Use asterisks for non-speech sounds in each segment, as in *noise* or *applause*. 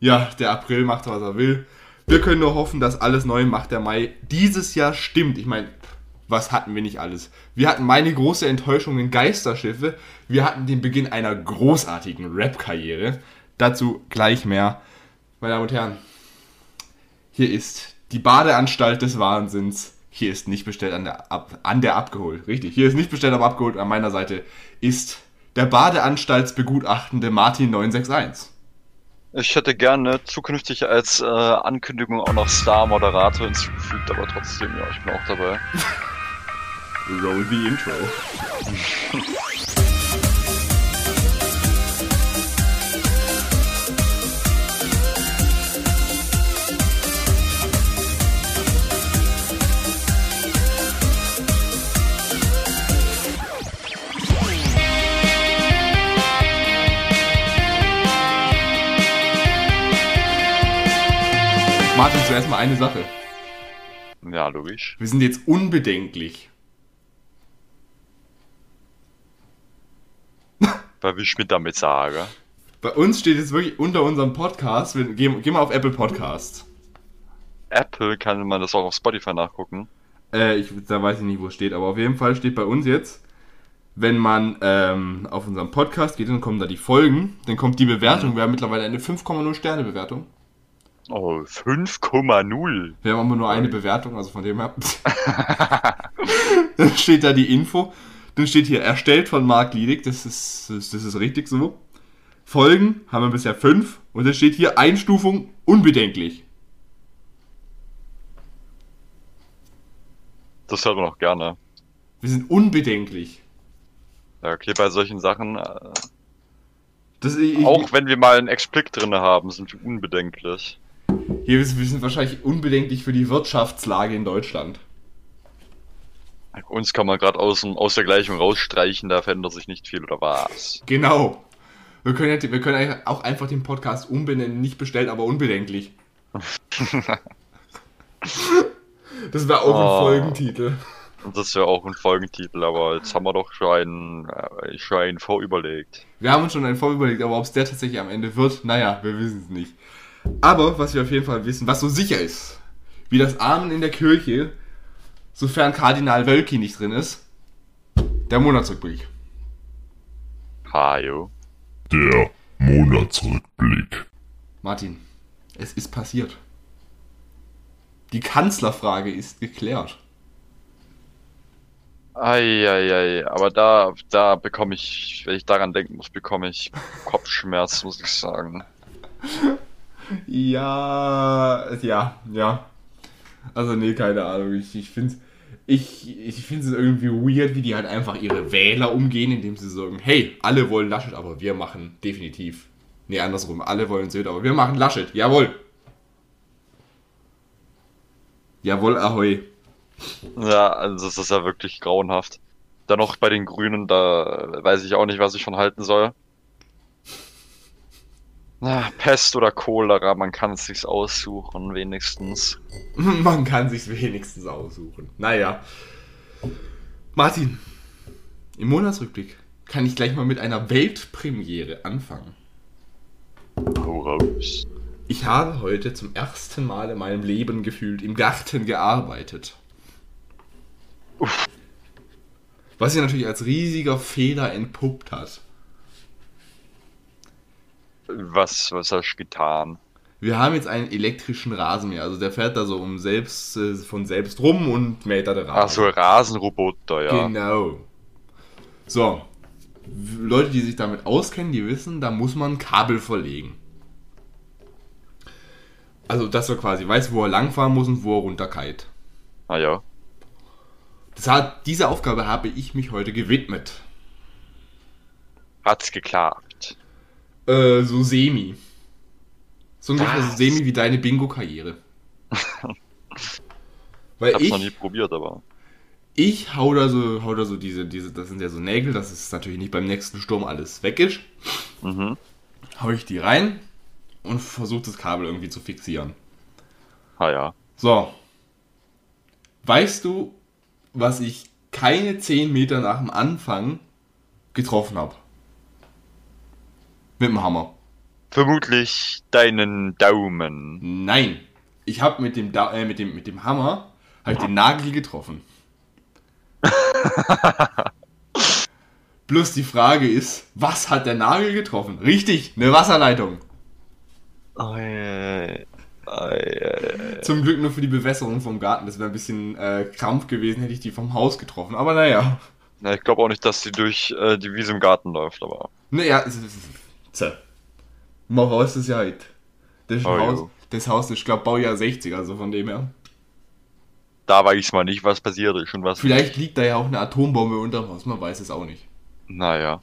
Ja, der April macht, was er will. Wir können nur hoffen, dass alles neu macht der Mai dieses Jahr stimmt. Ich meine, was hatten wir nicht alles? Wir hatten meine große Enttäuschung in Geisterschiffe. Wir hatten den Beginn einer großartigen Rap-Karriere. Dazu gleich mehr. Meine Damen und Herren, hier ist die Badeanstalt des Wahnsinns. Hier ist nicht bestellt an der, Ab an der abgeholt. Richtig, hier ist nicht bestellt, aber abgeholt. An meiner Seite ist der Badeanstaltsbegutachtende Martin 961. Ich hätte gerne zukünftig als äh, Ankündigung auch noch Star-Moderator hinzugefügt, aber trotzdem, ja, ich bin auch dabei. *laughs* Roll the intro. *laughs* Martin, zuerst mal eine Sache. Ja, logisch. Wir sind jetzt unbedenklich. *laughs* Was will ich mit damit sagen? Bei uns steht jetzt wirklich unter unserem Podcast, wir, geh, geh mal auf Apple Podcasts. Apple kann man das auch auf Spotify nachgucken. Äh, ich, da weiß ich nicht, wo es steht, aber auf jeden Fall steht bei uns jetzt, wenn man ähm, auf unseren Podcast geht, dann kommen da die Folgen, dann kommt die Bewertung. Wir haben mittlerweile eine 5,0 Sterne Bewertung. Oh, 5,0. Wir haben aber nur eine Bewertung, also von dem her. *laughs* dann steht da die Info. Dann steht hier erstellt von Marc Liedig, das ist, das, ist richtig so. Folgen haben wir bisher fünf und dann steht hier Einstufung unbedenklich. Das hört man auch gerne. Wir sind unbedenklich. Ja, okay, bei solchen Sachen, äh, Das, ich, auch wenn wir mal einen Explikt drin haben, sind wir unbedenklich. Hier, wir sind wahrscheinlich unbedenklich für die Wirtschaftslage in Deutschland. Uns kann man gerade aus, aus der Gleichung rausstreichen, da verändert sich nicht viel oder was. Genau. Wir können, ja, wir können auch einfach den Podcast umbenennen, nicht bestellt, aber unbedenklich. *laughs* Das wäre auch ein Oh. Folgentitel. Und das wäre auch ein Folgentitel, aber jetzt haben wir doch schon einen, äh, schon einen vorüberlegt. Wir haben uns schon einen vorüberlegt, aber ob es der tatsächlich am Ende wird, naja, wir wissen es nicht. Aber was wir auf jeden Fall wissen, was so sicher ist, wie das Amen in der Kirche, sofern Kardinal Wölki nicht drin ist, der Monatsrückblick. Hajo. Der Monatsrückblick. Martin, es ist passiert. Die Kanzlerfrage ist geklärt. Eieiei, aber da, da bekomme ich, wenn ich daran denken muss, bekomme ich Kopfschmerz, muss ich sagen. *laughs* Ja, ja, ja. Also nee, keine Ahnung. Ich, ich finde ich, ich finde es irgendwie weird, wie die halt einfach ihre Wähler umgehen, indem sie sagen, hey, alle wollen Laschet, aber wir machen definitiv. Nee, andersrum, alle wollen Söder, aber wir machen Laschet. Jawohl. Jawohl, ahoi. Ja, also das ist ja wirklich grauenhaft. Dann noch bei den Grünen, da weiß ich auch nicht, was ich von halten soll. Na, Pest oder Cholera, man kann es sich aussuchen, wenigstens. *laughs* Man kann sich's wenigstens aussuchen. Naja. Martin, im Monatsrückblick kann ich gleich mal mit einer Weltpremiere anfangen. Hau raus. Ich habe heute zum ersten Mal in meinem Leben gefühlt im Garten gearbeitet. Was sich natürlich als riesiger Fehler entpuppt hat. Was, was hast du getan? Wir haben jetzt einen elektrischen Rasenmäher, also der fährt da so um selbst, äh, von selbst rum und mäht da den Rasen. Ach so, Rasenroboter, ja. Genau. So. Leute, die sich damit auskennen, die wissen, da muss man Kabel verlegen. Also, dass er quasi weiß, wo er langfahren muss und wo er runterkeilt. Ah ja. Das hat, diese Aufgabe habe ich mich heute gewidmet. Hat's geklappt. Äh, so semi. So ungefähr so semi wie deine Bingo-Karriere. *laughs* Weil Hab's ich, noch nie probiert, aber. ich hau da so, hau da so diese, diese, das sind ja so Nägel, dass es natürlich nicht beim nächsten Sturm alles weg ist. Mhm. Hau ich die rein und versuche das Kabel irgendwie zu fixieren. Ah ja. So. Weißt du, was ich keine 10 Meter nach dem Anfang getroffen habe? Mit dem Hammer. Vermutlich deinen Daumen. Nein. Ich habe mit dem, da äh, mit dem, mit dem Hammer hab ich den Nagel getroffen. *laughs* Plus die Frage ist, was hat der Nagel getroffen? Richtig, eine Wasserleitung. Ei, ei, ei. Zum Glück nur für die Bewässerung vom Garten. Das wäre ein bisschen äh, Krampf gewesen, hätte ich die vom Haus getroffen. Aber naja. Na, ich glaube auch nicht, dass sie durch äh, die Wiese im Garten läuft, aber. Naja, es ist. So. Mal raus ist ja halt. Das, Oh, Haus, jo. das Haus ist, glaube Baujahr 60, also von dem her. Da weiß man nicht, was passiert ist und was. Vielleicht liegt da ja auch eine Atombombe unterm Haus, man weiß es auch nicht. Naja.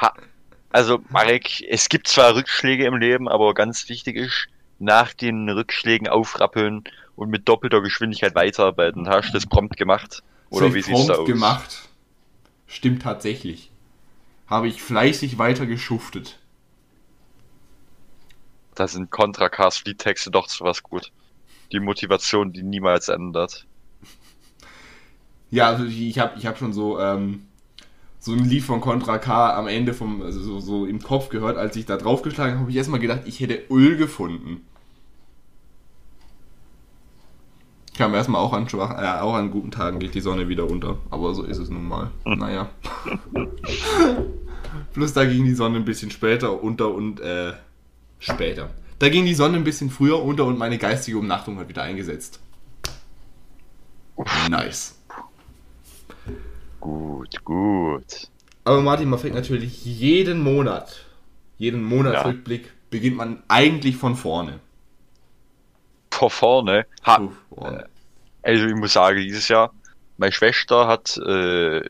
Ha. Also, Marek, es gibt zwar Rückschläge im Leben, aber ganz wichtig ist, nach den Rückschlägen aufrappeln und mit doppelter Geschwindigkeit weiterarbeiten. Hast du das prompt gemacht? Oder wie ich sieht's da aus? gemacht. Stimmt tatsächlich. Habe ich fleißig weiter geschuftet. Da sind Contra-Cast-Liedtexte doch zu was gut. Die Motivation, die niemals ändert. Ja, also ich, ich habe ich hab schon so, ähm, so ein Lied von Contra K am Ende vom, also so, so im Kopf gehört, als ich da draufgeschlagen habe, habe ich erstmal gedacht, ich hätte Öl gefunden. Kam erstmal auch an, schwach, äh, auch an guten Tagen geht die Sonne wieder unter. Aber so ist es nun mal. Naja. *laughs* Plus da ging die Sonne ein bisschen später unter und äh, später. Da ging die Sonne ein bisschen früher unter und meine geistige Umnachtung hat wieder eingesetzt. Nice. Gut, gut. Aber Martin, man fängt natürlich jeden Monat, jeden Monatsrückblick beginnt man eigentlich von vorne. Vor vorne. Ha, vorne. Also ich muss sagen, dieses Jahr, meine Schwester hat äh,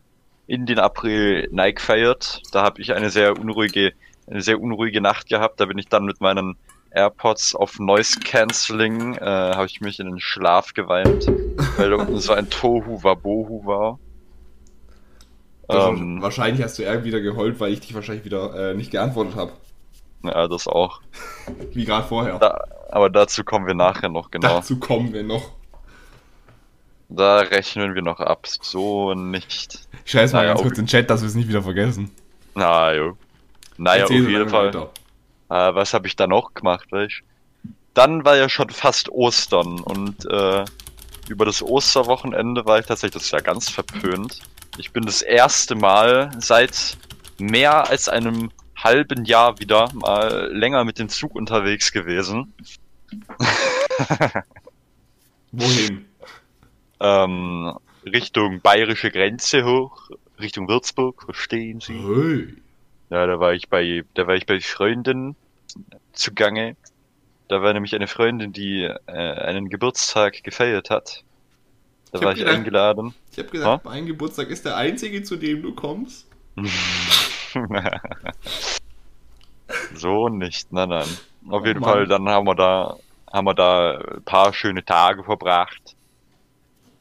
in den April Nike gefeiert. Da habe ich eine sehr unruhige, eine sehr unruhige Nacht gehabt. Da bin ich dann mit meinen AirPods auf Noise Cancelling, äh, habe ich mich in den Schlaf geweint, weil da unten so ein Tohu Wabohu war. Ähm, wahrscheinlich hast du eher wieder geheult, weil ich dich wahrscheinlich wieder äh, nicht geantwortet habe. ja, das auch. *laughs* Wie gerade vorher. Da, aber dazu kommen wir nachher noch, genau. Dazu kommen wir noch. Da rechnen wir noch ab. So nicht. Ich scheiß mal Naja, ganz kurz in den Chat, dass wir es nicht wieder vergessen. Na jo. Naja, auf Erzähl so jeden Fall. Äh, was habe ich da noch gemacht, weißt Dann war ja schon fast Ostern und äh, über das Osterwochenende war ich tatsächlich das ja ganz verpönt. Ich bin das erste Mal seit mehr als einem halben Jahr wieder mal länger mit dem Zug unterwegs gewesen. *laughs* Wohin? Ähm, Richtung bayerische Grenze hoch, Richtung Würzburg, verstehen Sie? Hey. Ja, da war ich bei, da war ich bei Freunden zugange. Da war nämlich eine Freundin, die äh, einen Geburtstag gefeiert hat. Da Ich war ich gedacht- eingeladen. Ich habe gesagt, mein Geburtstag ist der einzige, zu dem du kommst. *laughs* so nicht, nein, nein. Auf Oh jeden Mann. Fall, dann haben wir da, haben wir da ein paar schöne Tage verbracht.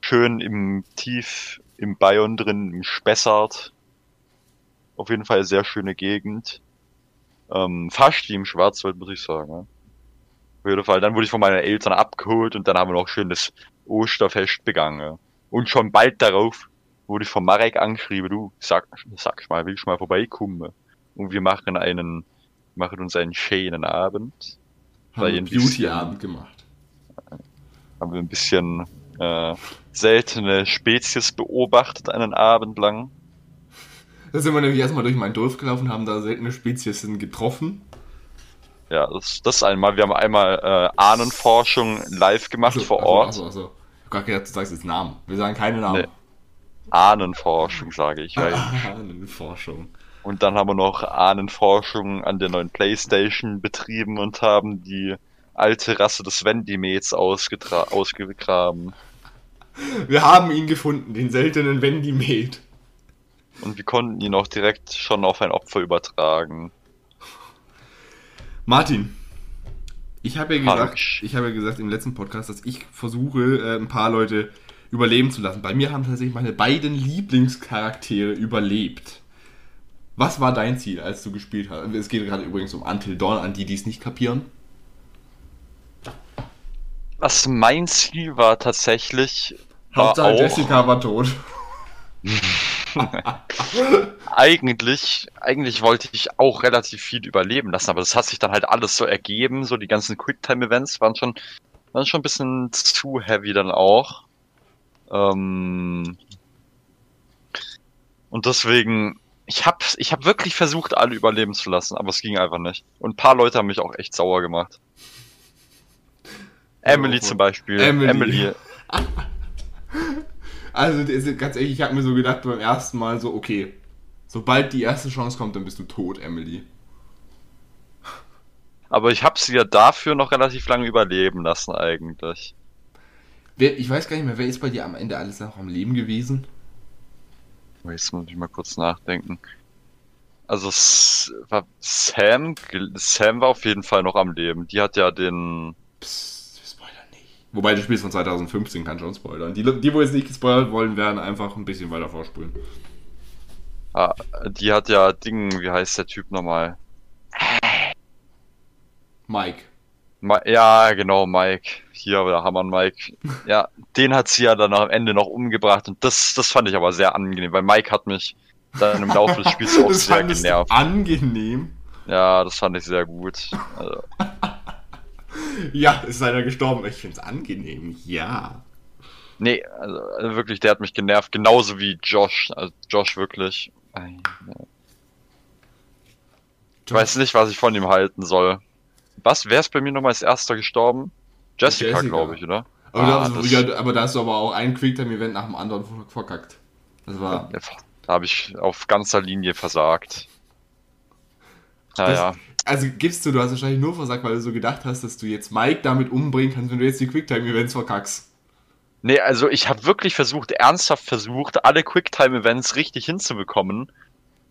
Schön im Tief, im Bayern drin, im Spessart. Auf jeden Fall sehr schöne Gegend. Ähm, fast wie im Schwarzwald, muss ich sagen. Ja. Auf jeden Fall, dann wurde ich von meinen Eltern abgeholt und dann haben wir noch schön das Osterfest begangen. ja. Und schon bald darauf wurde ich von Marek angeschrieben, du, sag, sag mal, willst du mal vorbeikommen? Und wir machen einen, machen uns einen schönen Abend. Haben einen Beauty-Abend gemacht. Haben wir ein bisschen äh, seltene Spezies beobachtet einen Abend lang. Da sind wir nämlich erstmal durch mein Dorf gelaufen, haben da seltene Speziesen getroffen. Ja, das, das einmal. Wir haben einmal äh, Ahnenforschung live gemacht Achso, vor Ort. Achso, achso. Ich hab gerade gedacht, du sagst jetzt Namen. Wir sagen keine Namen. Nee. Ahnenforschung, sage ich. Weil. *laughs* Forschung. Und dann haben wir noch Ahnenforschung an der neuen Playstation betrieben und haben die alte Rasse des ausgetra- ausgegraben. Wir haben ihn gefunden, den seltenen Vendimet. Und wir konnten ihn auch direkt schon auf ein Opfer übertragen. Martin, ich habe ja gesagt, ich habe ja gesagt im letzten Podcast, dass ich versuche, äh, ein paar Leute überleben zu lassen. Bei mir haben tatsächlich meine beiden Lieblingscharaktere überlebt. Was war dein Ziel, als du gespielt hast? Es geht gerade übrigens um Until Dawn, an die, die es nicht kapieren. Was mein Ziel war tatsächlich, war Hauptsache auch, Jessica war tot. *laughs* *laughs* eigentlich, eigentlich wollte ich auch relativ viel überleben lassen, aber das hat sich dann halt alles so ergeben. So die ganzen Quicktime-Events waren schon, waren schon ein bisschen zu heavy dann auch. Ähm, und deswegen, ich hab, ich hab wirklich versucht, alle überleben zu lassen, aber es ging einfach nicht. Und ein paar Leute haben mich auch echt sauer gemacht. Emily zum Beispiel. Emily. Emily. *laughs* Also ganz ehrlich, ich habe mir so gedacht beim ersten Mal so, okay, sobald die erste Chance kommt, dann bist du tot, Emily. Aber ich habe sie ja dafür noch relativ lange überleben lassen eigentlich. Ich weiß gar nicht mehr, wer ist bei dir am Ende alles noch am Leben gewesen? Jetzt muss ich mal kurz nachdenken. Also Sam, Sam war auf jeden Fall noch am Leben. Die hat ja den, Psst. Wobei das Spiel ist von 2015, kann schon spoilern. Die, die wo jetzt nicht gespoilert wollen, werden einfach ein bisschen weiter vorspulen. ah, die hat ja Ding, wie heißt der Typ nochmal? Mike. Ma ja, genau, Mike. Hier, der Hammer Mike. *laughs* Ja, den hat sie ja dann am Ende noch umgebracht und das, das fand ich aber sehr angenehm, weil Mike hat mich dann im Laufe des Spiels *laughs* auch das sehr genervt. angenehm. Ja, das fand ich sehr gut. Also, *laughs* Ja, ist leider gestorben. Ich find's angenehm, ja. nee, also, also wirklich, der hat mich genervt, genauso wie Josh. Also Josh wirklich. Ich weiß nicht, was ich von ihm halten soll. Was? Wer ist bei mir nochmal als erster gestorben? Jessica, Jessica. glaube ich, oder? Aber, Ah, da, hast du, das- ja, aber da hast du aber auch ein Quicktime-Event nach dem anderen ver- verkackt. Das war. Da habe ich auf ganzer Linie versagt. Das, Naja. Also gibst du, du hast wahrscheinlich nur versagt, weil du so gedacht hast, dass du jetzt Mike damit umbringen kannst, wenn du jetzt die Quicktime-Events verkackst. Nee, also ich habe wirklich versucht, ernsthaft versucht, alle Quicktime-Events richtig hinzubekommen.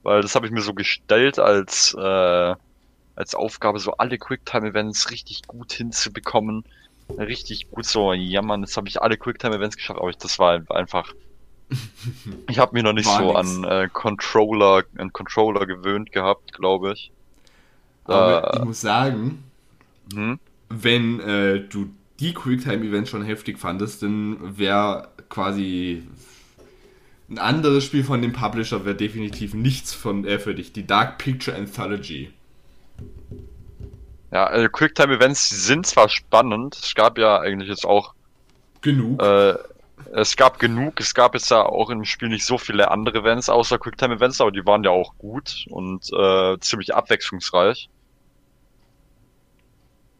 Weil das habe ich mir so gestellt als, äh, als Aufgabe, so alle Quicktime-Events richtig gut hinzubekommen. Richtig gut so, ja man, jetzt habe ich alle Quicktime-Events geschafft, aber ich, das war einfach. *laughs* Ich habe mich noch nicht War so nix. an äh, Controller, an Controller gewöhnt gehabt, glaube ich. Aber Äh, ich muss sagen, hm? wenn äh, du die Quicktime-Events schon heftig fandest, dann wäre quasi ein anderes Spiel von dem Publisher wäre definitiv nichts von äh, für dich. Die Dark Picture Anthology. Ja, also Quicktime-Events sind zwar spannend, es gab ja eigentlich jetzt auch Genug. Äh, es gab genug, es gab jetzt ja auch im Spiel nicht so viele andere Events außer Quicktime-Events, aber die waren ja auch gut und äh, ziemlich abwechslungsreich.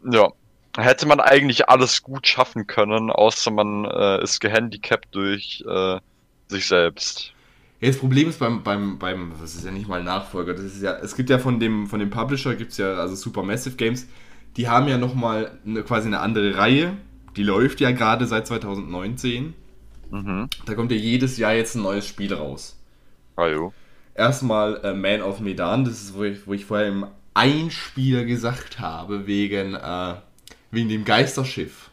Ja, hätte man eigentlich alles gut schaffen können, außer man äh, ist gehandicapt durch äh, sich selbst. Ja, das Problem ist beim, beim, beim, das ist ja nicht mal Nachfolger, das ist ja, es gibt ja von dem, von dem Publisher, gibt es ja, also Supermassive Games, die haben ja nochmal eine, quasi eine andere Reihe, die läuft ja gerade seit 2019. Mhm. Da kommt ja jedes Jahr jetzt ein neues Spiel raus. Ajo. Erstmal äh, Man of Medan, das ist, wo ich, wo ich vorher im Einspieler gesagt habe, wegen, äh, wegen dem Geisterschiff.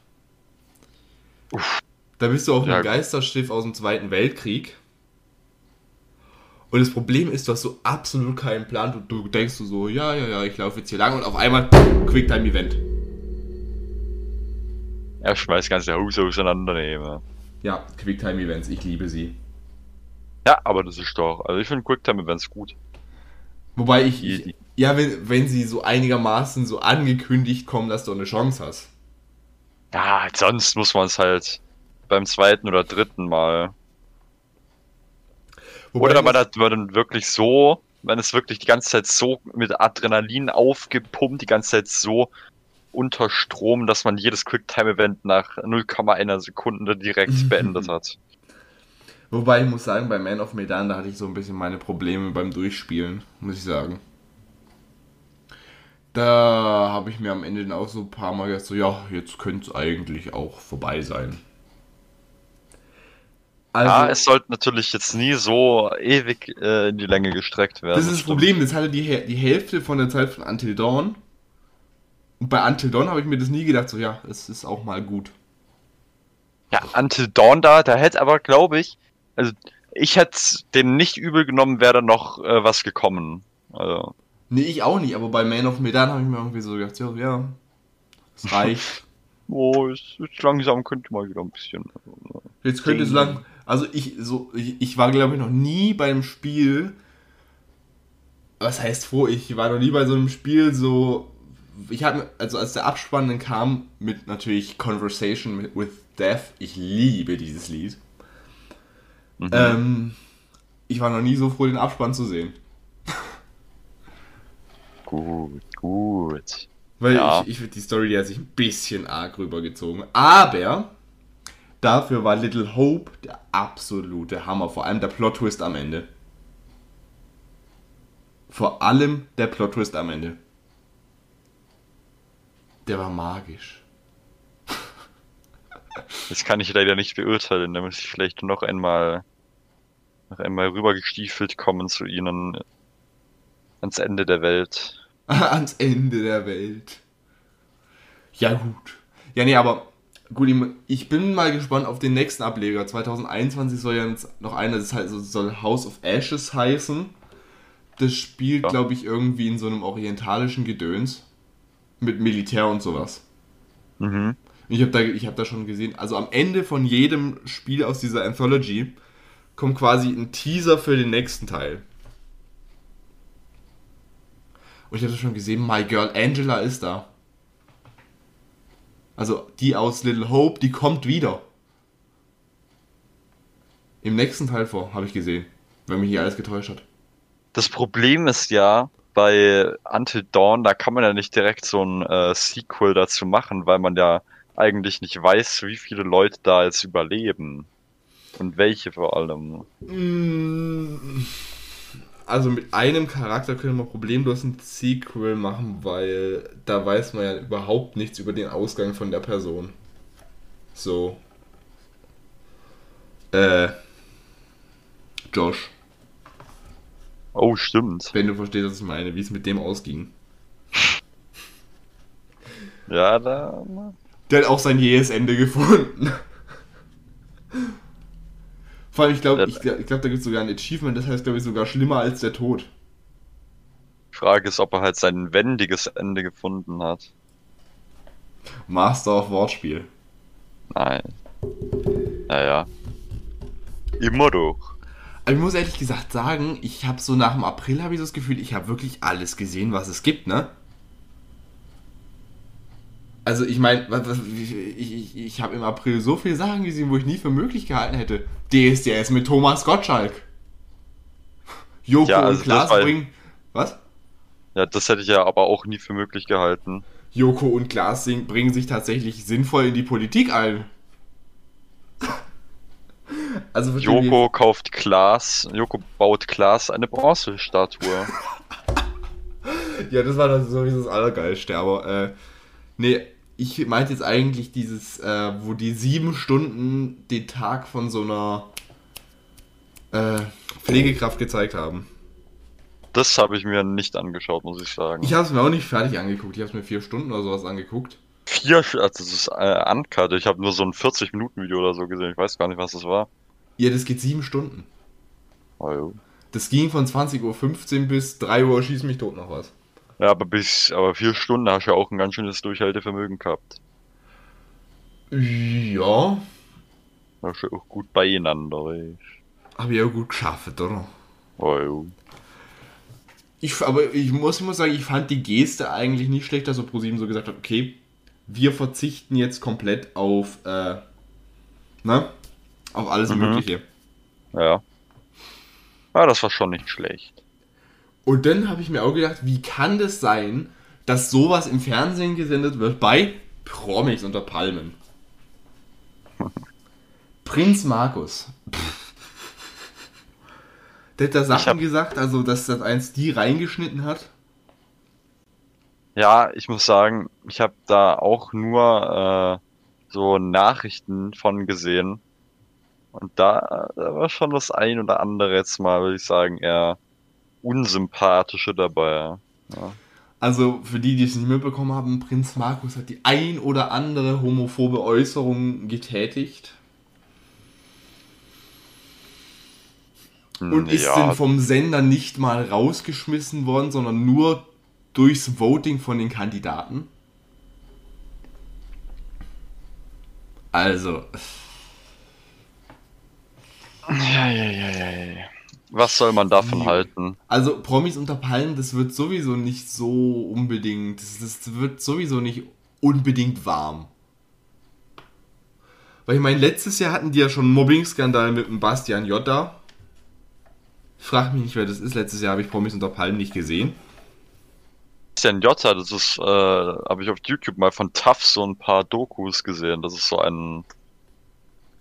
Da bist du auf Ja, einem. Geisterschiff aus dem Zweiten Weltkrieg. Und das Problem ist, du hast so absolut keinen Plan. Du, du denkst du so, ja, ja, ja, ich laufe jetzt hier lang und auf einmal Quicktime-Event. Er schmeißt ganze Haus auseinandernehmen. Ja, Quicktime-Events, ich liebe sie. Ja, aber das ist doch, also ich finde Quicktime-Events gut. Wobei ich, ich ja, wenn, wenn sie so einigermaßen so angekündigt kommen, dass du eine Chance hast. Ja, sonst muss man es halt beim zweiten oder dritten Mal Wobei Oder man hat man dann wirklich so, man ist wirklich die ganze Zeit so mit Adrenalin aufgepumpt, die ganze Zeit so unter Strom, dass man jedes Quicktime-Event nach 0,1 Sekunde direkt *laughs* beendet hat. Wobei ich muss sagen, bei Man of Medan, da hatte ich so ein bisschen meine Probleme beim Durchspielen, muss ich sagen. Da habe ich mir am Ende dann auch so ein paar Mal gedacht, so, ja, jetzt könnte es eigentlich auch vorbei sein. Also, ja, es sollte natürlich jetzt nie so ewig äh, in die Länge gestreckt werden. das ist das stimmt. Problem, das hatte die, die Hälfte von der Zeit von Until Dawn. Und bei Until Dawn habe ich mir das nie gedacht, so, ja, es ist auch mal gut. Ja, Until Dawn da, da hätte aber, glaube ich, also ich hätte dem nicht übel genommen, wäre da noch äh, was gekommen. Also, Nee, ich auch nicht, aber bei Man of Medan habe ich mir irgendwie so gedacht, ja, ja, es reicht. *laughs* oh, es ist langsam könnte mal wieder ein bisschen. Jetzt könnte es lang. Also ich, so, ich, ich war, glaube ich, noch nie beim Spiel. Was heißt froh? Ich war noch nie bei so einem Spiel so. Ich habe, also als der Abspann dann kam, mit natürlich Conversation with Death, ich liebe dieses Lied. Mhm. Ähm, ich war noch nie so froh, den Abspann zu sehen. Gut, gut. Weil Ja. ich, ich finde, die Story, die hat sich ein bisschen arg rübergezogen. Aber dafür war Little Hope der absolute Hammer. Vor allem der Plot-Twist am Ende. Vor allem der Plot-Twist am Ende. Der war magisch. *laughs* Das kann ich leider nicht beurteilen. Da muss ich vielleicht noch einmal, noch einmal rübergestiefelt kommen zu ihnen ans Ende der Welt. *laughs* Ans Ende der Welt. Ja, gut. Ja, nee, aber gut, ich- bin mal gespannt auf den nächsten Ableger. 2021 soll ja noch einer, das heißt, soll House of Ashes heißen. Das spielt, Ja. glaube ich, irgendwie in so einem orientalischen Gedöns. Mit Militär und sowas. Mhm. Ich habe da, ich hab da schon gesehen, also am Ende von jedem Spiel aus dieser Anthology kommt quasi ein Teaser für den nächsten Teil. Und ich habe schon gesehen, My Girl Angela ist da. Also die aus Little Hope, die kommt wieder. Im nächsten Teil vor, habe ich gesehen. Wenn mich hier alles getäuscht hat. Das Problem ist ja, bei Until Dawn, da kann man ja nicht direkt so ein äh, Sequel dazu machen, weil man ja eigentlich nicht weiß, wie viele Leute da jetzt überleben. Und welche vor allem. Mm, Also mit einem Charakter können wir problemlos ein Sequel machen, weil da weiß man ja überhaupt nichts über den Ausgang von der Person. So. Äh. Josh, Oh, stimmt. wenn du verstehst, was ich meine, wie es mit dem ausging. Ja, da. Der hat auch sein jähes Ende gefunden. Vor allem, ich glaube, Ja. ich, ich glaub, da gibt es sogar ein Achievement, das heißt, glaube ich, sogar schlimmer als der Tod. Frage ist, ob er halt sein wendiges Ende gefunden hat. Master of Wortspiel. Nein. Naja. Immer doch. Aber ich muss ehrlich gesagt sagen, ich habe so nach dem April habe ich so das Gefühl, ich habe wirklich alles gesehen, was es gibt, ne? Also ich meine, ich, ich, ich habe im April so viele Sachen gesehen, wo ich nie für möglich gehalten hätte. DSDS mit Thomas Gottschalk. *laughs* Joko Ja, also und Klaas war- bringen... Was? Ja, das hätte ich ja aber auch nie für möglich gehalten. Joko und Klaas bringen sich tatsächlich sinnvoll in die Politik ein. *laughs* Also Joko kauft Klaas, Joko baut Klaas eine Bronzestatue. *laughs* Ja, das war das sowieso das Allergeilste, aber äh, nee, ich meinte jetzt eigentlich dieses, äh, wo die sieben Stunden den Tag von so einer äh, Pflegekraft gezeigt haben. Das habe ich mir nicht angeschaut, muss ich sagen. Ich habe es mir auch nicht fertig angeguckt, ich habe es mir vier Stunden oder sowas angeguckt. Vier, also das ist äh, uncut. Ich habe nur so ein 40-Minuten-Video oder so gesehen. Ich weiß gar nicht, was das war. Ja, das geht sieben Stunden. Oh, jo. Das ging von 20.15 Uhr bis 3 Uhr schieß mich tot noch was. Ja, aber bis, aber vier Stunden hast du ja auch ein ganz schönes Durchhaltevermögen gehabt. Ja, Hast du auch gut beieinander, weißt habe ich ja gut geschafft, oder? Oh, jo. Ich, aber ich muss, muss sagen, ich fand die Geste eigentlich nicht schlecht, dass so ProSieben so gesagt hat, okay, wir verzichten jetzt komplett auf, äh, ne, auf alles Mhm. Mögliche. Ja. Ja, das war schon nicht schlecht. Und dann habe ich mir auch gedacht, wie kann das sein, dass sowas im Fernsehen gesendet wird bei Promis unter Palmen? *laughs* Prinz Markus. *laughs* Der hat da Sachen gesagt, also dass das eins die reingeschnitten hat. Ja, ich muss sagen, ich habe da auch nur äh, so Nachrichten von gesehen. Und da, da war schon das ein oder andere jetzt mal, würde ich sagen, eher unsympathische dabei. Ja. Also für die, die es nicht mitbekommen haben, Prinz Markus hat die ein oder andere homophobe Äußerung getätigt und ist ja, dann vom Sender nicht mal rausgeschmissen worden, sondern nur durchs Voting von den Kandidaten. Also. Ja, ja, ja, ja, ja. Was soll man davon Wie? halten? Also Promis unter Palmen, das wird sowieso nicht so unbedingt, das, das wird sowieso nicht unbedingt warm. Weil ich meine, letztes Jahr hatten die ja schon einen Mobbing-Skandal mit dem Bastian Jotta. Frag mich nicht, wer das ist. Letztes Jahr habe ich Promis unter Palmen nicht gesehen. Christian Jotta, das ist, äh, habe ich auf YouTube mal von TAF so ein paar Dokus gesehen. Das ist so ein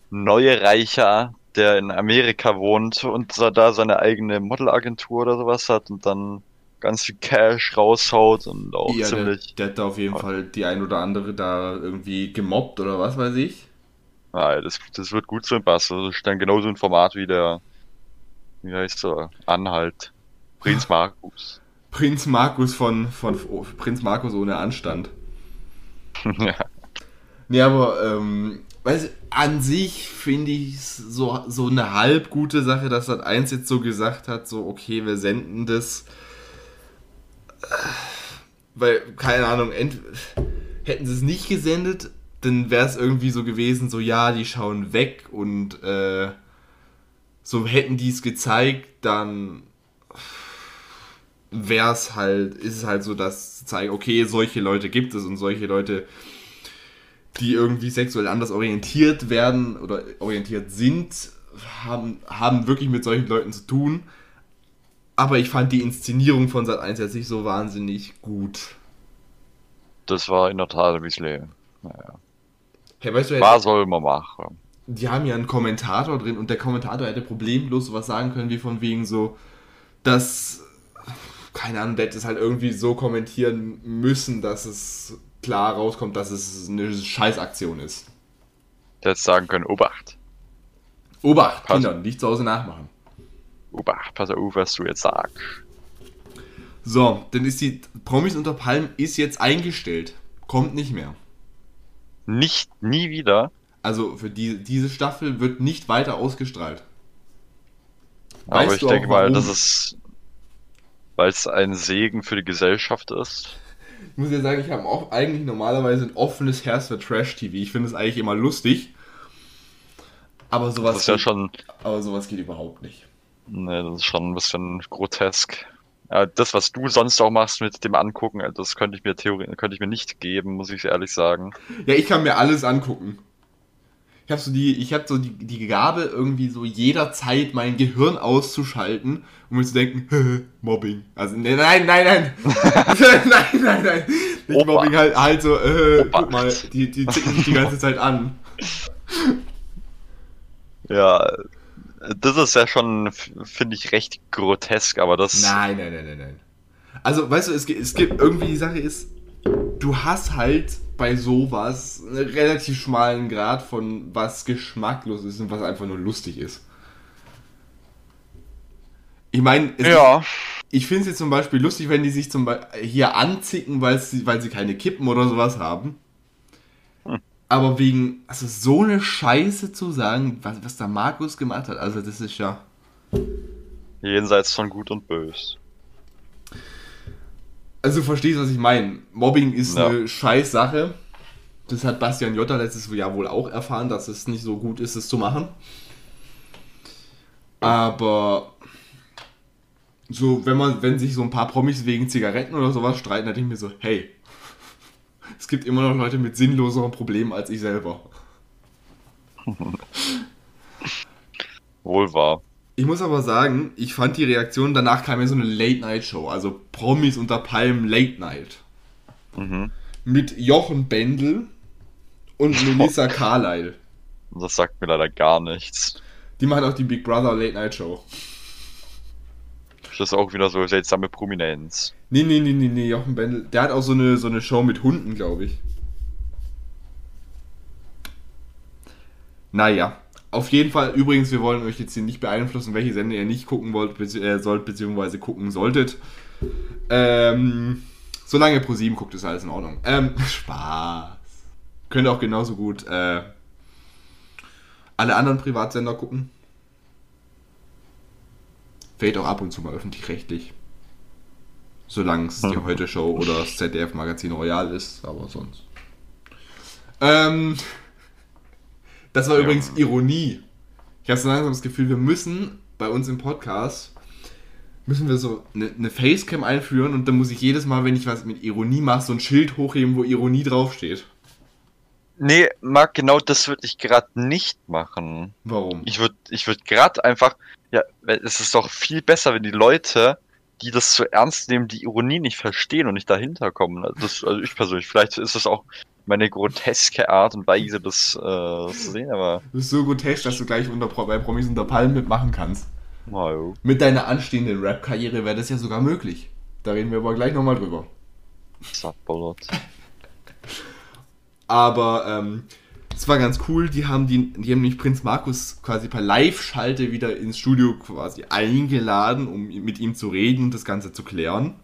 Neureicher, der in Amerika wohnt und da seine eigene Modelagentur oder sowas hat und dann ganz viel Cash raushaut und auch Ja, der, ziemlich. der hat da auf jeden Fall die ein oder andere da irgendwie gemobbt oder was weiß ich. Ja, das, das wird gut so ein Bass. Das ist dann genauso ein Format wie der, wie heißt der, Anhalt. Prinz Markus. *laughs* Prinz Markus von, von oh, Prinz Markus ohne Anstand. *laughs* ja. Nee, aber ähm, du, an sich finde ich so, so eine halb gute Sache, dass das eins jetzt so gesagt hat, so okay, wir senden das. Weil, keine Ahnung, hätten sie es nicht gesendet, dann wäre es irgendwie so gewesen, so ja, die schauen weg und äh, so hätten die es gezeigt, dann wäre es halt, ist es halt so, dass zeigen, okay, solche Leute gibt es und solche Leute die irgendwie sexuell anders orientiert werden oder orientiert sind, haben, haben wirklich mit solchen Leuten zu tun. Aber ich fand die Inszenierung von Sat 1 jetzt nicht so wahnsinnig gut. Das war in der Tat ein bisschen, naja. Hey, weißt du, Was soll man machen? die haben ja einen Kommentator drin und der Kommentator hätte problemlos sowas sagen können, wie von wegen so, dass, keine Ahnung, der hätte es halt irgendwie so kommentieren müssen, dass es klar rauskommt, dass es eine Scheißaktion ist. Der hätte sagen können, Obacht. Obacht, Pass- Kinder, nicht zu Hause nachmachen. Obacht, pass auf, was du jetzt sagst. So, dann ist die Promis unter Palmen ist jetzt eingestellt. Kommt nicht mehr. Nicht, nie wieder. Also für die, diese Staffel wird nicht weiter ausgestrahlt. Aber Weißt ich du auch denke mal, dass es, weil es ein Segen für die Gesellschaft ist. Ich muss ja sagen, ich habe auch eigentlich normalerweise ein offenes Herz für Trash-TV. Ich finde es eigentlich immer lustig. Aber sowas, Das ist ja geht, schon, aber sowas geht überhaupt nicht. ne, das ist schon ein bisschen grotesk. Ja, das, was du sonst auch machst mit dem Angucken, das könnte ich mir Theorie, könnte ich mir nicht geben, muss ich ehrlich sagen. Ja, ich kann mir alles angucken. Ich habe so die, ich habe so die, die Gabe, irgendwie so jederzeit mein Gehirn auszuschalten, um mir zu denken, *laughs* Mobbing. Also, ne, nein, nein, nein. *laughs* *laughs* nein, nein, nein. Nicht Obacht. Mobbing, halt, halt so, äh, guck Obacht. mal, die, die zicken mich die ganze Zeit an. Ja, das ist ja schon, finde ich, recht grotesk, aber das, Nein, nein, nein, nein, nein. Also, weißt du, es, es gibt irgendwie die Sache ist, du hast halt bei sowas einen relativ schmalen Grad von was geschmacklos ist und was einfach nur lustig ist. Ich meine, ja, ich finde es jetzt zum Beispiel lustig, wenn die sich zum Beispiel hier anzicken, weil sie, weil sie keine Kippen oder sowas haben. Hm. Aber wegen, also so eine Scheiße zu sagen, was, was da Markus gemacht hat, also das ist ja. jenseits von Gut und Bös. Also du verstehst, was ich meine. Mobbing ist Ja. eine scheiß Sache. Das hat Bastian Jotta letztes Jahr wohl auch erfahren, dass es nicht so gut ist, es zu machen. Aber so, wenn man, wenn sich so ein paar Promis wegen Zigaretten oder sowas streiten, dann denke ich mir so, hey, *laughs* es gibt immer noch Leute mit sinnloseren Problemen als ich selber. *laughs* Wohl wahr. Ich muss aber sagen, ich fand die Reaktion, danach kam ja so eine Late-Night-Show, also Promis unter Palmen Late-Night. Mhm. Mit Jochen Bendel und *laughs* Melissa Carlyle. Das sagt mir leider gar nichts. Die machen auch die Big Brother Late Night Show. Das ist auch wieder so seltsame Prominenz. Nee, nee, nee, nee, nee, Jochen Bendel. Der hat auch so eine, so eine Show mit Hunden, glaube ich. Naja. Auf jeden Fall, übrigens, wir wollen euch jetzt hier nicht beeinflussen, welche Sender ihr nicht gucken wollt, bezieh äh, sollt, beziehungsweise gucken solltet. Ähm, solange ihr Pro 7 guckt, ist alles in Ordnung. Ähm, *laughs* Spaß. Könnt ihr auch genauso gut äh, alle anderen Privatsender gucken. Fällt auch ab und zu mal öffentlich-rechtlich. Solange es die Heute Show oder das ZDF Magazin Royal ist, aber sonst. Ähm, das war Ja. übrigens Ironie. Ich habe so langsam das Gefühl, wir müssen bei uns im Podcast müssen wir so eine, eine Facecam einführen und dann muss ich jedes Mal, wenn ich was mit Ironie mache, so ein Schild hochheben, wo Ironie draufsteht. Nee, Marc, genau das würde ich gerade nicht machen. Warum? Ich würde ich würd gerade einfach, ja, es ist doch viel besser, wenn die Leute, die das so ernst nehmen, die Ironie nicht verstehen und nicht dahinter kommen. Also, das, also ich persönlich, vielleicht ist das auch meine groteske Art und Weise, das äh, zu sehen, aber. Du bist so grotesk, dass du gleich unter, bei Promis unter Palmen mitmachen kannst. jo. Mit deiner anstehenden Rap-Karriere wäre das ja sogar möglich. Da reden wir aber gleich nochmal drüber. Sattballert. *laughs* Aber ähm, es war ganz cool. Die haben, die, die haben nämlich Prinz Markus quasi per Live-Schalte wieder ins Studio quasi eingeladen, um mit ihm zu reden und das Ganze zu klären.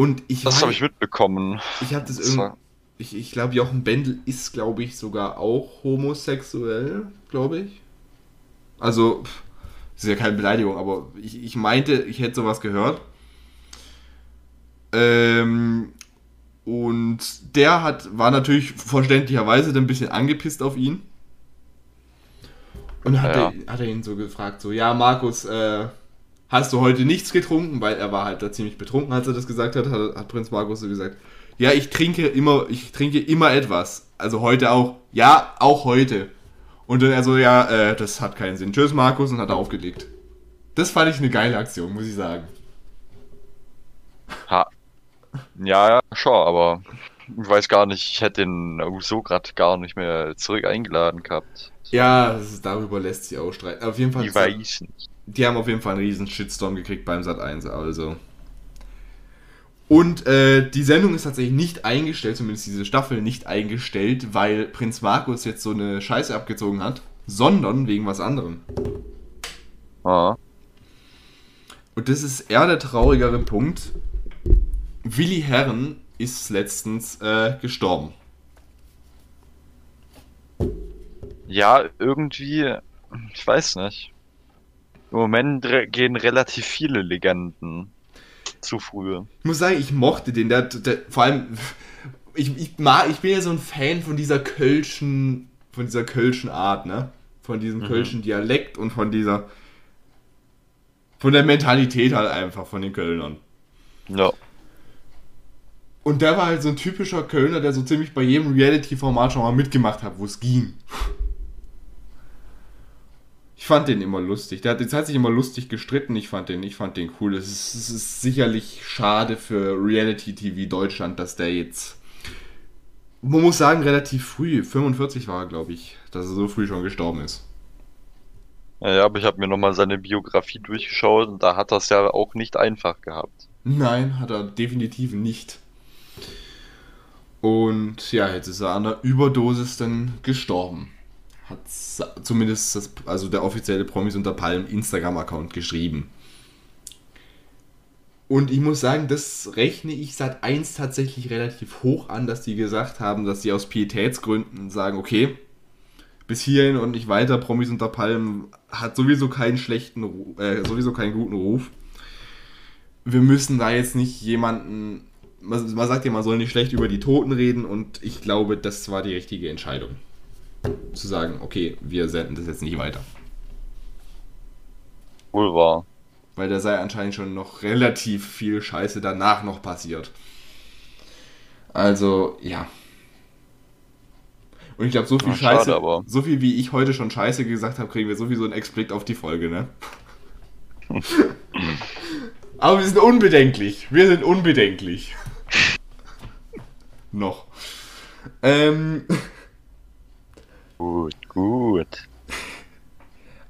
Und ich Das habe ich mitbekommen. ich habe das Das irgendwie. Ich, ich glaube, Jochen Bendel ist, glaube ich, sogar auch homosexuell, glaube ich. Also, pff, das ist ja keine Beleidigung, aber ich, ich meinte, ich hätte sowas gehört. Ähm, und der hat, war natürlich verständlicherweise dann ein bisschen angepisst auf ihn. Und hat, Ja. er, hat er ihn so gefragt, so, ja, Markus, äh, hast du heute nichts getrunken? Weil er war halt da ziemlich betrunken, als er das gesagt hat, hat, hat Prinz Markus so gesagt, ja, ich trinke immer, ich trinke immer etwas. Also heute auch. Ja, auch heute. Und dann er so, ja, äh, das hat keinen Sinn. Tschüss, Markus, und hat aufgelegt. Das fand ich eine geile Aktion, muss ich sagen. Ha. Ja, ja, schon, aber ich weiß gar nicht, ich hätte den so gerade gar nicht mehr zurück eingeladen gehabt. Ja, ist, darüber lässt sich auch streiten. Auf jeden Fall, Ich weiß nicht. Die haben auf jeden Fall einen riesen Shitstorm gekriegt beim Sat 1, also. Und äh, die Sendung ist tatsächlich nicht eingestellt, zumindest diese Staffel nicht eingestellt, weil Prinz Markus jetzt so eine Scheiße abgezogen hat, sondern wegen was anderem. Ah. Und das ist eher der traurigere Punkt. Willi Herren ist letztens äh, gestorben. Ja, irgendwie, ich weiß nicht. Im Moment gehen relativ viele Legenden zu früh. Ich muss sagen, ich mochte den. Der, der, vor allem, ich, ich, mag, ich bin ja so ein Fan von dieser Kölschen, von dieser Kölschen Art, ne? Von diesem Kölschen Dialekt und von dieser, von der Mentalität halt einfach von den Kölnern. Ja. Und der war halt so ein typischer Kölner, der so ziemlich bei jedem Reality-Format schon mal mitgemacht hat, wo es ging. Ich fand den immer lustig. Der hat, jetzt hat sich immer lustig gestritten. Ich fand den, ich fand den cool. Es ist, es ist sicherlich schade für Reality-TV Deutschland, dass der jetzt. Man muss sagen, relativ früh, 45 war er, glaube ich, dass er so früh schon gestorben ist. Ja, ja aber ich habe mir nochmal seine Biografie durchgeschaut und da hat das ja auch nicht einfach gehabt. Nein, hat er definitiv nicht. Und ja, jetzt ist er an der Überdosis dann gestorben. Hat zumindest das, also der offizielle Promis unter Palm Instagram-Account geschrieben. Und ich muss sagen, das rechne ich seit 1 tatsächlich relativ hoch an, dass die gesagt haben, dass sie aus Pietätsgründen sagen, okay, bis hierhin und nicht weiter, Promis unter Palm hat sowieso keinen schlechten, äh, sowieso keinen guten Ruf wir müssen da jetzt nicht jemanden. Man, man sagt ja, man soll nicht schlecht über die Toten reden und ich glaube, das war die richtige Entscheidung. Zu sagen, okay, wir senden das jetzt nicht weiter. Wohl wahr. Weil da sei anscheinend schon noch relativ viel Scheiße danach noch passiert. Also, ja. Und ich glaube, so viel schade, Scheiße, aber- so viel wie ich heute schon Scheiße gesagt habe, kriegen wir sowieso einen Explikt auf die Folge, ne? *laughs* Aber wir sind unbedenklich. Wir sind unbedenklich. *laughs* Noch. Ähm. Gut, gut.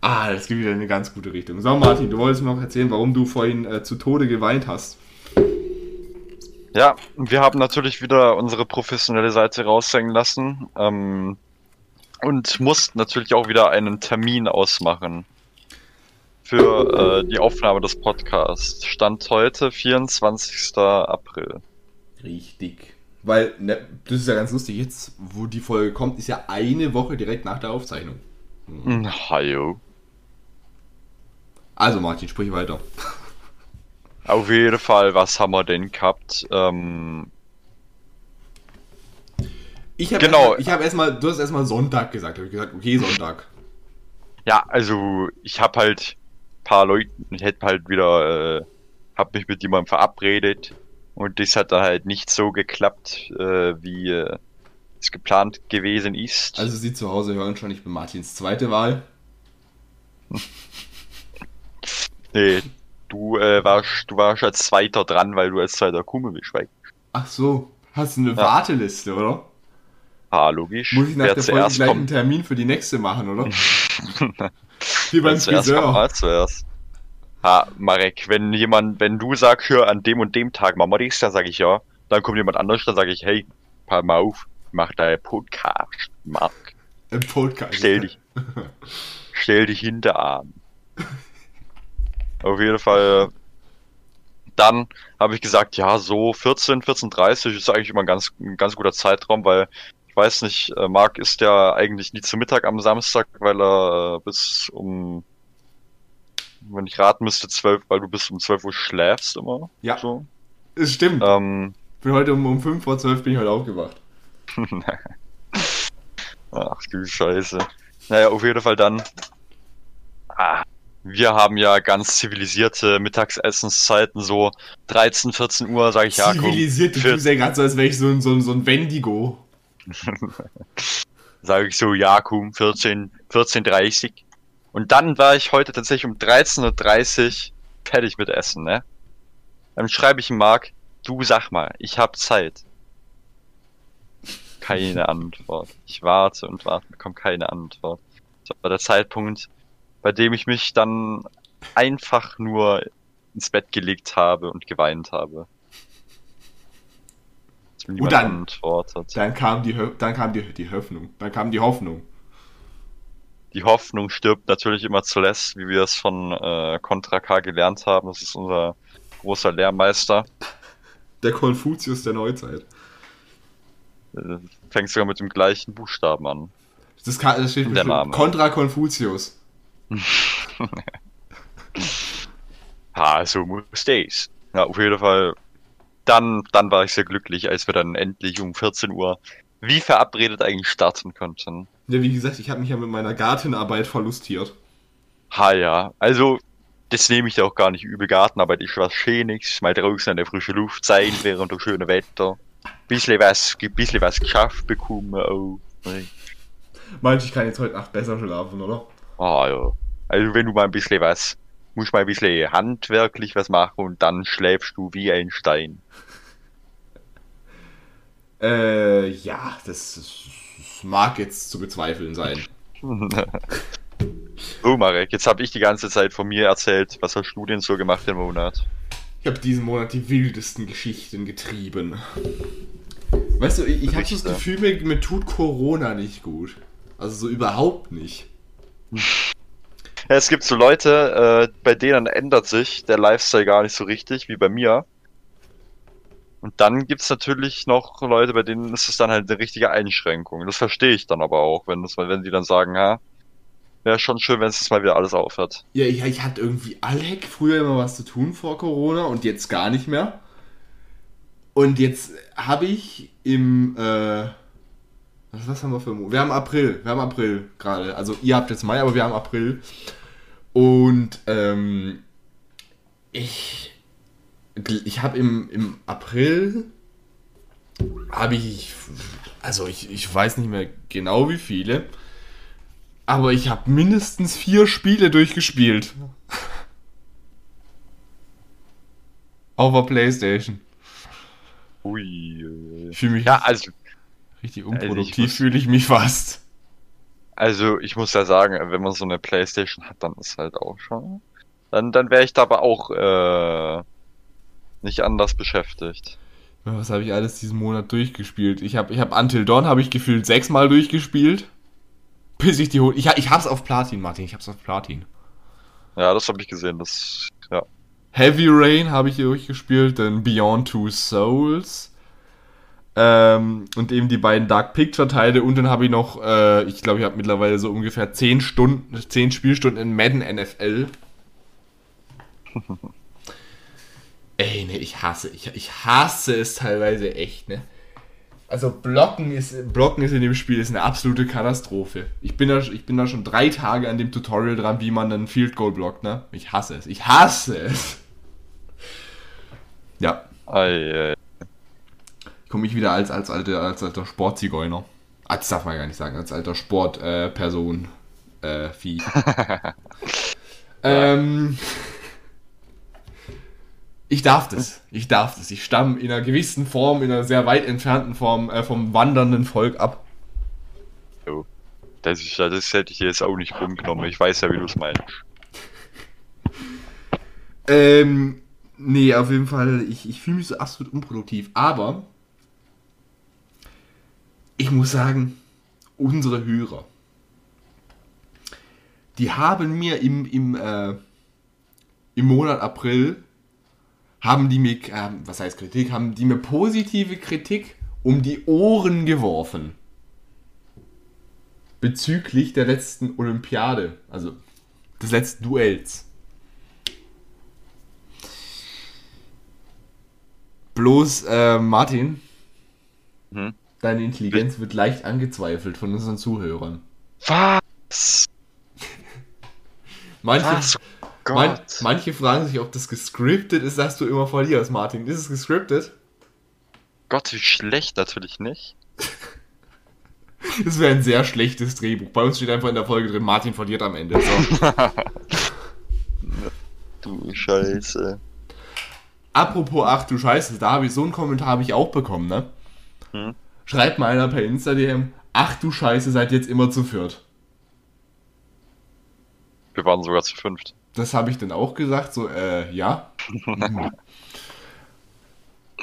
Ah, das geht wieder in eine ganz gute Richtung. So, Martin, du wolltest mir noch erzählen, warum du vorhin äh, zu Tode geweint hast. Ja, wir haben natürlich wieder unsere professionelle Seite raushängen lassen ähm, und mussten natürlich auch wieder einen Termin ausmachen für äh, die Aufnahme des Podcasts. Stand heute 24. April. Richtig. Weil, ne, das ist ja ganz lustig, jetzt, wo die Folge kommt, ist ja eine Woche direkt nach der Aufzeichnung. Hm, Hallo. Also, Martin, sprich weiter. Auf jeden Fall, was haben wir denn gehabt? Ähm, Ich habe Genau. Erst, ich habe erstmal, du hast erstmal Sonntag gesagt. Habe ich gesagt, okay, Sonntag. Ja, also ich hab halt paar Leuten, ich hätte halt wieder, äh, hab mich mit jemandem verabredet und das hat da halt nicht so geklappt, äh, wie äh, es geplant gewesen ist. Also Sie zu Hause hören schon, ich bin Martins zweite Wahl. *laughs* nee, du äh, warst, du warst als Zweiter dran, weil du als zweiter bist. weil- Ach so, hast du eine Ja. Warteliste, oder? Ah, logisch. Muss ich nach Wer der Folge gleich einen kommt, Termin für die nächste machen, oder? *laughs* Wie beim Friseur. zuerst. Ha, Marek, wenn jemand, wenn du sagst, hör, an dem und dem Tag machen wir das, dann sage ich ja. Dann kommt jemand anderes, dann sage ich, hey, pass mal auf, mach deinen Podcast, Mark. Im Podcast. Stell dich. *laughs* Stell dich hinter an. Auf jeden Fall. Dann habe ich gesagt, ja, so 14, 14.30 ist eigentlich immer ein ganz, ein ganz guter Zeitraum, weil ich weiß nicht, äh, Marc ist ja eigentlich nie zu Mittag am Samstag, weil er äh, bis um, wenn ich raten müsste, 12, weil du bis um 12 Uhr schläfst immer. Ja. So. Es stimmt. Ähm, Bin heute um, um 5 vor 12 bin ich heute aufgewacht. *laughs* Ach du Scheiße. Naja, auf jeden Fall dann. Ah, wir haben ja ganz zivilisierte Mittagsessenszeiten, so 13, 14 Uhr, sage ich ja. Zivilisiert, du tust ja gerade so, als wäre ich so ein, so ein, so ein Wendigo. *laughs* Sage ich so, ja, komm, 14, 14.30 Und dann war ich heute tatsächlich um 13.30 Uhr fertig mit Essen, ne? Dann schreibe ich ihm Marc, du sag mal, ich hab Zeit. Keine *laughs* Antwort. Ich warte und warte, bekomme keine Antwort. Das war der Zeitpunkt, bei dem ich mich dann einfach nur ins Bett gelegt habe und geweint habe. Niemand dann- antwortet. Dann kam die, dann kam die, die Hoffnung. Dann kam die Hoffnung. Die Hoffnung stirbt natürlich immer zuletzt, wie wir es von äh, Contra K gelernt haben. Das ist unser großer Lehrmeister. Der Konfuzius der Neuzeit. Äh, fängt sogar mit dem gleichen Buchstaben an. Das, kann, das steht bestimmt. Name. Contra Konfuzius. *laughs* Ha, so muss das. Ja, auf jeden Fall. Dann, dann war ich sehr glücklich, als wir dann endlich um 14 Uhr wie verabredet eigentlich starten konnten. Ja, wie gesagt, ich habe mich ja mit meiner Gartenarbeit verlustiert. Ha ja, also das nehme ich dir auch gar nicht übel. Gartenarbeit ist was Schönes, mal draußen an der frischen Luft sein während der schönen Wetter. Bisschen was, bisschen was geschafft bekommen auch. ne? Meinte, ich kann jetzt heute Nacht besser schlafen, oder? Ah ja. Also wenn du mal ein bisschen was, musst mal ein bisschen handwerklich was machen und dann schläfst du wie ein Stein. Äh, ja, das, mag jetzt zu bezweifeln sein. *laughs* Oh Marek, jetzt habe ich die ganze Zeit von mir erzählt. Was hast du denn so gemacht im Monat? Ich habe diesen Monat die wildesten Geschichten getrieben. Weißt du, ich, ich habe so das. Gefühl, mir, mir tut Corona nicht gut. Also so überhaupt nicht. Ja, es gibt so Leute, äh, bei denen ändert sich der Lifestyle gar nicht so richtig, wie bei mir. Und dann gibt's natürlich noch Leute, bei denen ist es dann halt eine richtige Einschränkung. Das verstehe ich dann aber auch, wenn das, wenn die dann sagen, ha, wäre schon schön, wenn es mal wieder alles aufhört. Ja, ich, ich hatte irgendwie Alec früher immer was zu tun vor Corona und jetzt gar nicht mehr. Und jetzt habe ich im, äh, was, was haben wir für Monat? Wir haben April, wir haben April gerade. Also ihr habt jetzt Mai, aber wir haben April. Und ähm, ich, ich habe im, im April, habe ich, also ich, ich weiß nicht mehr genau wie viele, aber ich habe mindestens vier Spiele durchgespielt. *laughs* Auf der Playstation. Ui. Ich fühle mich Ja, also, richtig also unproduktiv, muss- fühle ich mich fast. also ich muss ja sagen, wenn man so eine Playstation hat, dann ist halt auch schon. Dann, dann wäre ich da aber auch äh, nicht anders beschäftigt. Was habe ich alles diesen Monat durchgespielt? Ich habe ich hab Until Dawn habe ich gefühlt sechsmal durchgespielt. Bis ich die hol. Ich, ich hab's auf Platin, Martin. Ich hab's auf Platin. Ja, das habe ich gesehen. Das, ja. Heavy Rain habe ich durchgespielt, dann Beyond Two Souls. Ähm, und eben die beiden Dark Picture Teile und dann habe ich noch, äh, ich glaube, ich habe mittlerweile so ungefähr 10 Stunden, 10 Spielstunden in Madden NFL. *laughs* Ey, ne, ich hasse, ich, ich hasse es teilweise echt, ne. Also Blocken ist, Blocken ist in dem Spiel ist eine absolute Katastrophe. Ich bin, da, ich bin da schon drei Tage an dem Tutorial dran, wie man einen Field Goal blockt, ne? Ich hasse es. Ich hasse es. Ja, Ei, ich komme ich wieder als, als, alter, als alter Sportzigeuner. Ah, das darf man gar nicht sagen, als alter Sportperson. Äh, äh, Vieh. *laughs* ähm, ich darf das. Ich darf das. Ich stamme in einer gewissen Form, in einer sehr weit entfernten Form äh, vom wandernden Volk ab. Jo. Das, ist, das hätte ich jetzt auch nicht rumgenommen. Ich weiß ja, wie du es meinst. Ähm, nee, auf jeden Fall, ich, ich fühle mich so absolut unproduktiv. Aber ich muss sagen, unsere Hörer, die haben mir im, im, äh, im Monat April, haben die mir, äh, was heißt Kritik, haben die mir positive Kritik um die Ohren geworfen. Bezüglich der letzten Olympiade, also des letzten Duells. Bloß, äh, Martin, Hm? deine Intelligenz wird leicht angezweifelt von unseren Zuhörern. Was? Manche, Was? Oh man, Gott. manche fragen sich, ob das gescriptet ist, dass du immer verlierst, Martin. Ist es gescriptet? Gott, wie schlecht natürlich nicht. Das wäre ein sehr schlechtes Drehbuch. Bei uns steht einfach in der Folge drin, Martin verliert am Ende. So. *laughs* Du Scheiße. Apropos, ach du Scheiße, da habe ich so einen Kommentar habe ich auch bekommen, ne? Hm? Schreibt mal einer per Insta-DM, ach du Scheiße, seid jetzt immer zu viert. Wir waren sogar zu fünft. Das habe ich dann auch gesagt, so, äh, ja. *laughs*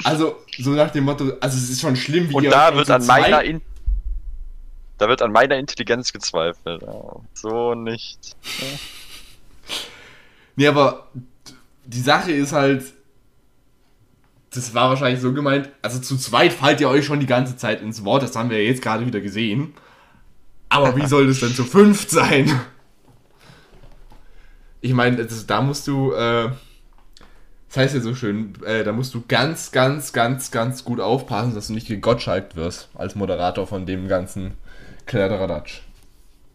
also, so nach dem Motto, also es ist schon schlimm, wie Und ihr da wird an meiner In da wird an meiner Intelligenz gezweifelt. So nicht. Nee, aber die Sache ist halt, das war wahrscheinlich so gemeint, also zu zweit fallt ihr euch schon die ganze Zeit ins Wort, das haben wir ja jetzt gerade wieder gesehen. Aber wie soll das denn zu fünft sein? Ich meine, da musst du, äh, das heißt ja so schön, äh, da musst du ganz, ganz, ganz, ganz gut aufpassen, dass du nicht gegottschalkt wirst als Moderator von dem ganzen Kladderadatsch.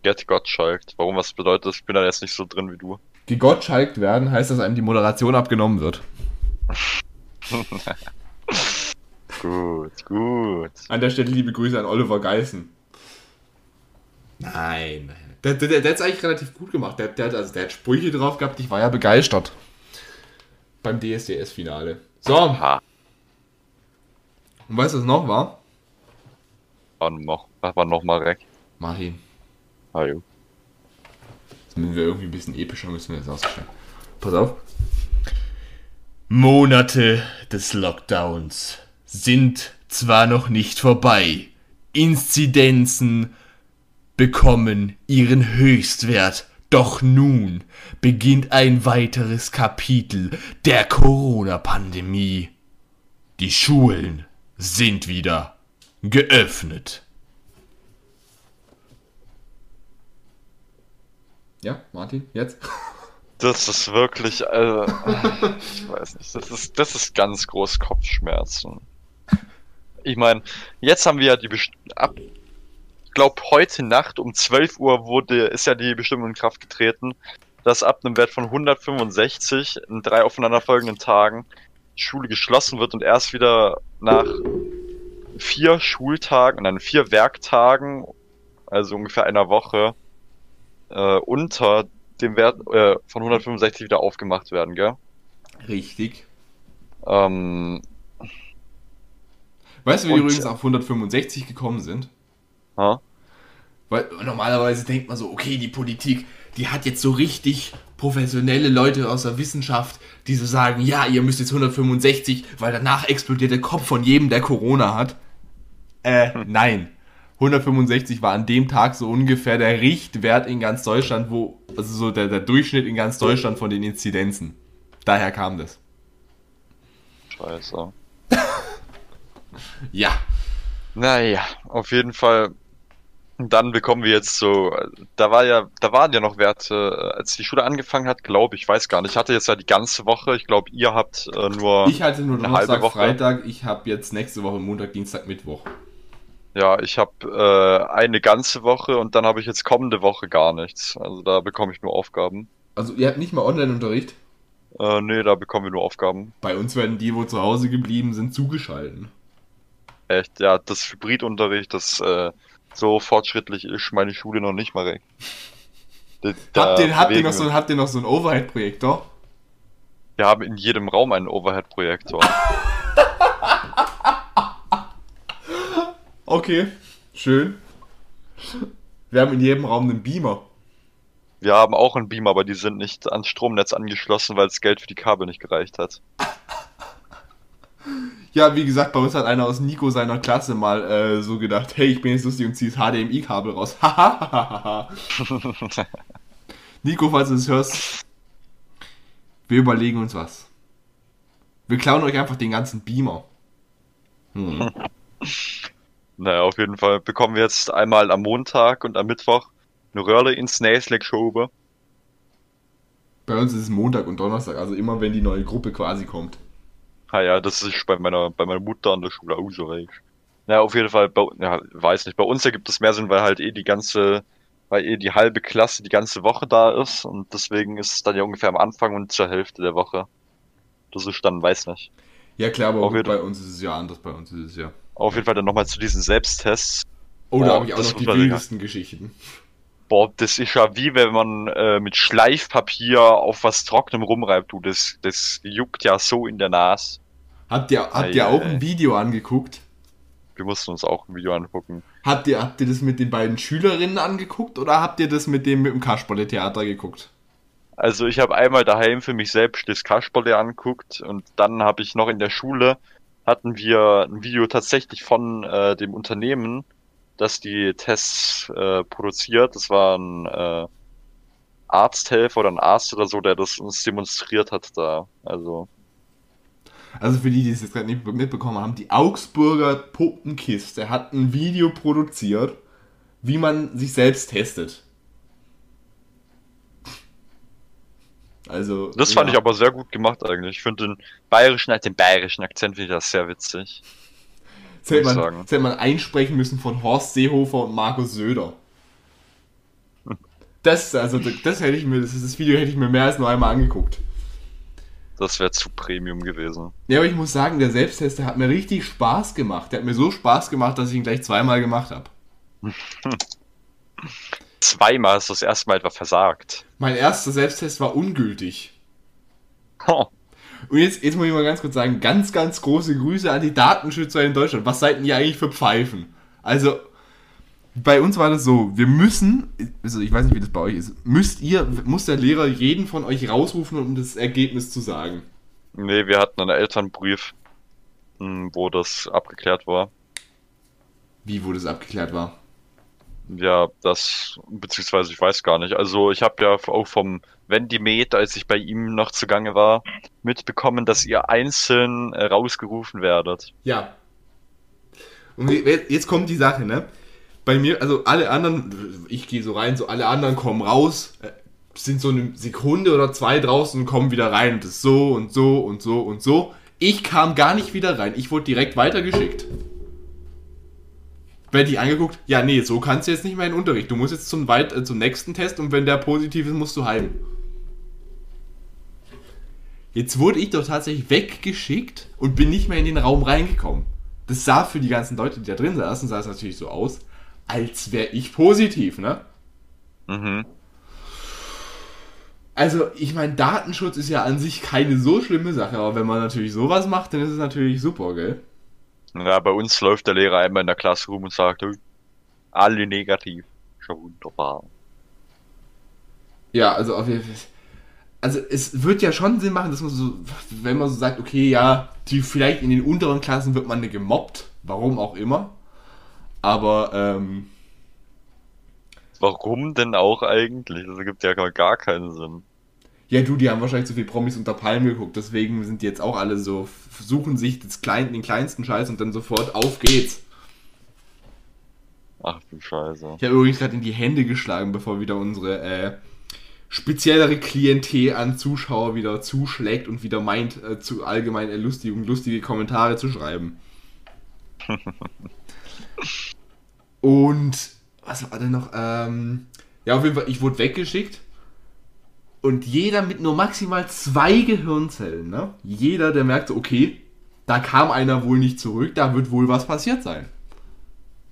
Get Gottschalk. Warum, was bedeutet das? Ich bin da jetzt nicht so drin wie du. Gegottschalkt werden heißt, dass einem die Moderation abgenommen wird. *laughs* Gut, gut. An der Stelle liebe Grüße an Oliver Geißen. Nein, nein. Der, der, der hat es eigentlich relativ gut gemacht. Der, der, hat, also der hat Sprüche drauf gehabt, ich war ja begeistert. Beim DSDS-Finale. So, und Ha. weißt du, was noch war? Und noch, mal noch mal weg. Martin, Ah, jo. jetzt müssen wir irgendwie ein bisschen epischer, müssen wir das ausstellen. Pass auf. Monate des Lockdowns sind zwar noch nicht vorbei. Inzidenzen bekommen ihren Höchstwert. Doch nun beginnt ein weiteres Kapitel der Corona-Pandemie. Die Schulen sind wieder geöffnet. Ja, Martin, jetzt? Das ist wirklich, äh, ich weiß nicht, das ist, das ist ganz groß Kopfschmerzen. Ich meine, jetzt haben wir ja die Best ab, glaube heute Nacht um 12 Uhr wurde, ist ja die Bestimmung in Kraft getreten, dass ab einem Wert von 165 in drei aufeinanderfolgenden Tagen die Schule geschlossen wird und erst wieder nach vier Schultagen, nein, vier Werktagen, also ungefähr einer Woche, äh, unter dem Wert äh, von 165 wieder aufgemacht werden, gell? Richtig. Ähm, Weißt du, wie Und- die übrigens auf 165 gekommen sind? Ha? Weil normalerweise denkt man so, okay, die Politik, die hat jetzt so richtig professionelle Leute aus der Wissenschaft, die so sagen, ja, ihr müsst jetzt 165, weil danach explodiert der Kopf von jedem, der Corona hat. Äh, *laughs* nein. 165 war an dem Tag so ungefähr der Richtwert in ganz Deutschland, wo, also so der, der Durchschnitt in ganz Deutschland von den Inzidenzen. Daher kam das. Scheiße. *laughs* Ja. Naja, auf jeden Fall. Dann bekommen wir jetzt so, da war ja, da waren ja noch Werte, als die Schule angefangen hat, glaube ich, weiß gar nicht. Ich hatte jetzt ja die ganze Woche, ich glaube, ihr habt äh, nur, Ich hatte nur Eine halbe Donnerstag, Woche. Freitag, ich habe jetzt nächste Woche Montag, Dienstag, Mittwoch. Ja, ich habe äh, eine ganze Woche und dann habe ich jetzt kommende Woche gar nichts. Also da bekomme ich nur Aufgaben. Also ihr habt nicht mal Online-Unterricht? Äh, nee, da bekommen wir nur Aufgaben. Bei uns werden die, wo zu Hause geblieben sind, zugeschalten. Echt, ja, das Hybridunterricht, das äh, so fortschrittlich ist meine Schule noch nicht mal recht. *laughs* Da- Habt ihr, habt, ihr noch so, habt ihr noch so einen Overhead-Projektor? Wir haben in jedem Raum einen Overhead-Projektor. *laughs* Okay, schön. Wir haben in jedem Raum einen Beamer. Wir haben auch einen Beamer, aber die sind nicht ans Stromnetz angeschlossen, weil das Geld für die Kabel nicht gereicht hat. *laughs* Ja, wie gesagt, bei uns hat einer aus Nico seiner Klasse mal äh, so gedacht, hey, ich bin jetzt lustig und zieh das HDMI-Kabel raus. *laughs* Nico, falls du es hörst, wir überlegen uns was. Wir klauen euch einfach den ganzen Beamer. Hm. *laughs* Naja, auf jeden Fall bekommen wir jetzt einmal am Montag und am Mittwoch eine Röhrle ins Näsle geschoben. Bei uns ist es Montag und Donnerstag, also immer wenn die neue Gruppe quasi kommt. Ah ja, das ist bei meiner, bei meiner Mutter an der Schule auch so recht. Ja, auf jeden Fall, bei, ja, weiß nicht, bei uns ergibt es mehr Sinn, weil halt eh die ganze, weil eh die halbe Klasse die ganze Woche da ist und deswegen ist es dann ja ungefähr am Anfang und zur Hälfte der Woche. Das ist dann, weiß nicht. Ja klar, aber Auf jeden- bei uns ist es ja anders, bei uns ist es ja. Auf jeden Fall dann nochmal zu diesen Selbsttests. Oh, da habe ich auch noch die wildesten Geschichten. Boah, das ist ja wie wenn man äh, mit Schleifpapier auf was Trockenem rumreibt, du, das, das juckt ja so in der Nase. Habt ihr, habt ihr Ei, auch ei, ein ei. Video angeguckt? Wir mussten uns auch ein Video angucken. Habt ihr, habt ihr das mit den beiden Schülerinnen angeguckt oder habt ihr das mit dem mit dem Kasperle-Theater geguckt? Also ich habe einmal daheim für mich selbst das Kasperle anguckt und dann habe ich noch in der Schule hatten wir ein Video tatsächlich von äh, dem Unternehmen, das die Tests äh, produziert. Das war ein äh, Arzthelfer oder ein Arzt oder so, der das uns demonstriert hat da. Also Also für die, die es jetzt gerade nicht mitbekommen haben, die Augsburger Puppenkiste hat ein Video produziert, wie man sich selbst testet. Also. das fand ja. ich aber sehr gut gemacht eigentlich. Ich finde den bayerischen, den bayerischen Akzent finde ich das sehr witzig. Das hätte man, sagen. das hätte man einsprechen müssen von Horst Seehofer und Markus Söder. Das, also, das hätte ich mir, das, das Video hätte ich mir mehr als nur einmal angeguckt. Das wäre zu Premium gewesen. Ja, aber ich muss sagen, der Selbsttest, der hat mir richtig Spaß gemacht. Der hat mir so Spaß gemacht, dass ich ihn gleich zweimal gemacht habe. *laughs* Zweimal hast du das erste Mal etwa versagt. Mein erster Selbsttest war ungültig. Oh. Und jetzt, jetzt muss ich mal ganz kurz sagen, ganz, ganz große Grüße an die Datenschützer in Deutschland. Was seid denn ihr eigentlich für Pfeifen? Also, bei uns war das so, wir müssen, also ich weiß nicht, wie das bei euch ist, müsst ihr, muss der Lehrer jeden von euch rausrufen, um das Ergebnis zu sagen. Nee, wir hatten einen Elternbrief, mh, wo das abgeklärt war. Wie, wo das abgeklärt war. Ja, das, beziehungsweise ich weiß gar nicht. Also ich habe ja auch vom Vendimet, als ich bei ihm noch zugange war, mitbekommen, dass ihr einzeln äh, rausgerufen werdet. Ja. Und jetzt kommt die Sache, ne? Bei mir, also alle anderen, ich gehe so rein, so alle anderen kommen raus, äh, sind so eine Sekunde oder zwei draußen und kommen wieder rein und das so und so und so und so. Ich kam gar nicht wieder rein, ich wurde direkt weitergeschickt. Werde ich angeguckt, ja nee, so kannst du jetzt nicht mehr in den Unterricht. Du musst jetzt zum, weit, äh, zum nächsten Test und wenn der positiv ist, musst du heim. Jetzt wurde ich doch tatsächlich weggeschickt und bin nicht mehr in den Raum reingekommen. Das sah für die ganzen Leute, die da drin saßen, sah es natürlich so aus, als wäre ich positiv, ne? Mhm. Also, ich meine, Datenschutz ist ja an sich keine so schlimme Sache, aber wenn man natürlich sowas macht, dann ist es natürlich super, gell? Ja, bei uns läuft der Lehrer einmal in der Klasse rum und sagt, "Hey, alle negativ. Schon wunderbar. Ja, also auf jeden Fall. Also es wird ja schon Sinn machen, dass man so, wenn man so sagt, okay, ja, die vielleicht in den unteren Klassen wird man gemobbt, warum auch immer. Aber ähm, Warum denn auch eigentlich? Das ergibt ja gar- keinen Sinn. ja, du, die haben wahrscheinlich zu viel Promis unter Palmen geguckt, deswegen sind die jetzt auch alle so, suchen sich Klein, den kleinsten Scheiß und dann sofort auf geht's. Ach du Scheiße. Ich habe übrigens gerade in die Hände geschlagen, bevor wieder unsere äh, speziellere Klientel an Zuschauer wieder zuschlägt und wieder meint, äh, zu allgemeinen Erlustigung lustige Kommentare zu schreiben. *laughs* Und was war denn noch? Ähm, ja, auf jeden Fall, ich wurde weggeschickt. Und jeder mit nur maximal zwei Gehirnzellen, ne? Jeder, der merkte, okay, da kam einer wohl nicht zurück, da wird wohl was passiert sein.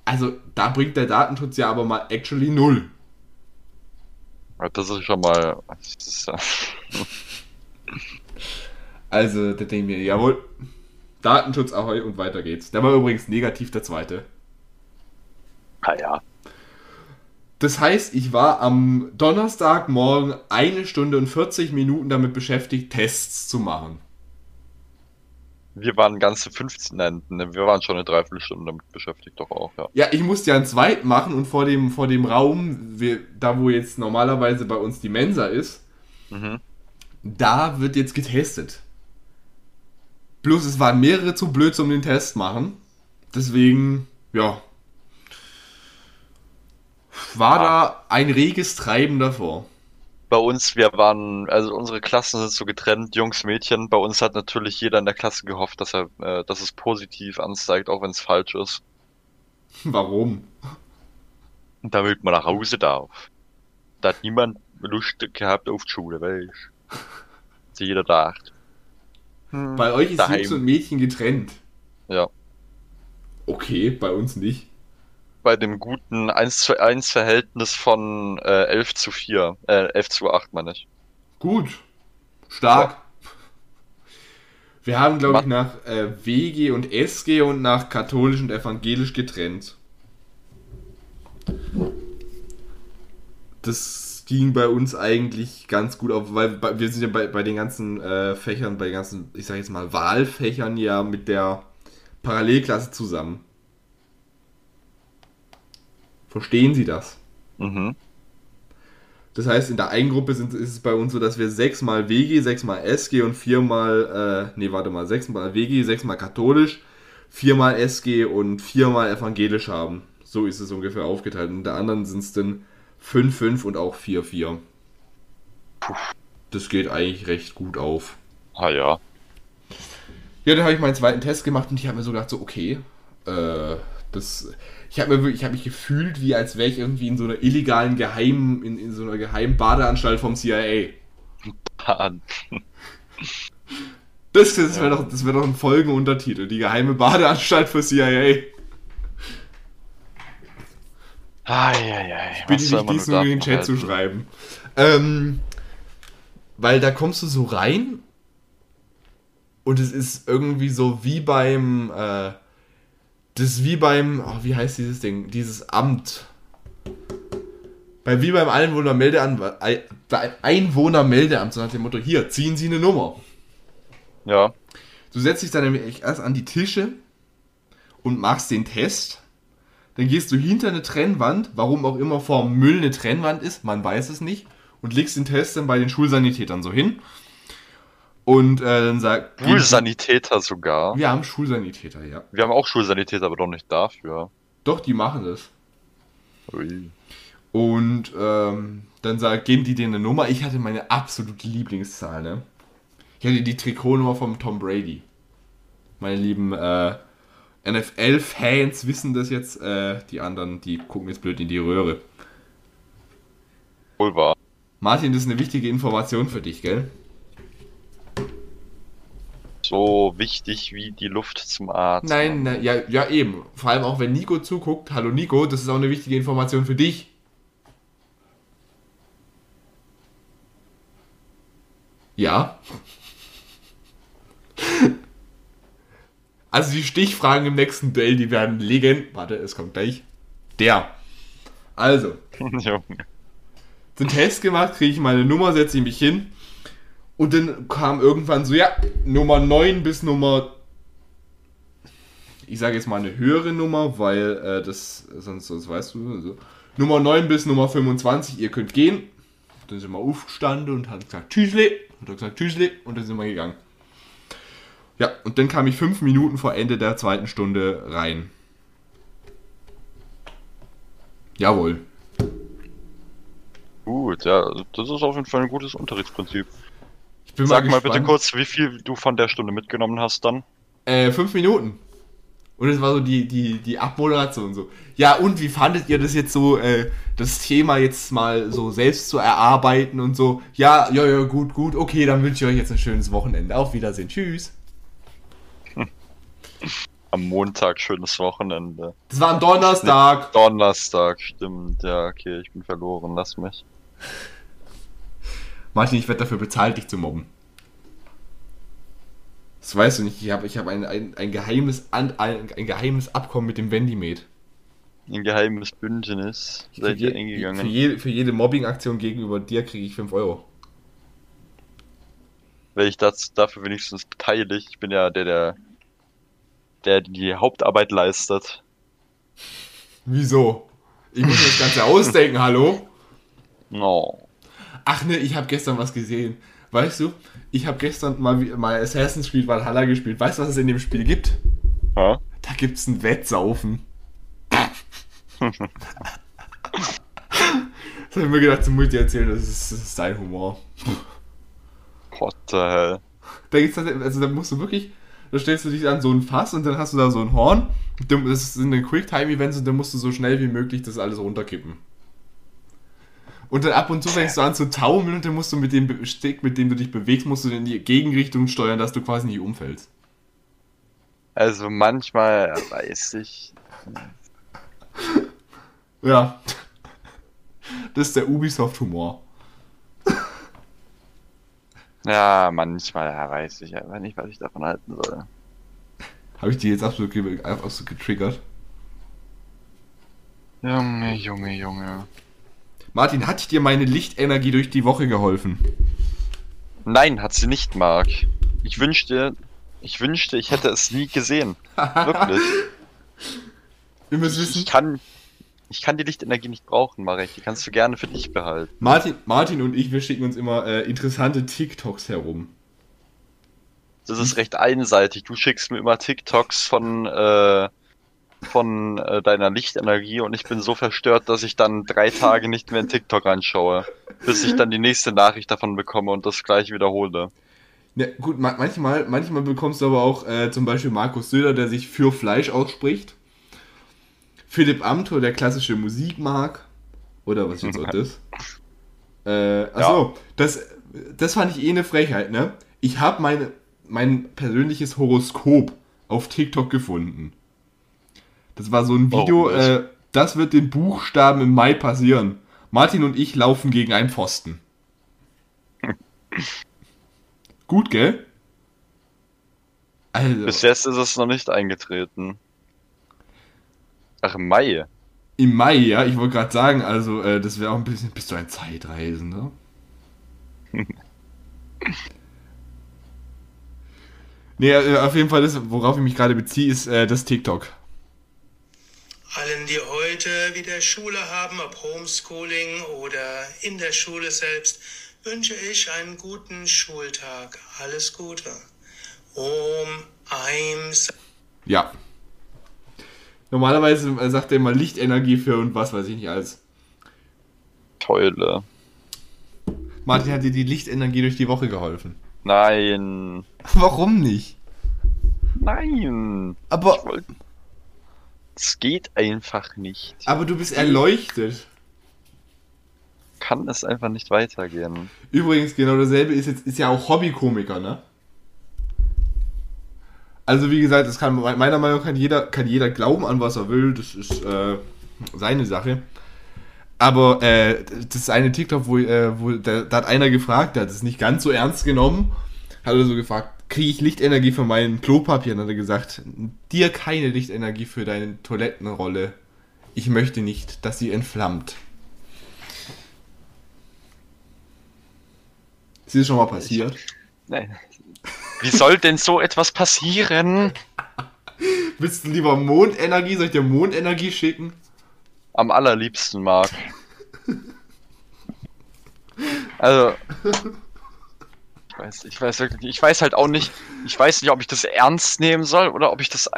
Also, da bringt der Datenschutz ja aber mal actually null. Das ist schon mal. Also, da denke ich mir, jawohl, Datenschutz ahoi und weiter geht's. Der war übrigens negativ der zweite. Ah ja. Das heißt, ich war am Donnerstagmorgen eine Stunde und 40 Minuten damit beschäftigt, Tests zu machen. Wir waren ganze 15, nein, ne, wir waren schon eine Dreiviertelstunde damit beschäftigt, doch auch, ja. Ja, ich musste ja einen zweiten machen und vor dem, vor dem Raum, wir, da wo jetzt normalerweise bei uns die Mensa ist, Mhm. da wird jetzt getestet. Bloß es waren mehrere zu blöd zum den Test machen. Deswegen, ja. War da ein reges Treiben davor. Bei uns, wir waren, also unsere Klassen sind so getrennt, Jungs, Mädchen. Bei uns hat natürlich jeder in der Klasse gehofft, dass er, äh, dass es positiv anzeigt, auch wenn es falsch ist. *laughs* Warum? Damit man nach Hause darf. Da hat niemand Lust gehabt auf die Schule, weißt du. Hat jeder gedacht. Bei euch ist Daheim. Jungs und Mädchen getrennt. Ja. Okay, bei uns nicht. Bei dem guten 1 zu 1 Verhältnis von äh, 11 zu 4, äh, 11 zu 8 meine ich. Gut. Stark. Wir haben, glaube ich, nach äh, WG und SG und nach katholisch und evangelisch getrennt. Das ging bei uns eigentlich ganz gut auf, weil bei, wir sind ja bei, bei den ganzen äh, Fächern, bei den ganzen, ich sage jetzt mal, Wahlfächern ja mit der Parallelklasse zusammen. Verstehen Sie das? Mhm. Das heißt, in der einen Gruppe sind, ist es bei uns so, dass wir sechsmal WG, sechsmal SG und viermal, äh, nee, warte mal, sechsmal WG, sechsmal katholisch, viermal SG und viermal evangelisch haben. So ist es ungefähr aufgeteilt. In der anderen sind es dann 5, 5 und auch 4, 4. Das geht eigentlich recht gut auf. Ah ja. Ja, dann habe ich meinen zweiten Test gemacht und ich habe mir so gedacht, so, okay, äh, das, ich habe mir ich habe mich gefühlt, wie als wäre ich irgendwie in so einer illegalen geheimen, in, in so einer geheimen Badeanstalt vom CIA. Pan. Das, das wäre doch, das wär doch ein Folgenuntertitel, die geheime Badeanstalt für CIA. Eieiei. Bitte soll nicht man dies nur in den Chat zu halten? schreiben. Ähm, weil da kommst du so rein und es ist irgendwie so wie beim, äh, das ist wie beim, oh, wie heißt dieses Ding, dieses Amt. Bei, wie beim Einwohnermeldeamt, so nach dem Motto, hier, ziehen Sie eine Nummer. Ja. Du setzt dich dann nämlich erst an die Tische und machst den Test. Dann gehst du hinter eine Trennwand, warum auch immer vor Müll eine Trennwand ist, man weiß es nicht, und legst den Test dann bei den Schulsanitätern so hin. Und äh, dann sagt. Schulsanitäter sogar. Wir haben Schulsanitäter, ja. Wir haben auch Schulsanitäter, aber doch nicht dafür. Doch, die machen das. Ui. Und ähm, dann sagt, geben die dir eine Nummer. Ich hatte meine absolute Lieblingszahl, ne? Ich hatte die Trikotnummer vom Tom Brady. Meine lieben äh, NFL-Fans wissen das jetzt. Äh, die anderen, die gucken jetzt blöd in die Röhre. Wohl wahr. Martin, das ist eine wichtige Information für dich, gell? So wichtig wie die Luft zum Atmen. Nein, na, ja, ja eben. Vor allem auch wenn Nico zuguckt. Hallo Nico, das ist auch eine wichtige Information für dich. Ja. *laughs* Also die Stichfragen im nächsten Duell, die werden legend. Warte, es kommt gleich. Der. Also, *laughs* den Test gemacht, kriege ich meine Nummer, setze ich mich hin. Und dann kam irgendwann so, ja, Nummer 9 bis Nummer. Ich sage jetzt mal eine höhere Nummer, weil äh, das, sonst, sonst weißt du. Also, Nummer 9 bis Nummer 25, ihr könnt gehen. Dann sind wir aufgestanden und hat gesagt, Tschüssle. Und hat gesagt, Tschüssle. Und dann sind wir gegangen. Ja, und dann kam ich fünf Minuten vor Ende der zweiten Stunde rein. Jawohl. Gut, ja, das ist auf jeden Fall ein gutes Unterrichtsprinzip. Bin Sag mal bitte gespannt. kurz, wie viel du von der Stunde mitgenommen hast dann. Äh, fünf Minuten. Und es war so die, die, die Abmoderation so. Ja, und wie fandet ihr das jetzt so, äh, das Thema jetzt mal so selbst zu erarbeiten und so? Ja, ja, ja, gut, gut, okay, dann wünsche ich euch jetzt ein schönes Wochenende. Auf Wiedersehen, tschüss. *laughs* Am Montag schönes Wochenende. Das war am Donnerstag. Donnerstag, stimmt. Ja, okay, ich bin verloren. Lass mich. Martin, ich werde dafür bezahlt, dich zu mobben. Das weißt du nicht. Ich habe ich hab ein, ein, ein, geheimes ein, ein geheimes Abkommen mit dem Vendimate. Ein geheimes Bündnis. Für, Seid ihr je, eingegangen? für, je, für jede Mobbing-Aktion gegenüber dir kriege ich 5 Euro. Werde ich das dafür wenigstens beteiligt? Ich bin ja der, der, der die Hauptarbeit leistet. Wieso? Ich muss mir das Ganze ausdenken, hallo? No. Ach ne, ich habe gestern was gesehen. Weißt du, ich habe gestern mal, mal Assassin's Creed Valhalla gespielt. Weißt du, was es in dem Spiel gibt? Hä? Da gibt's ein Wettsaufen. das habe ich mir gedacht, ich dir erzählen, das ist, das ist dein Humor. What the hell? Da gibt's tatsächlich- also da musst du wirklich, da stellst du dich an so ein Fass und dann hast du da so ein Horn. Das sind dann Quicktime-Events und dann musst du so schnell wie möglich das alles runterkippen. Und dann ab und zu fängst du an zu taumeln und dann musst du mit dem Stick, mit dem du dich bewegst, musst du in die Gegenrichtung steuern, dass du quasi nicht umfällst. Also manchmal weiß ich. *laughs* Ja. Das ist der Ubisoft-Humor. *laughs* Ja, manchmal weiß ich einfach nicht, was ich davon halten soll. Habe ich die jetzt absolut, ge absolut getriggert? Junge, Junge, Junge. Martin, hat dir meine Lichtenergie durch die Woche geholfen? Nein, hat sie nicht, Mark. Ich wünschte, ich wünschte, ich hätte es nie gesehen. Wirklich. *laughs* Wir müssen Ich kann, ich kann die Lichtenergie nicht brauchen, Marek. Die kannst du gerne für dich behalten. Martin, Martin und ich, wir schicken uns immer äh, interessante TikToks herum. Das ist recht einseitig. Du schickst mir immer TikToks von, äh, von äh, deiner Lichtenergie und ich bin so verstört, dass ich dann drei Tage nicht mehr in TikTok anschaue, bis ich dann die nächste Nachricht davon bekomme und das gleich wiederhole. Ja, gut, ma manchmal, manchmal bekommst du aber auch äh, zum Beispiel Markus Söder, der sich für Fleisch ausspricht. Philipp Amthor, der klassische Musik mag. Oder was ist jetzt auch das? Äh, achso, das, das fand ich eh eine Frechheit, ne? Ich habe meine, mein persönliches Horoskop auf TikTok gefunden. Das war so ein Video, nicht? äh, das wird den Buchstaben im Mai passieren. Martin und ich laufen gegen einen Pfosten. *laughs* Gut, gell? Also, Bis jetzt ist es noch nicht eingetreten. Ach, im Mai. im Mai, ja, ich wollte gerade sagen, also äh, das wäre auch ein bisschen, bist du ein Zeitreisender? *laughs* nee, äh, auf jeden Fall, das, worauf ich mich gerade beziehe, ist äh, das TikTok. Allen, die heute wieder Schule haben, ob Homeschooling oder in der Schule selbst, wünsche ich einen guten Schultag. Alles Gute. Om Eim Ja. Normalerweise äh, sagt er immer Lichtenergie für und was weiß ich nicht alles. Keule. Martin hat dir die Lichtenergie durch die Woche geholfen. Nein. *laughs* Warum nicht? Nein. Aber, Es geht einfach nicht. aber du bist erleuchtet. Kann es einfach nicht weitergehen. Übrigens, genau dasselbe ist jetzt ist ja auch Hobbykomiker, ne? Also wie gesagt, das kann meiner Meinung nach kann jeder, kann jeder glauben an was er will, das ist äh, seine Sache. Aber äh, das ist eine TikTok, wo, äh, wo da, da hat einer gefragt, der hat es nicht ganz so ernst genommen, hat er so gefragt, kriege ich Lichtenergie für mein Klopapier? Und dann hat er gesagt, dir keine Lichtenergie für deine Toilettenrolle. Ich möchte nicht, dass sie entflammt. Ist dir das schon mal passiert? Nein. Wie soll denn so etwas passieren? *laughs* Willst du lieber Mondenergie? Soll ich dir Mondenergie schicken? Am allerliebsten, Marc. Also. *laughs* Ich weiß, ich weiß wirklich, ich weiß halt auch nicht, ich weiß nicht, ob ich das ernst nehmen soll oder ob ich das.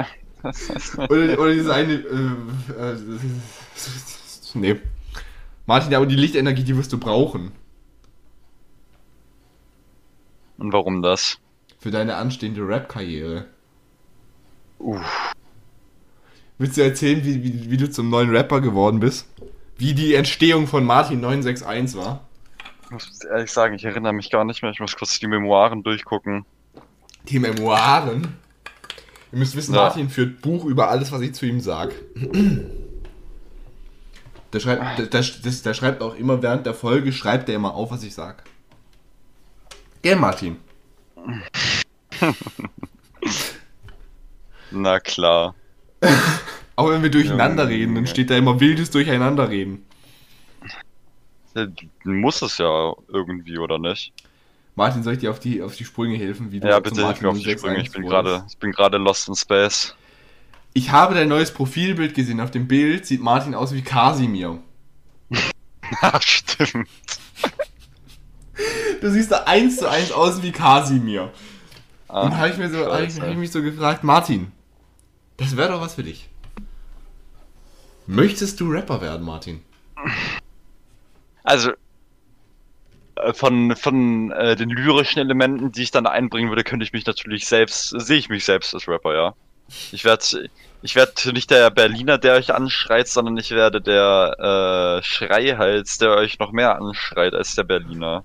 *laughs* Oder, oder diese eine. Äh, äh, nee. Martin, aber die Lichtenergie, die wirst du brauchen. Und warum das? Für deine anstehende Rap-Karriere. Uff. Willst du erzählen, wie, wie, wie du zum neuen Rapper geworden bist? Wie die Entstehung von Martin 961 war? Ich muss ehrlich sagen, ich erinnere mich gar nicht mehr. Ich muss kurz die Memoiren durchgucken. Die Memoiren. Ihr müsst wissen, Ja. Martin führt Buch über alles, was ich zu ihm sag. Der schreibt, der, der, der schreibt auch immer während der Folge, schreibt er immer auf, was ich sag. Gell, Martin? *laughs* Na klar. *laughs* Auch wenn wir durcheinander Ja, reden, dann steht da immer wildes Durcheinanderreden. Muss es ja irgendwie, oder nicht? Martin, soll ich dir auf die, auf die Sprünge helfen? Wie du Ja, bitte hilf mir auf die 061 Sprünge. Ich bin gerade, ich bin gerade lost in space. Ich habe dein neues Profilbild gesehen. Auf dem Bild sieht Martin aus wie Kasimir. *laughs* Ja, stimmt. Du siehst da eins zu eins aus wie Kasimir. Ah, Und habe ich, mir so, hab ich, hab ich mich so gefragt, Martin, das wäre doch was für dich. Möchtest du Rapper werden, Martin? Also, äh, von, von äh, den lyrischen Elementen, die ich dann einbringen würde, könnte ich mich natürlich selbst, sehe ich mich selbst als Rapper, ja. Ich werde ich werd nicht der Berliner, der euch anschreit, sondern ich werde der äh, Schreihals, der euch noch mehr anschreit als der Berliner.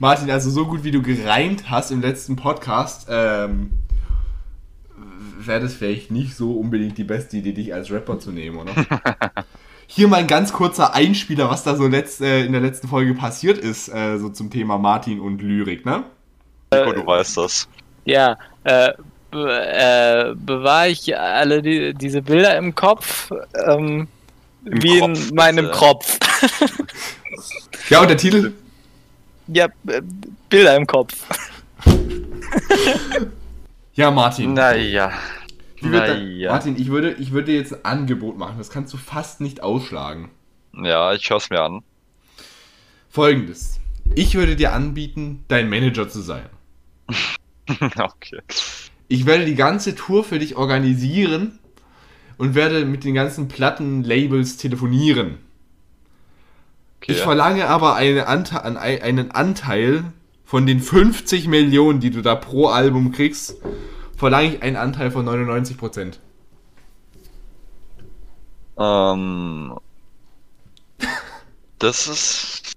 Martin, also so gut wie du gereimt hast im letzten Podcast, ähm, wäre das vielleicht nicht so unbedingt die beste Idee, dich als Rapper zu nehmen, oder? *laughs* Hier mal ein ganz kurzer Einspieler, was da so letzt, äh, in der letzten Folge passiert ist, äh, so zum Thema Martin und Lyrik, ne? Nico, du weißt das. Ja, äh, be äh, bewahre ich alle die, diese Bilder im Kopf, ähm, Im wie Kopf, in meinem. Kopf. *laughs* Ja, und der Titel? ja, äh, Bilder im Kopf. Ja, Martin. Naja. Naja. Martin, ich würde, ich würde dir jetzt ein Angebot machen, das kannst du fast nicht ausschlagen. Ja, ich hör's mir an. Folgendes. Ich würde dir anbieten, dein Manager zu sein. *laughs* okay. Ich werde die ganze Tour für dich organisieren und werde mit den ganzen Plattenlabels telefonieren. okay. Ich verlange aber eine Ante an, einen Anteil von den 50 Millionen, die du da pro Album kriegst, verlange ich einen Anteil von 99%. Ähm, das ist.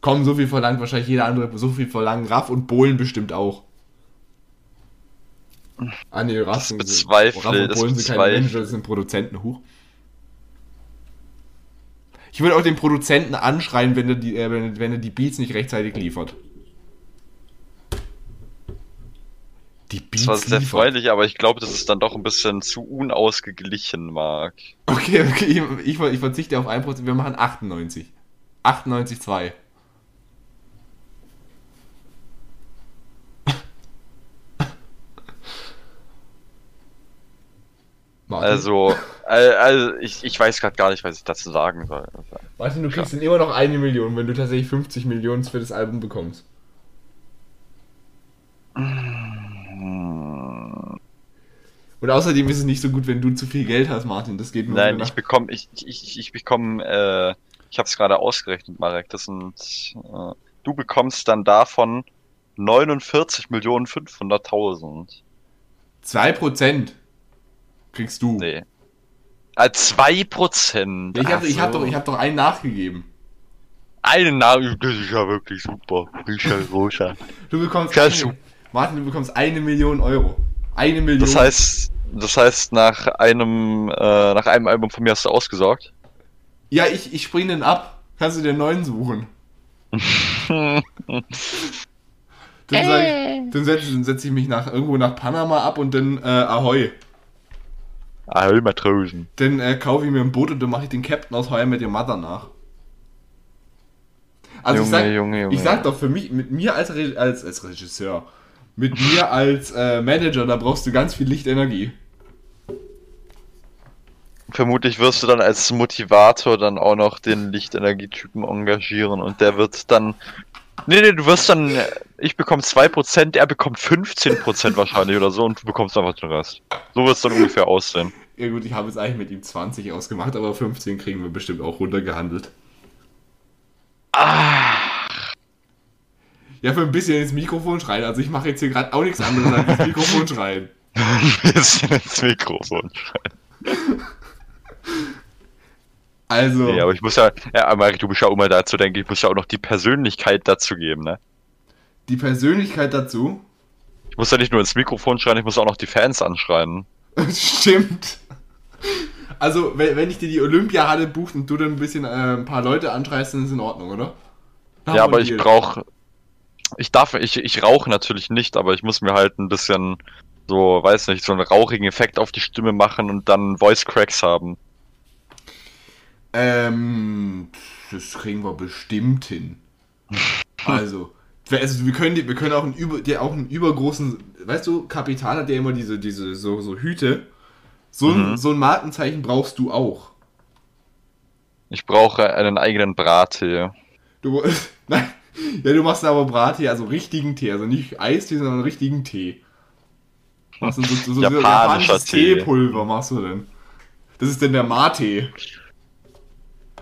Komm, so viel verlangt wahrscheinlich jeder andere, so viel verlangen Raff und Bohlen bestimmt auch. Ah nee, Raff, sind- bezweifle- Raff und das Bohlen sind keine. Manager, das sind Produzenten, huch. Ich würde auch den Produzenten anschreien, wenn er die, äh, wenn, wenn er die Beats nicht rechtzeitig liefert. Die Beats Das war sehr liefert. freundlich, aber ich glaube, das ist dann doch ein bisschen zu unausgeglichen, Marc. Okay, okay, ich, ich, ich verzichte auf 1%, wir machen 98. 98,2. *laughs* Martin, Also, äh, also ich, ich weiß gerade gar nicht, was ich dazu sagen soll. Martin, du kriegst dann immer noch eine Million, wenn du tatsächlich 50 Millionen für das Album bekommst. *laughs* Und außerdem ist es nicht so gut, wenn du zu viel Geld hast, Martin. Das geht nur Nein, ich bekomme, ich, ich, ich, ich bekomme, äh, ich habe es gerade ausgerechnet, Marek. Das sind, äh, du bekommst dann davon 49 Millionen 500.000. 2% kriegst du. Nee. Ah, 2 Prozent. Ich habe ich hab doch, ich hab doch einen nachgegeben. Einen Namen, das ist ja wirklich super. Richard Rosa. Du bekommst Kannst eine, Martin, du bekommst eine Million Euro. Eine Million. Das heißt, das heißt, nach einem, äh, nach einem Album von mir hast du ausgesorgt? Ja, ich, ich spring den ab. Kannst du dir einen neuen suchen? *laughs* Dann, sag ich, dann setze dann setz ich mich nach, irgendwo nach Panama ab und dann äh, Ahoi. Ahoi, Matrosen. Dann äh, kaufe ich mir ein Boot und dann mache ich den Captain aus Heuer mit der Mother nach. Also ich Junge, sag, Junge, Junge. ich sag doch für mich, mit mir als, Re als, als Regisseur, mit mir als äh, Manager, da brauchst du ganz viel Lichtenergie. Vermutlich wirst du dann als Motivator dann auch noch den Lichtenergietypen engagieren und der wird dann. Nee, nee, du wirst dann. Ich bekomme 2%, er bekommt 15% wahrscheinlich oder so und du bekommst einfach den Rest. So wird es dann ungefähr aussehen. Ja gut, ich habe jetzt eigentlich mit ihm 20 ausgemacht, aber 15 kriegen wir bestimmt auch runtergehandelt. Ah, Ja, für ein bisschen ins Mikrofon schreien. Also ich mache jetzt hier gerade auch nichts anderes als ins Mikrofon schreien. *laughs* Ein bisschen ins Mikrofon. Also, Nee, aber ich muss ja, ja, aber du bist ja auch immer dazu, denke ich, muss ja auch noch die Persönlichkeit dazu geben, ne? die Persönlichkeit dazu. Ich muss ja nicht nur ins Mikrofon schreien, ich muss auch noch die Fans anschreien. *laughs* Stimmt. Also, wenn, wenn ich dir die Olympiahalle bucht und du dann ein bisschen äh, ein paar Leute anschreist, dann ist in Ordnung, oder? Haben ja, aber ich brauche, ich darf, ich, ich rauche natürlich nicht, aber ich muss mir halt ein bisschen so, weiß nicht, so einen rauchigen Effekt auf die Stimme machen und dann Voice Cracks haben. Ähm, das kriegen wir bestimmt hin. *laughs* Also, also wir können, wir können auch einen, über, der auch einen übergroßen, weißt du, Kapital hat ja immer diese, diese, so, so Hüte. So, ein, Mhm. so ein Markenzeichen brauchst du auch. Ich brauche einen eigenen Brattee. Du, *laughs* nein, ja, du machst aber Brattee, also richtigen Tee, also nicht Eistee, sondern richtigen Tee. Machst du so, so, so, Japanischer Tee. Teepulver machst du denn? Das ist denn der Mate.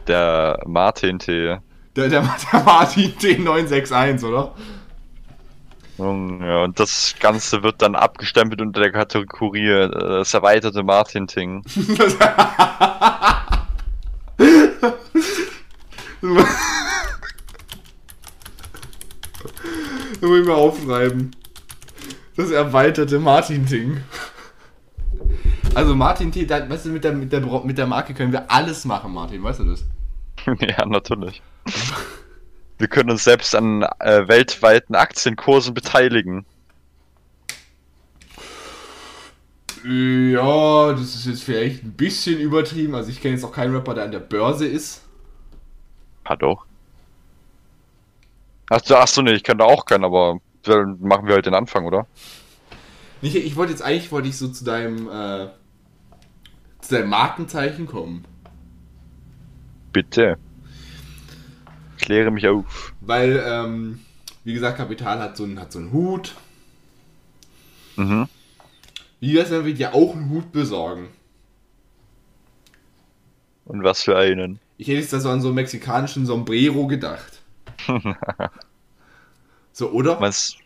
Der Martin-Tee. Der, der, der Martin T961, oder? Ja, und das Ganze wird dann abgestempelt unter der Kategorie äh, das erweiterte Martin-Ting. *laughs* *laughs* Das, Da muss ich mal aufschreiben. Das erweiterte Martin-Ting. Also Martin-Tee, da- weißt du, mit der, mit, der, mit der Marke können wir alles machen, Martin, weißt du das? *laughs* ja, natürlich. Wir können uns selbst an äh, weltweiten Aktienkursen beteiligen. Ja, das ist jetzt vielleicht ein bisschen übertrieben. Also ich kenne jetzt auch keinen Rapper, der an der Börse ist. Hat doch. Achso, achso, nee, ich kann da auch keinen, aber dann machen wir halt den Anfang, oder? Ich, ich wollte jetzt eigentlich, wollte ich so zu deinem, äh, zu deinem Markenzeichen kommen. Bitte. Kläre mich auf. Weil, ähm, wie gesagt, Kapital hat so einen, hat so einen Hut. Mhm. Wie wär's, wenn wir dir auch einen Hut besorgen? Und was für einen? Ich hätte jetzt da so an so einen mexikanischen Sombrero gedacht. *laughs* So, oder? Was?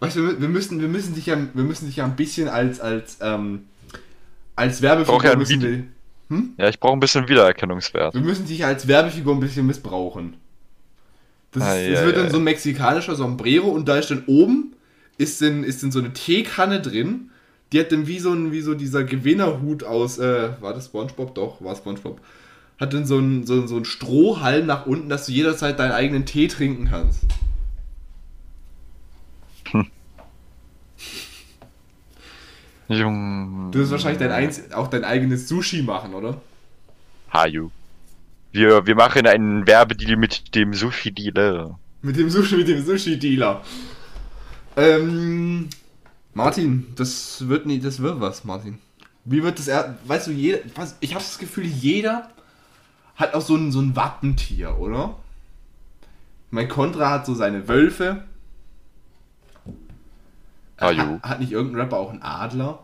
Weißt du, wir- müssen, wir müssen dich ja, wir müssen dich ja ein bisschen als, als, ähm, als Werbefigur ja müssen wir, Ja, ich brauche ein bisschen Wiedererkennungswert. wir müssen dich als Werbefigur ein bisschen missbrauchen. Das, ist, Ei, das ei, wird dann ei. so ein mexikanischer Sombrero und da ist dann oben ist dann, ist dann so eine Teekanne drin. Die hat dann wie so ein, wie so dieser Gewinnerhut aus, äh, war das Spongebob? Doch, war Spongebob. Hat dann so ein, so, so ein Strohhalm nach unten, dass du jederzeit deinen eigenen Tee trinken kannst. Jung. Du wirst wahrscheinlich dein einz auch dein eigenes Sushi machen, oder? Haju. Wir, wir machen einen Werbedeal mit dem Sushi-Dealer. Mit dem Sushi, mit dem Sushi-Dealer. Ähm, Martin, das wird nie, das wird was, Martin. Wie wird das, er, weißt du, jeder, was, ich habe das Gefühl, jeder hat auch so ein, so ein Wappentier, oder? Mein Contra hat so seine Wölfe. Jo. Hat, hat nicht irgendein Rapper auch einen Adler?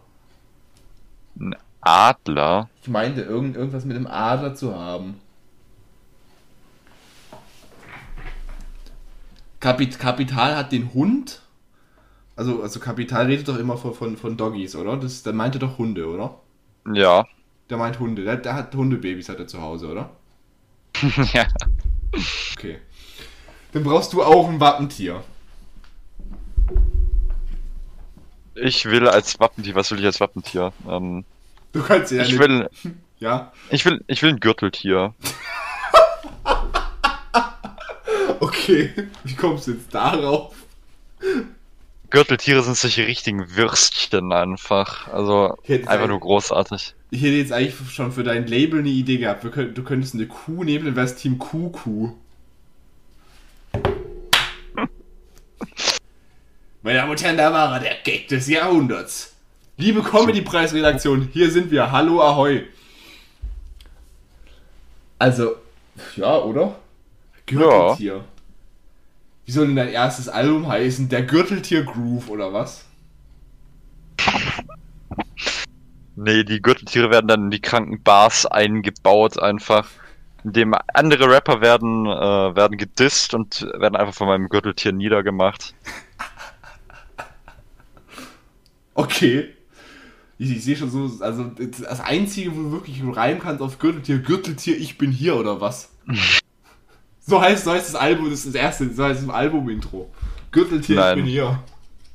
Ein Adler. Ich meinte, irgend, irgendwas mit einem Adler zu haben. Kapit Kapital hat den Hund. Also, also Kapital redet doch immer von, von, von Doggies, oder? Das, der meinte doch Hunde, oder? Ja. Der meint Hunde. Der, der hat Hundebabys hat er zu Hause, oder? *laughs* ja. Okay. Dann brauchst du auch ein Wappentier. Ich will als Wappentier, was will ich als Wappentier? Ähm, Du kannst ja ich nicht- will, *laughs* Ja? ich will, ich will ein Gürteltier. *laughs* Okay. Wie kommst du jetzt darauf? Gürteltiere sind solche richtigen Würstchen einfach. Also einfach nur großartig. Ich hätte jetzt eigentlich schon für dein Label eine Idee gehabt. Du könntest eine Kuh nehmen, dann wär's Team Kuh-Kuh. *laughs* Meine Damen und Herren, da war er, der Gag des Jahrhunderts. Liebe Comedy-Preisredaktion, hier sind wir. Hallo, ahoi. Also, ja, oder? Gürteltier. Wie soll denn dein erstes Album heißen? Der Gürteltier Groove oder was? Nee, die Gürteltiere werden dann in die kranken Bars eingebaut einfach. in dem andere Rapper werden, äh, werden gedisst und werden einfach von meinem Gürteltier niedergemacht. Okay. Ich, ich sehe schon so, also das Einzige, wo du wirklich reimen kannst auf Gürteltier, Gürteltier, ich bin hier oder was? *laughs* so heißt, so heißt das Album, das ist das erste, so heißt das Album-Intro. Gürteltier, Nein. ich bin hier.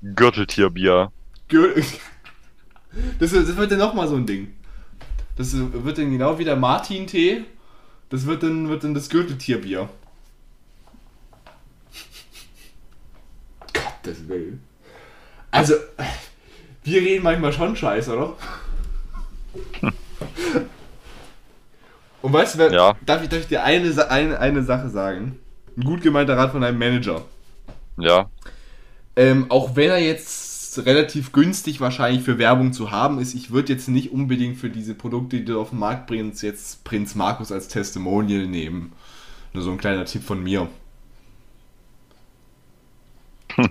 Gürteltierbier. Gür *laughs* das, das wird dann nochmal so ein Ding. Das wird dann genau wie der Martin-Tee. Das wird dann, wird dann das Gürteltierbier. Gottes Willen. Also, wir reden manchmal schon scheiße, oder? Und weißt du, Ja. darf, ich, darf ich dir eine, eine, eine Sache sagen? Ein gut gemeinter Rat von einem Manager. Ja. Ähm, auch wenn er jetzt relativ günstig wahrscheinlich für Werbung zu haben ist, ich würde jetzt nicht unbedingt für diese Produkte, die du auf den Markt bringst, jetzt Prinz Markus als Testimonial nehmen. Nur so ein kleiner Tipp von mir. *laughs*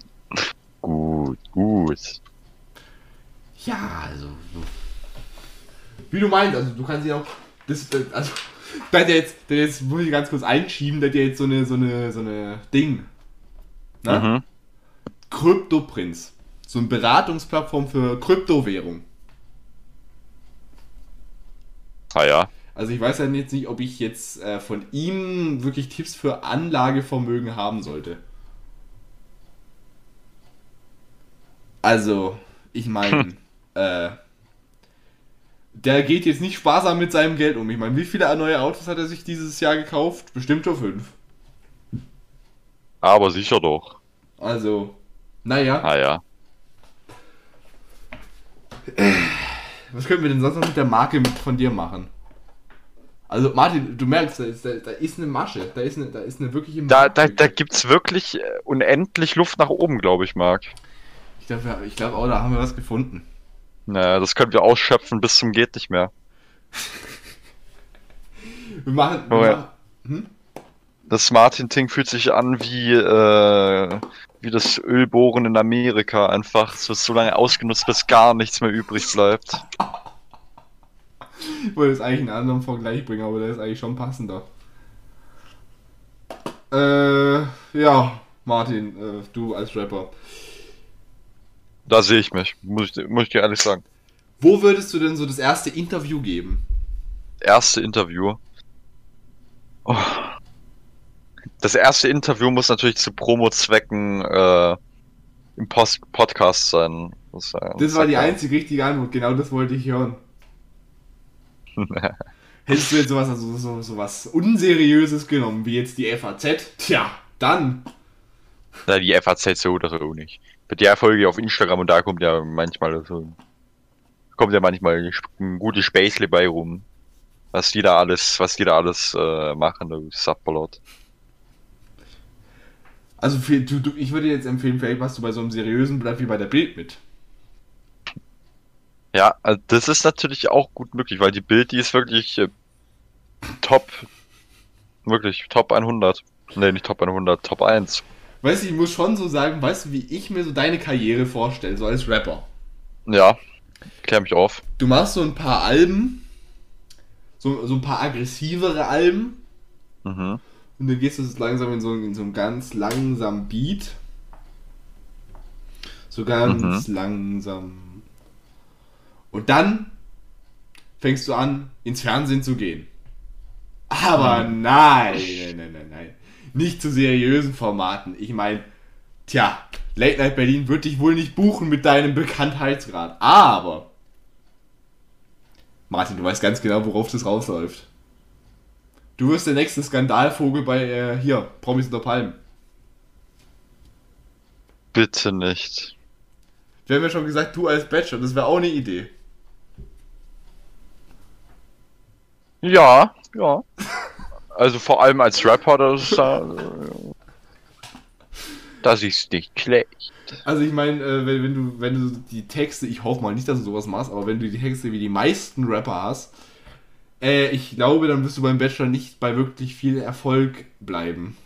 Gut, gut. Ja, also. so. Wie du meinst, also du kannst ja auch. Das, also, *laughs* da hat jetzt, hat jetzt muss ich ganz kurz einschieben, da hat jetzt so eine, so eine, so eine Ding. Ne? Mhm. Kryptoprinz. So eine Beratungsplattform für Kryptowährung. Ah ja. Also ich weiß ja jetzt nicht, ob ich jetzt äh, von ihm wirklich Tipps für Anlagevermögen haben sollte. Also, ich meine, äh, der geht jetzt nicht sparsam mit seinem Geld um. Ich meine, wie viele neue Autos hat er sich dieses Jahr gekauft? Bestimmt schon fünf. Aber sicher doch. Also, naja, Ah ja. Was können wir denn sonst noch mit der Marke von dir machen? Also, Martin, du merkst, da ist, da, da ist eine Masche. Da ist eine, da ist eine wirkliche Da, da, Marke. da gibt's wirklich äh, unendlich Luft nach oben, glaube ich, Marc. Ich glaube, ich glaub, oh, da haben wir was gefunden. Naja, das können wir ausschöpfen bis zum geht nicht mehr. *laughs* Wir machen. Wir Oh ja. machen hm? Das Martin-Ting fühlt sich an wie, äh, wie das Ölbohren in Amerika. Einfach so, so lange ausgenutzt, bis gar nichts mehr übrig bleibt. Ich wollte jetzt eigentlich einen anderen Vergleich bringen, aber der ist eigentlich schon passender. Äh, ja, Martin, äh, du als Rapper. Da sehe ich mich, muss ich, muss ich dir ehrlich sagen. Wo würdest du denn so das erste Interview geben? Erste Interview. Oh. Das erste Interview muss natürlich zu Promo-Zwecken äh, im Post Podcast sein. Das, Das war die einzige richtige Antwort, genau das wollte ich hören. *laughs* Hättest du jetzt sowas, also so, so was Unseriöses genommen, wie jetzt die FAZ? Tja, dann. Ja, die FAZ so oder so nicht. Bei der Folge auf Instagram und da kommt ja manchmal so, kommt ja manchmal ein gutes Späßle bei rum. Was die da alles, was die da alles äh, machen, du Subbolot. Also für, du, du, ich würde jetzt empfehlen, vielleicht machst du bei so einem seriösen Blatt wie bei der Bild mit. Ja, also das ist natürlich auch gut möglich, weil die Bild, die ist wirklich äh, top, wirklich top 100. Nee, nicht top 100, top 1. Weißt du, ich muss schon so sagen, weißt du, wie ich mir so deine Karriere vorstelle, so als Rapper. Ja, klär mich auf. Du machst so ein paar Alben, so, so ein paar aggressivere Alben, Mhm. Und dann gehst du langsam in so, in so einen ganz langsamen Beat. So ganz langsam. Und dann fängst du an, ins Fernsehen zu gehen. Aber nein, nein, nein, nein, nein. Nicht zu seriösen Formaten. Ich meine, tja, Late Night Berlin wird dich wohl nicht buchen mit deinem Bekanntheitsgrad. Aber, Martin, du weißt ganz genau, worauf das rausläuft. Du wirst der nächste Skandalvogel bei äh, hier, Promis unter Palmen. Bitte nicht. Wir haben ja schon gesagt, du als Bachelor, das wäre auch eine Idee. Ja, ja. Also vor allem als Rapper, das ist da, äh, das ist nicht schlecht. Also ich meine, äh, wenn, wenn du wenn du die Texte, ich hoffe mal nicht, dass du sowas machst, aber wenn du die Texte wie die meisten Rapper hast, äh, ich glaube, dann wirst du beim Bachelor nicht bei wirklich viel Erfolg bleiben.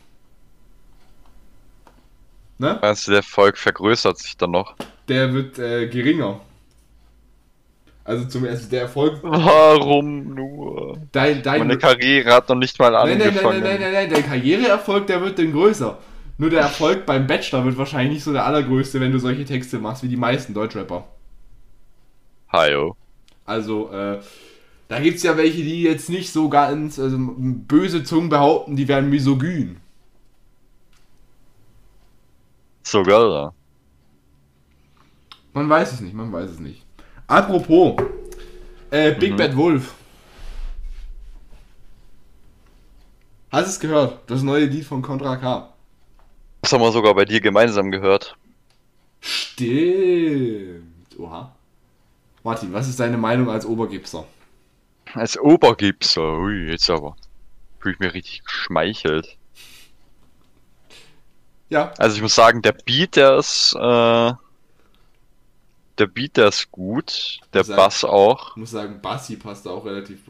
Ne? Meinst du, der Volk vergrößert sich dann noch? Der wird äh, geringer. Also zum ersten der Erfolg. Warum nur? Dein, dein, Meine Karriere hat noch nicht mal nein, nein, nein, angefangen. nein, nein, nein, nein, der Karriereerfolg, der wird dann größer. Nur der Erfolg beim Bachelor wird wahrscheinlich nicht so der allergrößte, wenn du solche Texte machst wie die meisten Deutschrapper. Hajo. Also, äh, da gibt's ja welche, die jetzt nicht so ganz, also böse Zungen behaupten, die wären misogyn. Sogar. Man weiß es nicht, man weiß es nicht. Apropos, äh, Big Mhm. Bad Wolf. Hast du es gehört? Das neue Lied von Contra K. Das haben wir sogar bei dir gemeinsam gehört. Stimmt. Oha. Martin, was ist deine Meinung als Obergipser? Als Obergipser, ui, jetzt aber. Fühle ich mich richtig geschmeichelt. Ja, Also ich muss sagen, der Beat, der ist, äh, der Beat, der ist gut. Der Sag- Bass auch. ich muss sagen, Bassi passt auch relativ.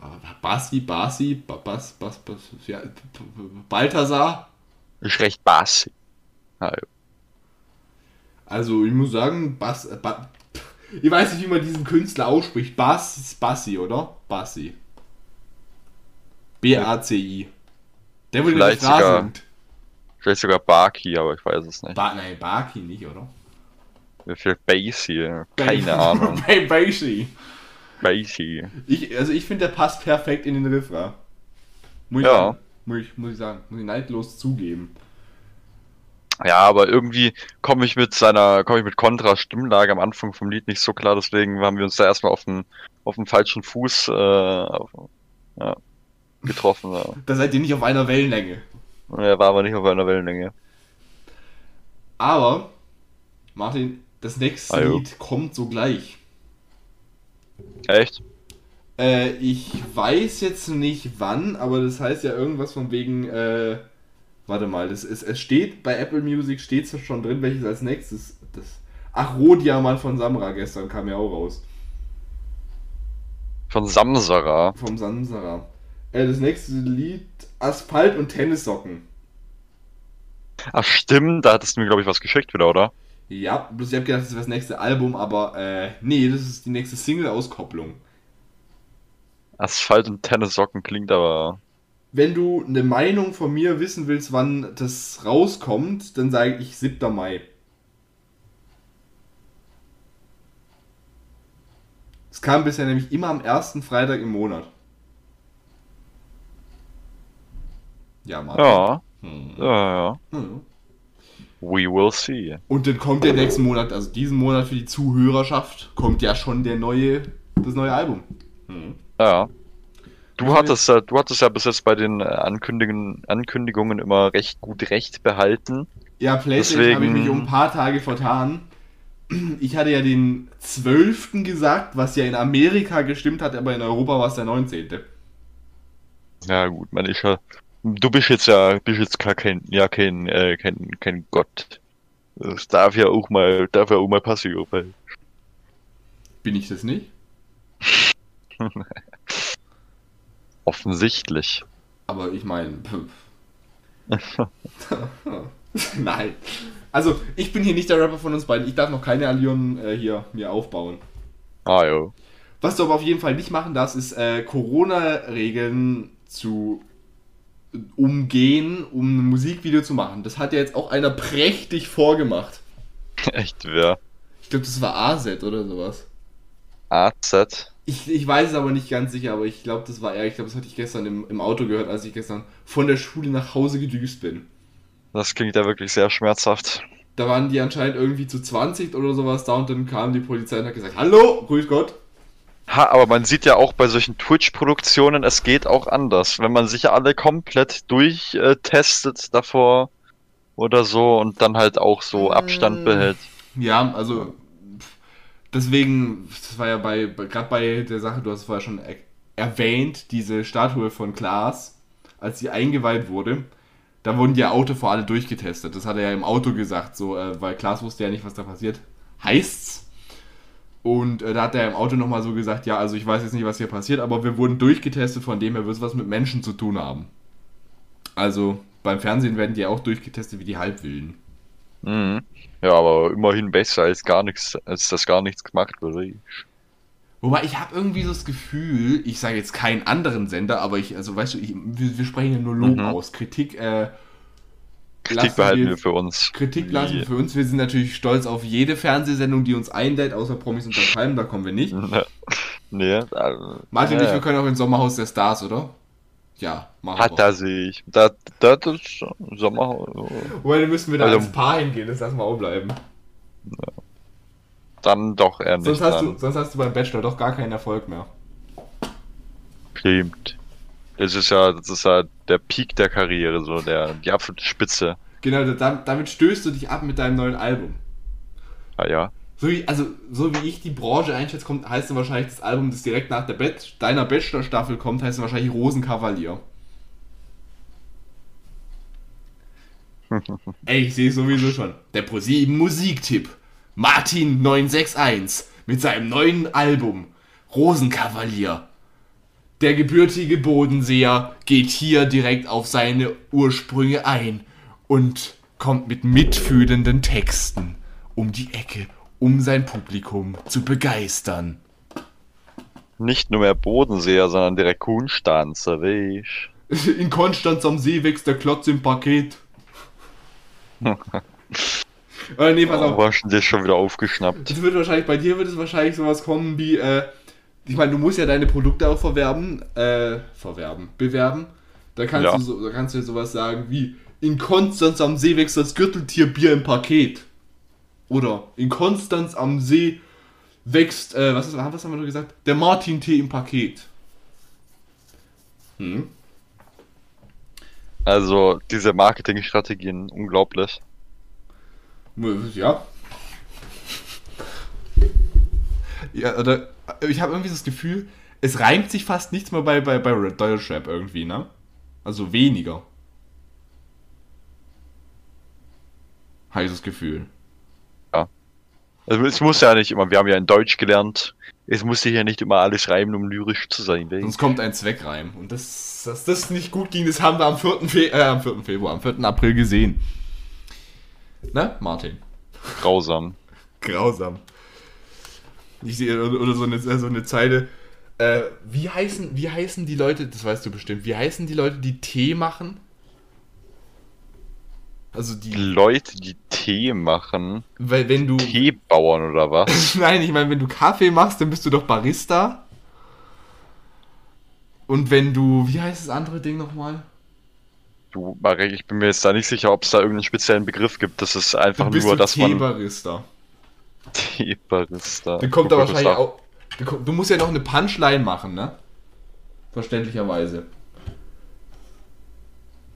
Bassi, Bassi, Ba- Bass, Bass, Bass, ja, Balthasar. Ist recht bassig. Hajo. Also, ich muss sagen, Bass. Äh, ba, ich weiß nicht, wie man diesen Künstler ausspricht. Bass ist Bassi, oder? Bassi. B-A-C-I. Der wurde Vielleicht sogar-. Vielleicht sogar Baki, aber ich weiß es nicht. Ba nein, Baki nicht, oder? Wie viel Bassy? Keine *laughs* Ahnung. Bassi. Bassy. Ich, also ich finde, der passt perfekt in den Refrain. Muss ich, Ja. sagen. Muss ich, muss ich sagen. Muss ich neidlos zugeben. Ja, aber irgendwie komme ich mit seiner, komme ich mit Kontra Stimmlage am Anfang vom Lied nicht so klar, deswegen haben wir uns da erstmal auf den, auf den falschen Fuß äh, auf, ja, getroffen. Ja. *laughs* Da seid ihr nicht auf einer Wellenlänge. Er war aber nicht auf einer Wellenlänge. Aber, Martin, das nächste Ajo. Lied kommt sogleich. Echt? Äh, ich weiß jetzt nicht wann, aber das heißt ja irgendwas von wegen, äh, warte mal, das ist, es steht, bei Apple Music steht es schon drin, welches als nächstes, das, ach, Rohdiamant von Samra gestern kam ja auch raus, Von Samsara. vom Samsara. Äh, das nächste Lied, Asphalt und Tennissocken. Ach stimmt, da hattest du mir, glaube ich, was geschickt wieder, oder? Ja, bloß ich hab gedacht, das ist das nächste Album, aber, äh, nee, das ist die nächste Single-Auskopplung. Asphalt und Tennissocken klingt aber. Wenn du eine Meinung von mir wissen willst, wann das rauskommt, dann sage ich 7. Mai. Es kam bisher nämlich immer am ersten Freitag im Monat. Ja, Martin. Ja, Hm. ja, ja. Hm. We will see. Und dann kommt der nächsten Monat, also diesen Monat für die Zuhörerschaft, kommt ja schon der neue, das neue Album. Hm. Ja. Du hattest, ja- du hattest ja bis jetzt bei den äh, Ankündigungen, Ankündigungen immer recht gut recht behalten. Ja, PlayStation Deswegen- habe ich mich um ein paar Tage vertan. Ich hatte ja den 12. gesagt, was ja in Amerika gestimmt hat, aber in Europa war es der 19. Ja, gut, man ist ja. Du bist jetzt ja, bist jetzt gar kein, ja, kein, äh, kein, kein Gott. Das darf ja auch mal, darf ja auch mal passieren. Bin ich das nicht? *laughs* Offensichtlich. Aber ich meine. *laughs* *laughs* Nein. Also, ich bin hier nicht der Rapper von uns beiden. Ich darf noch keine Allionen äh, hier mir aufbauen. Ah, jo. Was du aber auf jeden Fall nicht machen darfst, ist äh, Corona-Regeln zu umgehen, um ein Musikvideo zu machen. Das hat ja jetzt auch einer prächtig vorgemacht. *laughs* Echt, wer? Ich glaube, das war AZ oder sowas. AZ? Ich, ich weiß es aber nicht ganz sicher, aber ich glaube, das war er. Ich glaube, das hatte ich gestern im, im Auto gehört, als ich gestern von der Schule nach Hause gedüst bin. Das klingt ja wirklich sehr schmerzhaft. Da waren die anscheinend irgendwie zu 20 oder sowas da und dann kam die Polizei und hat gesagt, Hallo, grüß Gott. Ha, aber man sieht ja auch bei solchen Twitch-Produktionen, es geht auch anders. Wenn man sich alle komplett durchtestet davor oder so und dann halt auch so Abstand Mm. behält. Ja, also deswegen, das war ja bei, gerade bei der Sache, du hast es vorher schon er erwähnt, diese Statue von Klaas, als sie eingeweiht wurde, da wurden die Auto vor alle durchgetestet. Das hat er ja im Auto gesagt, so, äh, weil Klaas wusste ja nicht, was da passiert. Heißt's? Und äh, da hat er im Auto nochmal so gesagt, ja, also ich weiß jetzt nicht, was hier passiert, aber wir wurden durchgetestet, von dem her wird es was mit Menschen zu tun haben. Also beim Fernsehen werden die auch durchgetestet wie die Halbwilden. Mhm. Ja, aber immerhin besser als gar nichts, als dass gar nichts gemacht wird. Wobei ich habe irgendwie so das Gefühl, ich sage jetzt keinen anderen Sender, aber ich, also weißt du, ich, wir, wir sprechen ja nur Lob Mhm. aus. Kritik, äh, Kritik behalten wir- wir für uns. Kritik lassen wir für uns. Wir sind natürlich stolz auf jede Fernsehsendung, die uns einlädt, außer Promis unter Palmen, da kommen wir nicht. *laughs* nee, also, Martin und ich, ja. wir können auch ins Sommerhaus der Stars, oder? Ja, machen Hat wir. er sich. Da, da, das ist Sommer. Wobei, dann müssen wir da Also- als Paar hingehen, das lassen wir auch bleiben. Dann doch eher nicht. Sonst hast, du, dann. sonst hast du beim Bachelor doch gar keinen Erfolg mehr. Stimmt. Das ist ja, das ist ja der Peak der Karriere, so der, die absolute Spitze. Genau, da, damit stößt du dich ab mit deinem neuen Album. Ah ja. So wie, also, so wie ich die Branche einschätze, kommt, heißt dann wahrscheinlich das Album, das direkt nach der Bet deiner Bachelor-Staffel kommt, heißt dann wahrscheinlich Rosenkavalier. *laughs* Ey, ich sehe es sowieso schon. Der ProSieben Musiktipp. Martin 961 mit seinem neuen Album Rosenkavalier. Der gebürtige Bodenseer geht hier direkt auf seine Ursprünge ein und kommt mit mitfühlenden Texten um die Ecke, um sein Publikum zu begeistern. Nicht nur mehr Bodenseher, sondern direkt Kuhnstanzer, weißt *laughs* In Konstanz am See wächst der Klotz im Paket. *laughs* äh, nee, pass Oh, auf. war schon schon wieder aufgeschnappt. Das wird wahrscheinlich, bei dir wird es wahrscheinlich sowas kommen wie, äh, ich meine, du musst ja deine Produkte auch verwerben, äh, verwerben, bewerben. Da kannst, Ja. du, so, da kannst du sowas sagen wie, in Konstanz am See wächst das Gürteltierbier im Paket. Oder in Konstanz am See wächst, äh, was, ist, was haben wir nur gesagt? Der Martin-Tee im Paket. Hm. Also, diese Marketingstrategien, unglaublich. Ja. Ja, oder ich habe irgendwie das Gefühl, es reimt sich fast nichts mehr bei, bei, bei Deutschrap irgendwie, ne? Also weniger. Habe ich das Gefühl. Also, es muss ja nicht immer, wir haben ja in Deutsch gelernt, es muss sich ja nicht immer alles reimen, um lyrisch zu sein. weißt Sonst kommt ein Zweckreim. Und das, dass das nicht gut ging, das haben wir am 4. Fe äh, am 4. Februar, am 4. April gesehen. Ne, Martin? Grausam. Grausam. Ich sehe, oder, oder so, eine, so eine Zeile. Äh, wie, heißen, wie heißen die Leute, das weißt du bestimmt, wie heißen die Leute, die Tee machen? Also Die Leute, die Tee machen, weil wenn du, Teebauern oder was? *laughs* nein, ich meine, wenn du Kaffee machst, dann bist du doch Barista. Und wenn du, wie heißt das andere Ding nochmal? Du, Marek, ich bin mir jetzt da nicht sicher, ob es da irgendeinen speziellen Begriff gibt. Das ist einfach Du bist nur, du dass man Teebarista. Teebarista. Dann kommt da wahrscheinlich auch. Du musst ja noch eine Punchline machen, ne? Verständlicherweise.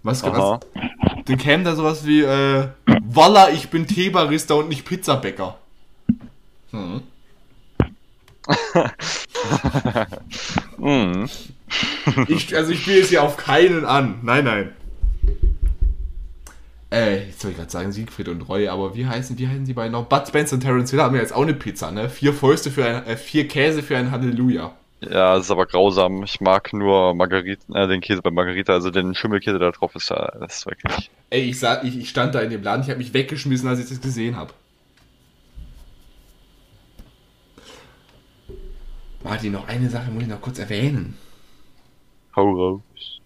Was, was Dann käme da sowas wie, äh, Walla, ich bin Teebarista und nicht Pizzabäcker. Hm. Mhm. Ich, also ich spiele es hier auf keinen an. Nein, nein. Äh, jetzt soll ich gerade sagen Siegfried und Roy, aber wie heißen, wie heißen die beiden noch? Bud Spencer und Terence Hill haben ja jetzt auch eine Pizza, ne? Vier Fäuste für ein, äh, vier Käse für ein Halleluja. Ja, das ist aber grausam. Ich mag nur Margarita, äh, den Käse bei Margarita, also den Schimmelkäse da drauf ist ja, das ist wirklich. Ey, ich, sag, ich, ich stand da in dem Laden, ich habe mich weggeschmissen, als ich das gesehen habe. Martin, noch eine Sache muss ich noch kurz erwähnen. Hau raus.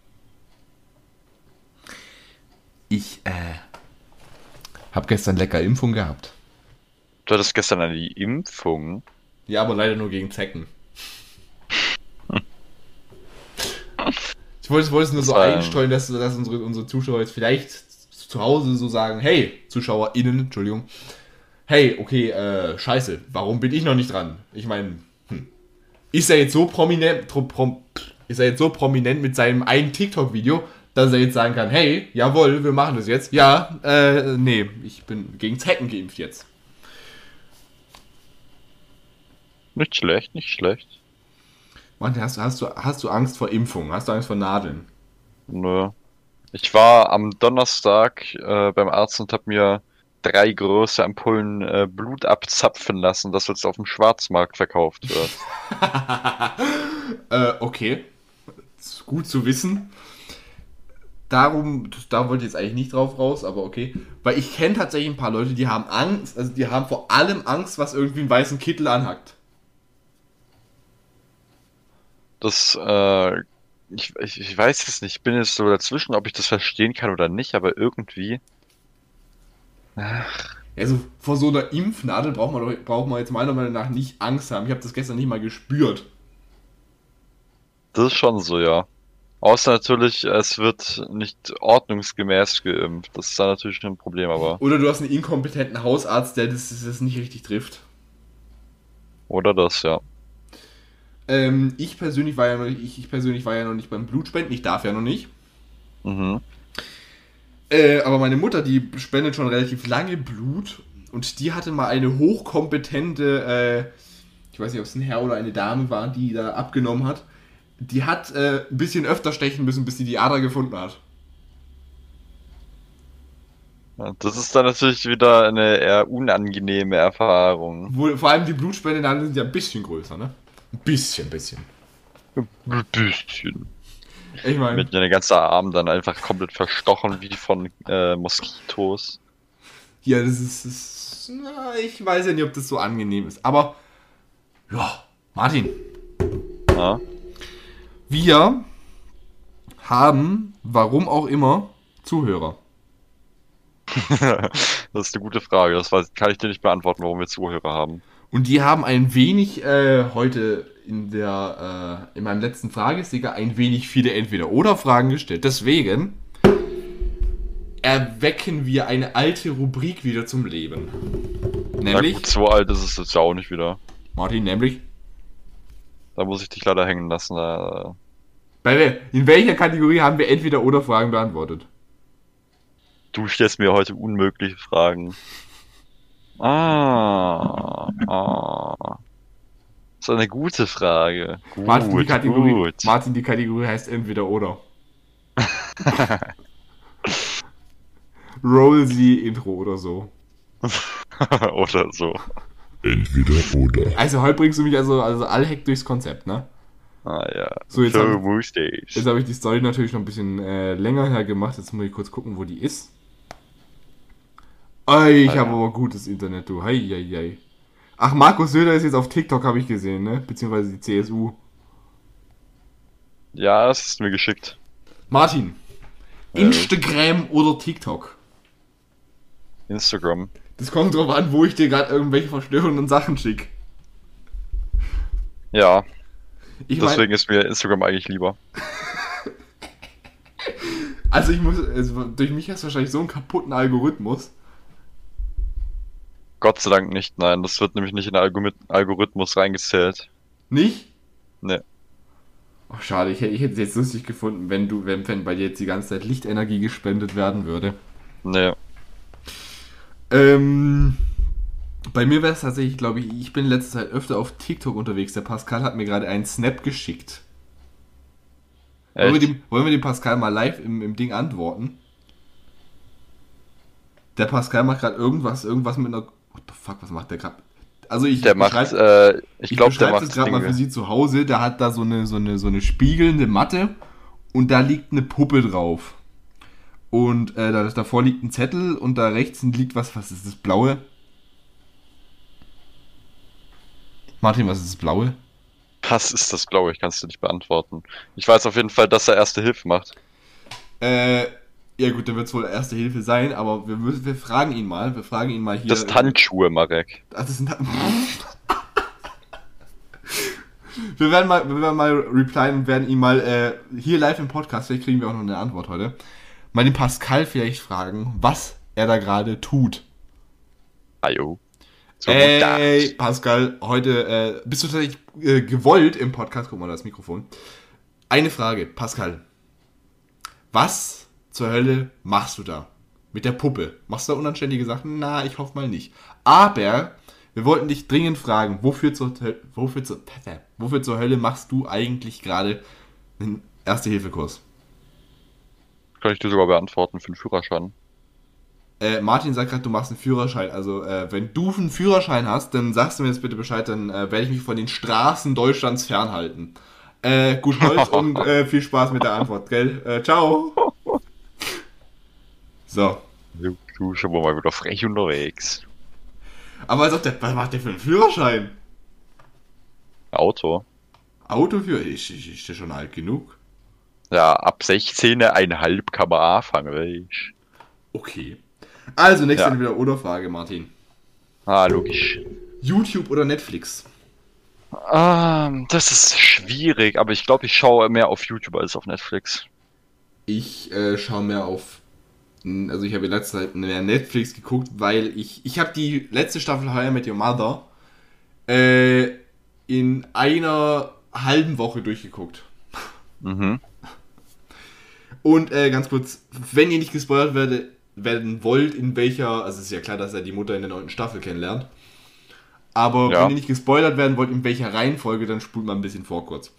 Ich, äh, hab gestern lecker Impfung gehabt. Du hattest gestern eine Impfung. Ja, aber leider nur gegen Zecken. Ich wollte, wollte es nur so war- einstreuen, dass, dass unsere, unsere Zuschauer jetzt vielleicht zu Hause so sagen, hey, ZuschauerInnen, Entschuldigung, hey, okay, äh, scheiße, warum bin ich noch nicht dran? Ich meine, hm, ist er jetzt so prominent, prom, ist er jetzt so prominent mit seinem einen TikTok-Video, dass er jetzt sagen kann, hey, jawohl, wir machen das jetzt. Ja, äh, nee, ich bin gegen Zecken geimpft jetzt. Nicht schlecht, nicht schlecht. Mann, hast, du- hast, du, hast du Angst vor Impfungen? Hast du Angst vor Nadeln? Nö. Ich war am Donnerstag äh, beim Arzt und hab mir drei große Ampullen äh, Blut abzapfen lassen, das jetzt auf dem Schwarzmarkt verkauft wird. *laughs* Äh, okay. Gut zu wissen. Darum, da wollte ich jetzt eigentlich nicht drauf raus, aber okay. Weil ich kenne tatsächlich ein paar Leute, die haben Angst, also die haben vor allem Angst, was irgendwie einen weißen Kittel anhackt. Das, äh, ich, ich, ich weiß es nicht. Ich bin jetzt so dazwischen, ob ich das verstehen kann oder nicht, aber irgendwie. Ach, Also vor so einer Impfnadel braucht man, doch- braucht man jetzt meiner Meinung nach nicht Angst haben. Ich habe das gestern nicht mal gespürt. das ist schon so, ja. Außer natürlich, es wird nicht ordnungsgemäß geimpft. Das ist dann natürlich ein Problem, aber. Oder du hast einen inkompetenten Hausarzt, der das, das nicht richtig trifft. Oder das, ja. Ähm, ich persönlich war ja noch nicht, ich, ich persönlich war ja noch nicht beim Blutspenden. Ich darf ja noch nicht. Mhm. Äh, aber meine Mutter, die spendet schon relativ lange Blut und die hatte mal eine hochkompetente, äh, ich weiß nicht, ob es ein Herr oder eine Dame war, die da abgenommen hat. Die hat äh, ein bisschen öfter stechen müssen, bis sie die Ader gefunden hat. Das ist dann natürlich wieder eine eher unangenehme Erfahrung. Wo, vor allem die Blutspendernadel sind ja ein bisschen größer, ne? Ein bisschen, bisschen. Ein bisschen. Ich meine, Mit der ganze Arm dann einfach komplett verstochen wie von äh, Moskitos. ja, das ist, ist na, ich weiß ja nicht, ob das so angenehm ist. Aber, ja, Martin, Ja? wir haben, warum auch immer, Zuhörer. *laughs* das ist eine gute Frage. Das kann ich dir nicht beantworten, warum wir Zuhörer haben. Und die haben ein wenig äh, heute in der äh, in meinem letzten Fragesticker ein wenig viele Entweder-Oder-Fragen gestellt. Deswegen erwecken wir eine alte Rubrik wieder zum Leben. Nämlich, gut, so alt ist es jetzt ja auch nicht wieder. Martin, nämlich, Da muss ich dich leider hängen lassen. Da, bei, wel- in welcher Kategorie haben wir Entweder-Oder-Fragen beantwortet? du stellst mir heute unmögliche Fragen. Ah, ah. Das ist eine gute Frage. Gut, Martin, die Kategorie, gut. Martin, die Kategorie heißt Entweder-Oder. *laughs* Roll sie Intro oder so. *laughs* Oder so. Entweder oder. Also heute bringst du mich also, also allheck durchs Konzept, ne? Ah ja. So, jetzt so hab- muss ich. Jetzt habe ich die Story natürlich noch ein bisschen äh, länger hergemacht. Jetzt muss ich kurz gucken, wo die ist. Ei, ich Ah, habe aber gutes Internet, du. Hei, hei, hei. Ach, Markus Söder ist jetzt auf TikTok, habe ich gesehen, ne? Beziehungsweise die CSU. Ja, das ist mir geschickt. Martin, Ja. Instagram oder TikTok? Instagram. Das kommt drauf an, wo ich dir gerade irgendwelche verstörenden Sachen schicke. Ja, Ich deswegen ist mir Instagram eigentlich lieber. *laughs* also ich muss, also durch mich hast du wahrscheinlich so einen kaputten Algorithmus. Gott sei Dank nicht, nein. Das wird nämlich nicht in den Algorith Algorithmus reingezählt. Nicht? Ne. Oh, schade, ich, hätte- ich hätte es jetzt lustig gefunden, wenn du, wenn, wenn bei dir jetzt die ganze Zeit Lichtenergie gespendet werden würde. Ne. Ähm, bei mir wäre es tatsächlich, glaube ich, ich bin in letzter Zeit öfter auf TikTok unterwegs. Der Pascal hat mir gerade einen Snap geschickt. Wollen wir, dem, wollen wir dem Pascal mal live im, im Ding antworten? Der Pascal macht gerade irgendwas, irgendwas mit einer. What the fuck, was macht der gerade? Also ich Der macht, beschreib- äh, ich ich glaube, der macht das gerade mal für. Sie zu Hause. Der hat da so eine, so, eine, so eine spiegelnde Matte und da liegt eine Puppe drauf. Und äh, da, davor liegt ein Zettel und da rechts liegt was, was ist das blaue? Martin, was ist das blaue? Was ist das Blaue? Ich kann es dir nicht beantworten. Ich weiß auf jeden Fall, dass er Erste Hilfe macht. Äh, ja gut, dann wird es wohl Erste Hilfe sein, aber wir, müssen, wir fragen ihn mal. Wir fragen ihn mal hier. Das sind Handschuhe, Marek. Ach, das sind Wir werden mal, wir werden mal replyen und werden ihn mal äh, hier live im Podcast, vielleicht kriegen wir auch noch eine Antwort heute, mal den Pascal vielleicht fragen, was er da gerade tut. Ajo. So Ey, Pascal, heute äh, bist du tatsächlich äh, gewollt im Podcast, guck mal das Mikrofon. Eine Frage, Pascal. Was zur Hölle machst du da? Mit der Puppe? Machst du da unanständige Sachen? Na, ich hoffe mal nicht. Aber wir wollten dich dringend fragen, wofür zur, wofür zur, *laughs* wofür zur Hölle machst du eigentlich gerade einen Erste-Hilfe-Kurs? Kann ich dir sogar beantworten für den Führerschein. Äh, Martin sagt gerade, du machst einen Führerschein. Also, äh, wenn du einen Führerschein hast, dann sagst du mir jetzt bitte Bescheid, dann äh, werde ich mich von den Straßen Deutschlands fernhalten. Äh, gut Holz *laughs* und äh, viel Spaß mit der Antwort, gell? Äh, ciao. *laughs* So. Du, du aber mal wieder frech unterwegs. Aber ob der, was macht der für einen Führerschein? Auto. Auto für ist, ist, ist der schon alt genug? Ja, ab 16,5 kann man anfangen, weißt Okay. Also, nächste Ja. wieder oder Frage, Martin. Ah, logisch. YouTube oder Netflix? Ähm, das ist schwierig, aber ich glaube, ich schaue mehr auf YouTube als auf Netflix. Ich äh, schaue mehr auf. Also ich habe in letzter Zeit mehr Netflix geguckt, weil ich. Ich habe die letzte Staffel I Met Your Mother äh, in einer halben Woche durchgeguckt. Mhm. Und äh, ganz kurz, wenn ihr nicht gespoilert werde, werden wollt, in welcher, also es ist ja klar, dass er die Mutter in der neunten Staffel kennenlernt. Aber Ja. wenn ihr nicht gespoilert werden wollt, in welcher Reihenfolge, dann spult mal ein bisschen vor kurz.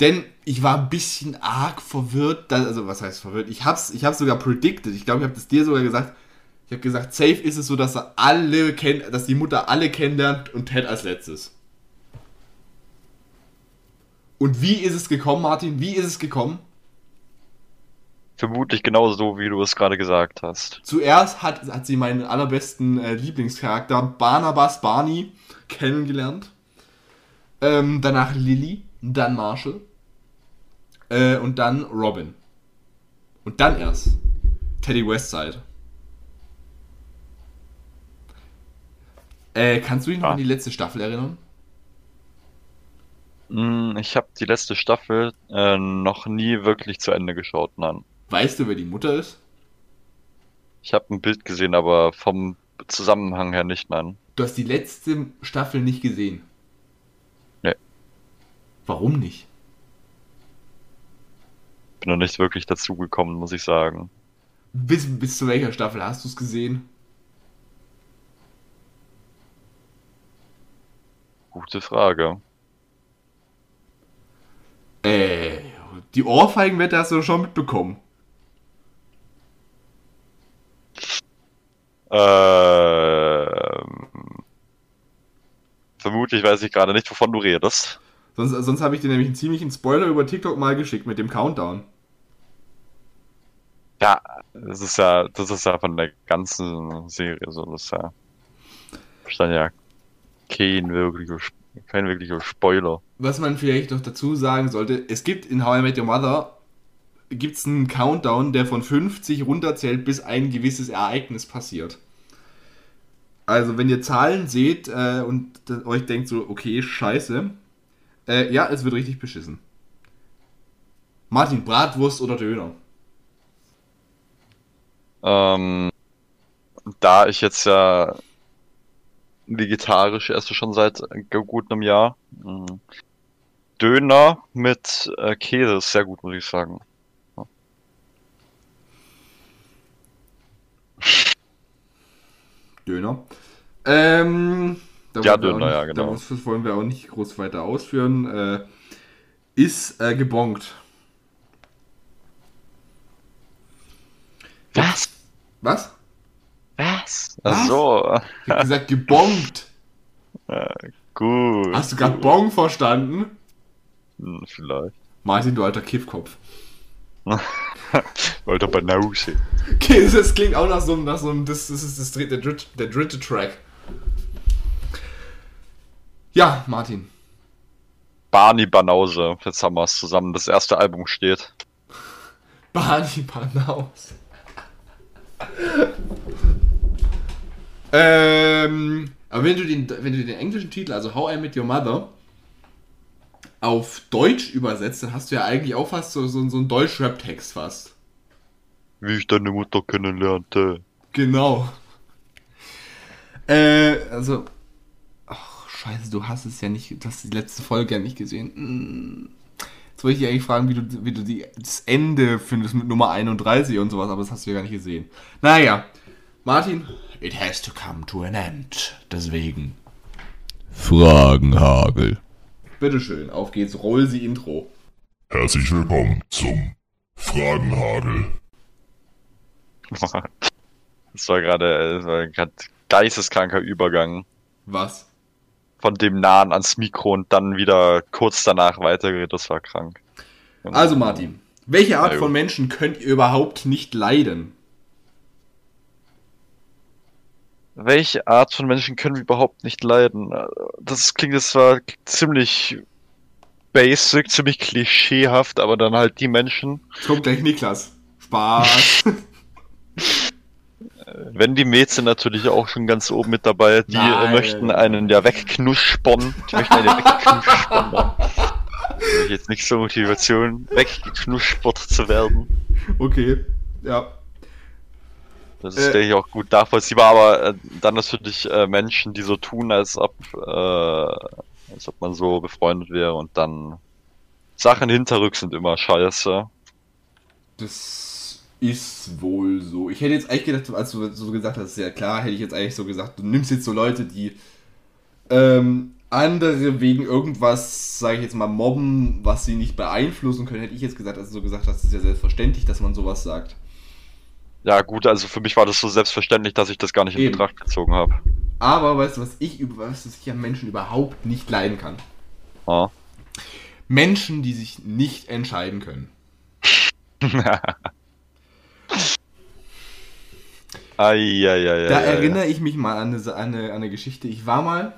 Denn ich war ein bisschen arg verwirrt, also was heißt verwirrt? Ich hab's, ich hab's sogar predicted. Ich glaube, ich habe das dir sogar gesagt. Ich habe gesagt, safe ist es so, dass er alle kennt, dass die Mutter alle kennenlernt und Ted als letztes. Und wie ist es gekommen, Martin? Wie ist es gekommen? Vermutlich genauso, wie du es gerade gesagt hast. Zuerst hat, hat sie meinen allerbesten äh, Lieblingscharakter, Barnabas Barney, kennengelernt. Ähm, danach Lily, dann Marshall. Äh, und dann Robin. Und dann erst Teddy Westside. Äh, kannst du dich noch Ah. an die letzte Staffel erinnern? Hm, Ich habe die letzte Staffel äh, noch nie wirklich zu Ende geschaut, nein. Weißt du, wer die Mutter ist? Ich habe ein Bild gesehen, aber vom Zusammenhang her nicht, nein. Du hast die letzte Staffel nicht gesehen. Nee. Warum nicht? Bin noch nicht wirklich dazu gekommen, muss ich sagen. Bis, bis zu welcher Staffel hast du es gesehen? Gute Frage. Äh, die Ohrfeigenwette hast du doch schon mitbekommen. Ähm, vermutlich weiß ich gerade nicht, wovon du redest. Sonst, sonst habe ich dir nämlich einen ziemlichen Spoiler über TikTok mal geschickt mit dem Countdown. Ja, das ist ja, das ist ja von der ganzen Serie so, das ist ja, ist dann ja kein wirklicher, kein wirklicher Spoiler. Was man vielleicht noch dazu sagen sollte, es gibt in How I Met Your Mother gibt's einen Countdown, der von 50 runterzählt, bis ein gewisses Ereignis passiert. Also wenn ihr Zahlen seht äh, und euch denkt so, okay, scheiße, äh, ja, es wird richtig beschissen. Martin, Bratwurst oder Döner? Ähm, da ich jetzt ja vegetarisch esse schon seit gut einem Jahr, mh, Döner mit äh, Käse ist sehr gut, muss ich sagen. Döner. Ähm, Ja, Döner, nicht, ja, genau. Das wollen wir auch nicht groß weiter ausführen. Äh, ist äh, gebongt. Was? Was? Was? Ach so, Ich hab gesagt gebongt. *laughs* gut. Hast du gerade Bong verstanden? Hm, Vielleicht. Martin, du alter Kiffkopf. *laughs* Alter Banause. Okay, das- das klingt auch nach so einem, nach so einem das, das ist das dritte, der, dritte, der dritte Track. Ja, Martin. Barney Banause. Jetzt haben wir es zusammen. Das erste Album steht. Barney Banaus. Ähm, aber wenn du, den, wenn du den englischen Titel, also How I Met Your Mother, auf Deutsch übersetzt, dann hast du ja eigentlich auch fast so, so, so einen Deutsch-Rap-Text fast. Wie ich deine Mutter kennenlernte. Genau. Äh, also. Ach, scheiße, du hast es ja nicht, du hast die letzte Folge ja nicht gesehen. Jetzt wollte ich dich eigentlich fragen, wie du, wie du die, das Ende findest mit Nummer 31 und sowas, aber das hast du ja gar nicht gesehen. Naja, Martin, it has to come to an end. Deswegen. Fragenhagel. Bitteschön, auf geht's, roll sie Intro. Herzlich willkommen zum Fragenhagel. *laughs* Das war gerade, das war gerade geisteskranker Übergang. Was? Von dem nahen ans Mikro und dann wieder kurz danach weitergeredet. Das war krank. Also, Martin, welche Art von. Menschen könnt ihr überhaupt nicht leiden? Welche Art von Menschen können wir überhaupt nicht leiden? Das klingt jetzt zwar ziemlich basic, ziemlich klischeehaft, aber dann halt die Menschen, Jetzt kommt gleich Niklas. Spaß. *laughs* *laughs* wenn die Mädchen natürlich auch schon ganz oben mit dabei, die Nein. äh, möchten einen ja wegknuspern. Die möchten einen *laughs* ich jetzt nicht so Motivation, weggeknuspert zu werden. okay. Ja. Das Äh. ist, denke ich, auch gut nachvollziehbar, aber äh, dann natürlich äh, Menschen, die so tun, als ob, äh, als ob man so befreundet wäre und dann Sachen hinterrück sind immer scheiße. Das ist wohl so. Ich hätte jetzt eigentlich gedacht, als du so gesagt hast, ja klar, hätte ich jetzt eigentlich so gesagt, du nimmst jetzt so Leute, die ähm, andere wegen irgendwas, sage ich jetzt mal, mobben, was sie nicht beeinflussen können, hätte ich jetzt gesagt, als du so gesagt hast, ist ja selbstverständlich, dass man sowas sagt. Ja gut, also für mich war das so selbstverständlich, dass ich das gar nicht in Eben. Betracht gezogen habe. Aber weißt du, was ich, über- was ich an Menschen überhaupt nicht leiden kann? Ja. Menschen, die sich nicht entscheiden können. *laughs* Eieieiei. Da erinnere ich mich mal an eine, an, eine, an eine Geschichte. Ich war mal,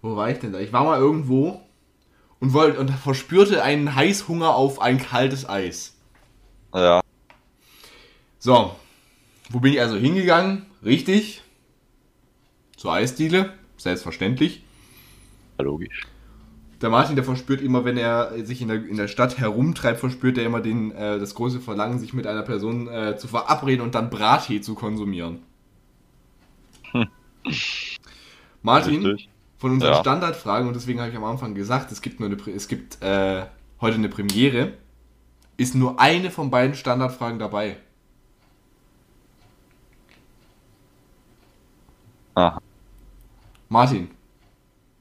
wo war ich denn da? Ich war mal irgendwo und wollte und verspürte einen Heißhunger auf ein kaltes Eis. Ja. So, wo bin ich also hingegangen? Richtig. Zur Eisdiele, selbstverständlich. Logisch. Der Martin, der verspürt immer, wenn er sich in der, in der Stadt herumtreibt, verspürt er immer den, äh, das große Verlangen, sich mit einer Person äh, zu verabreden und dann Brattee zu konsumieren. Martin, Richtig. von unseren Ja. Standardfragen, und deswegen habe ich am Anfang gesagt, es gibt, nur eine, es gibt äh, heute eine Premiere, ist nur eine von beiden Standardfragen dabei. Aha. Martin,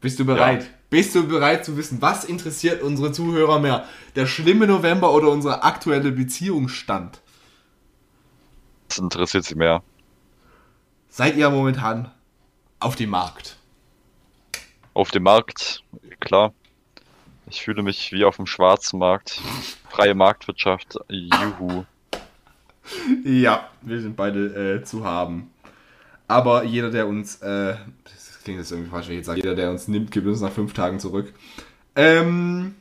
bist du bereit? Bist du bereit zu wissen, was interessiert unsere Zuhörer mehr? Der schlimme November oder unser aktuelle Beziehungsstand? Das interessiert sie mehr. Seid ihr momentan auf dem Markt? Auf dem Markt, klar. Ich fühle mich wie auf dem schwarzen Markt. Freie Marktwirtschaft. Juhu. Ja, wir sind beide äh, zu haben. Aber jeder, der uns, äh, klingt jetzt irgendwie falsch, wenn ich jetzt sage, jeder, der uns nimmt, gibt uns nach fünf Tagen zurück. Ähm,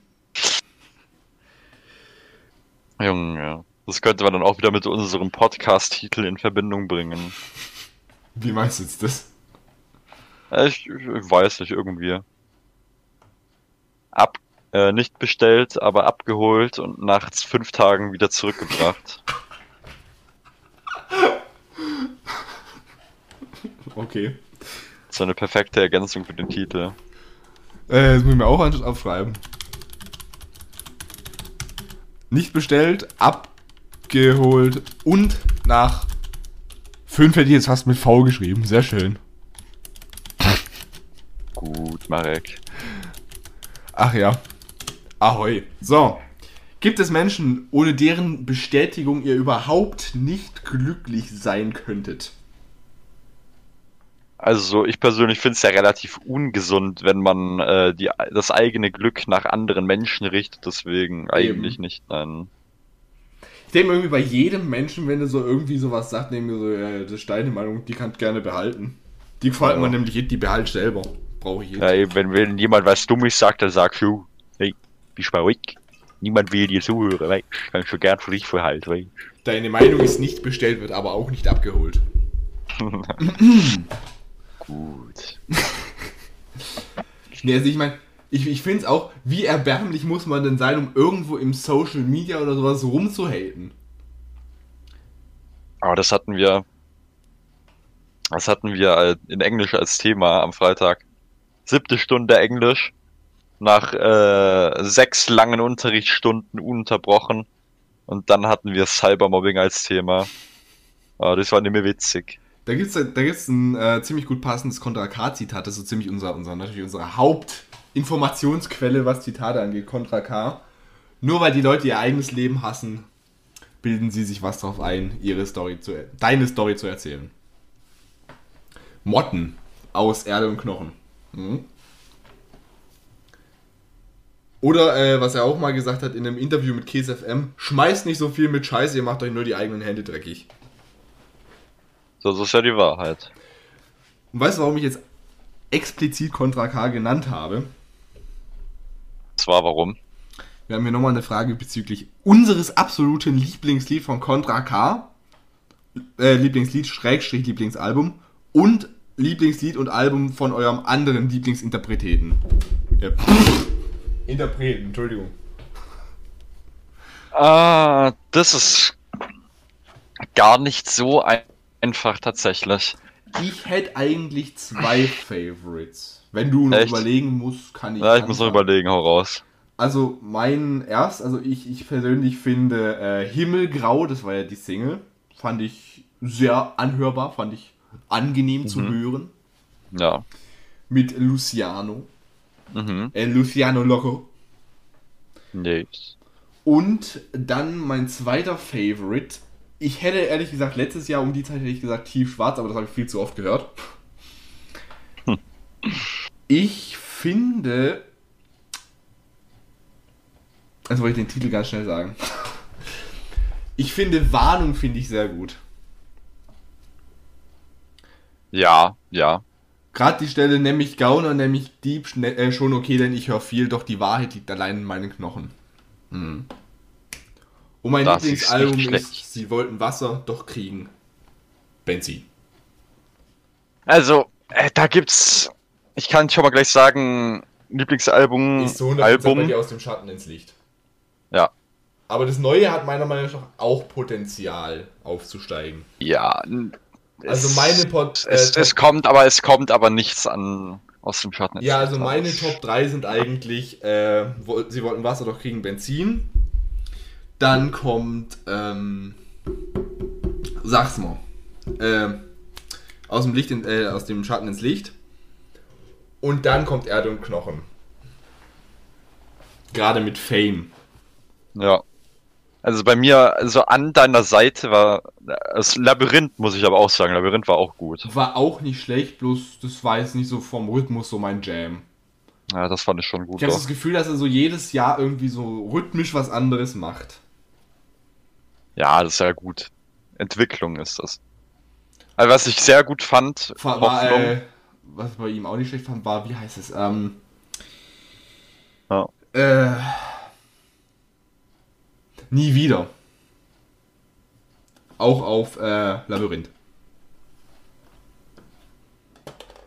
Junge. Das könnte man dann auch wieder mit unserem Podcast-Titel in Verbindung bringen. wie meinst du jetzt das? Äh, Ich, ich weiß nicht, irgendwie. Ab, äh, nicht bestellt, aber abgeholt und nach fünf Tagen wieder zurückgebracht. *laughs* Okay. So eine perfekte Ergänzung für den Titel. Äh, das muss ich mir auch aufschreiben. Nicht bestellt, abgeholt und nach fünf hätte ich jetzt fast mit V geschrieben. Sehr schön. *laughs* Gut, Marek. Ach ja. Ahoi. So. Gibt es Menschen, ohne deren Bestätigung ihr überhaupt nicht glücklich sein könntet? Also ich persönlich finde es ja relativ ungesund, wenn man äh, die, das eigene Glück nach anderen Menschen richtet. Deswegen eigentlich nicht. Nein. Ich denke irgendwie bei jedem Menschen, wenn er so irgendwie sowas sagt, ich mir so, ja, das ist deine Meinung, die kannst gerne behalten. Die gefällt mir Ja. nämlich nicht, die behalt selber. Brauche ich jetzt. Ja, eben, wenn, wenn jemand was Dummes sagt, dann sagst du, hey, bist mal ruhig. Niemand will dir zuhören, weißt du. Kannst du gern für dich verhalten, weißt Deine Meinung ist nicht bestellt, wird aber auch nicht abgeholt. *laughs* *laughs* Gut. Nee, also ich meine, ich, ich finde es auch, wie erbärmlich muss man denn sein, um irgendwo im Social Media oder sowas rumzuhaten? Aber das hatten wir, das hatten wir in Englisch als Thema am Freitag. Siebte Stunde Englisch. Nach äh, sechs langen Unterrichtsstunden ununterbrochen. Und dann hatten wir Cybermobbing als Thema. Aber das war nicht mehr witzig. Da gibt es da gibt's ein äh, ziemlich gut passendes Kontra K-Zitat, das ist so ziemlich unser, unser, natürlich unsere Hauptinformationsquelle, was Zitate angeht, Kontra K. Nur weil die Leute ihr eigenes Leben hassen, bilden sie sich was drauf ein, ihre Story zu, deine Story zu erzählen. Motten aus Erde und Knochen. Mhm. Oder, äh, was er auch mal gesagt hat in einem Interview mit Kiss FM, schmeißt nicht so viel mit Scheiße, ihr macht euch nur die eigenen Hände dreckig. So, das ist ja die Wahrheit. Und weißt du, warum ich jetzt explizit Contra K genannt habe? Das war warum. Wir haben hier nochmal eine Frage bezüglich unseres absoluten Lieblingslied von Contra K. Äh, Lieblingslied, Schrägstrich Lieblingsalbum. Und Lieblingslied und Album von eurem anderen Lieblingsinterpreten. Äh, Interpreten, Entschuldigung. Ah, das ist gar nicht so ein- einfach tatsächlich. Ich hätte eigentlich zwei Favorites. Wenn du noch Echt? überlegen musst, kann ich. Ja, ich muss noch anfangen. überlegen, hau raus. Also mein erst, also ich, ich persönlich finde äh, Himmelgrau, das war ja die Single, fand ich sehr anhörbar, fand ich angenehm zu hören. Ja. Mit Luciano, Mhm. äh, Luciano Loco. Yes. Und dann mein zweiter Favorite. Ich hätte ehrlich gesagt letztes Jahr um die Zeit hätte ich gesagt Tief Schwarz, aber das habe ich viel zu oft gehört. Ich finde. Also wollte ich den Titel ganz schnell sagen. Ich finde Warnung finde ich sehr gut. Ja, ja. Gerade die Stelle nämlich Gauner, nämlich Dieb äh, schon okay, denn ich höre viel, doch die Wahrheit liegt allein in meinen Knochen. Mhm. Und mein Das ist Lieblingsalbum ist, schlecht. Sie wollten Wasser, doch kriegen Benzin. Also, äh, da gibt's. Ich kann schon mal gleich sagen, Lieblingsalbum. Ist so 100% bei Album. aus dem Schatten ins Licht. Ja. Aber das Neue hat meiner Meinung nach auch Potenzial aufzusteigen. Ja. Also es- meine Pot, äh, Es, es kommt, aber es kommt aber nichts an aus dem Schatten. Ja, also meine Top 3 sind eigentlich, äh, wo, sie wollten Wasser, doch kriegen Benzin. Dann kommt, ähm, sag's mal, äh, aus dem Licht, in, äh, aus dem Schatten ins Licht. Und dann kommt Erde und Knochen. Gerade mit Fame. Ja. Also bei mir, also an deiner Seite war das Labyrinth, muss ich aber auch sagen. Labyrinth war auch gut. War auch nicht schlecht, bloß das war jetzt nicht so vom Rhythmus so mein Jam. Ja, das fand ich schon gut. Ich habe das Gefühl, dass er so jedes Jahr irgendwie so rhythmisch was anderes macht. Ja, das ist ja gut. Entwicklung ist das. Also was ich sehr gut fand, War, Hoffnung, äh, was ich bei ihm auch nicht schlecht fand, war, wie heißt es? Ähm, Ja. äh, nie wieder. Auch auf äh, Labyrinth.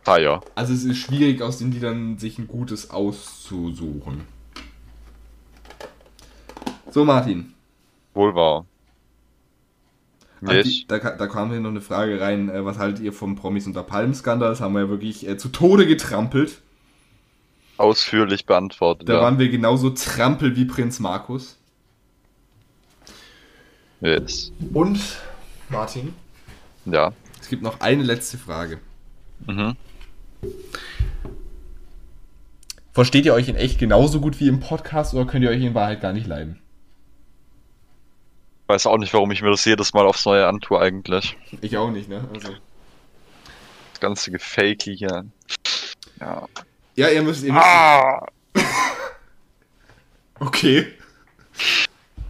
Fire. Also es ist schwierig, aus den Liedern sich ein gutes auszusuchen. So, Martin. Wohl wahr. Die, da, da kam hier noch eine Frage rein, äh, was haltet ihr vom Promis unter Palmen-Skandal? Das haben wir ja wirklich äh, zu Tode getrampelt. Ausführlich beantwortet. Da ja. waren wir genauso trampel wie Prinz Markus. yes. Und, Martin, Ja. es gibt noch eine letzte Frage. Mhm. Versteht ihr euch in echt genauso gut wie im Podcast oder könnt ihr euch in Wahrheit gar nicht leiden? Weiß auch nicht, warum ich mir das jedes Mal aufs Neue antue eigentlich. Ich auch nicht, ne? Also. Das ganze Gefakey hier. Ja. Ja, ihr müsst, ihr müsst. Ah! *laughs* Okay.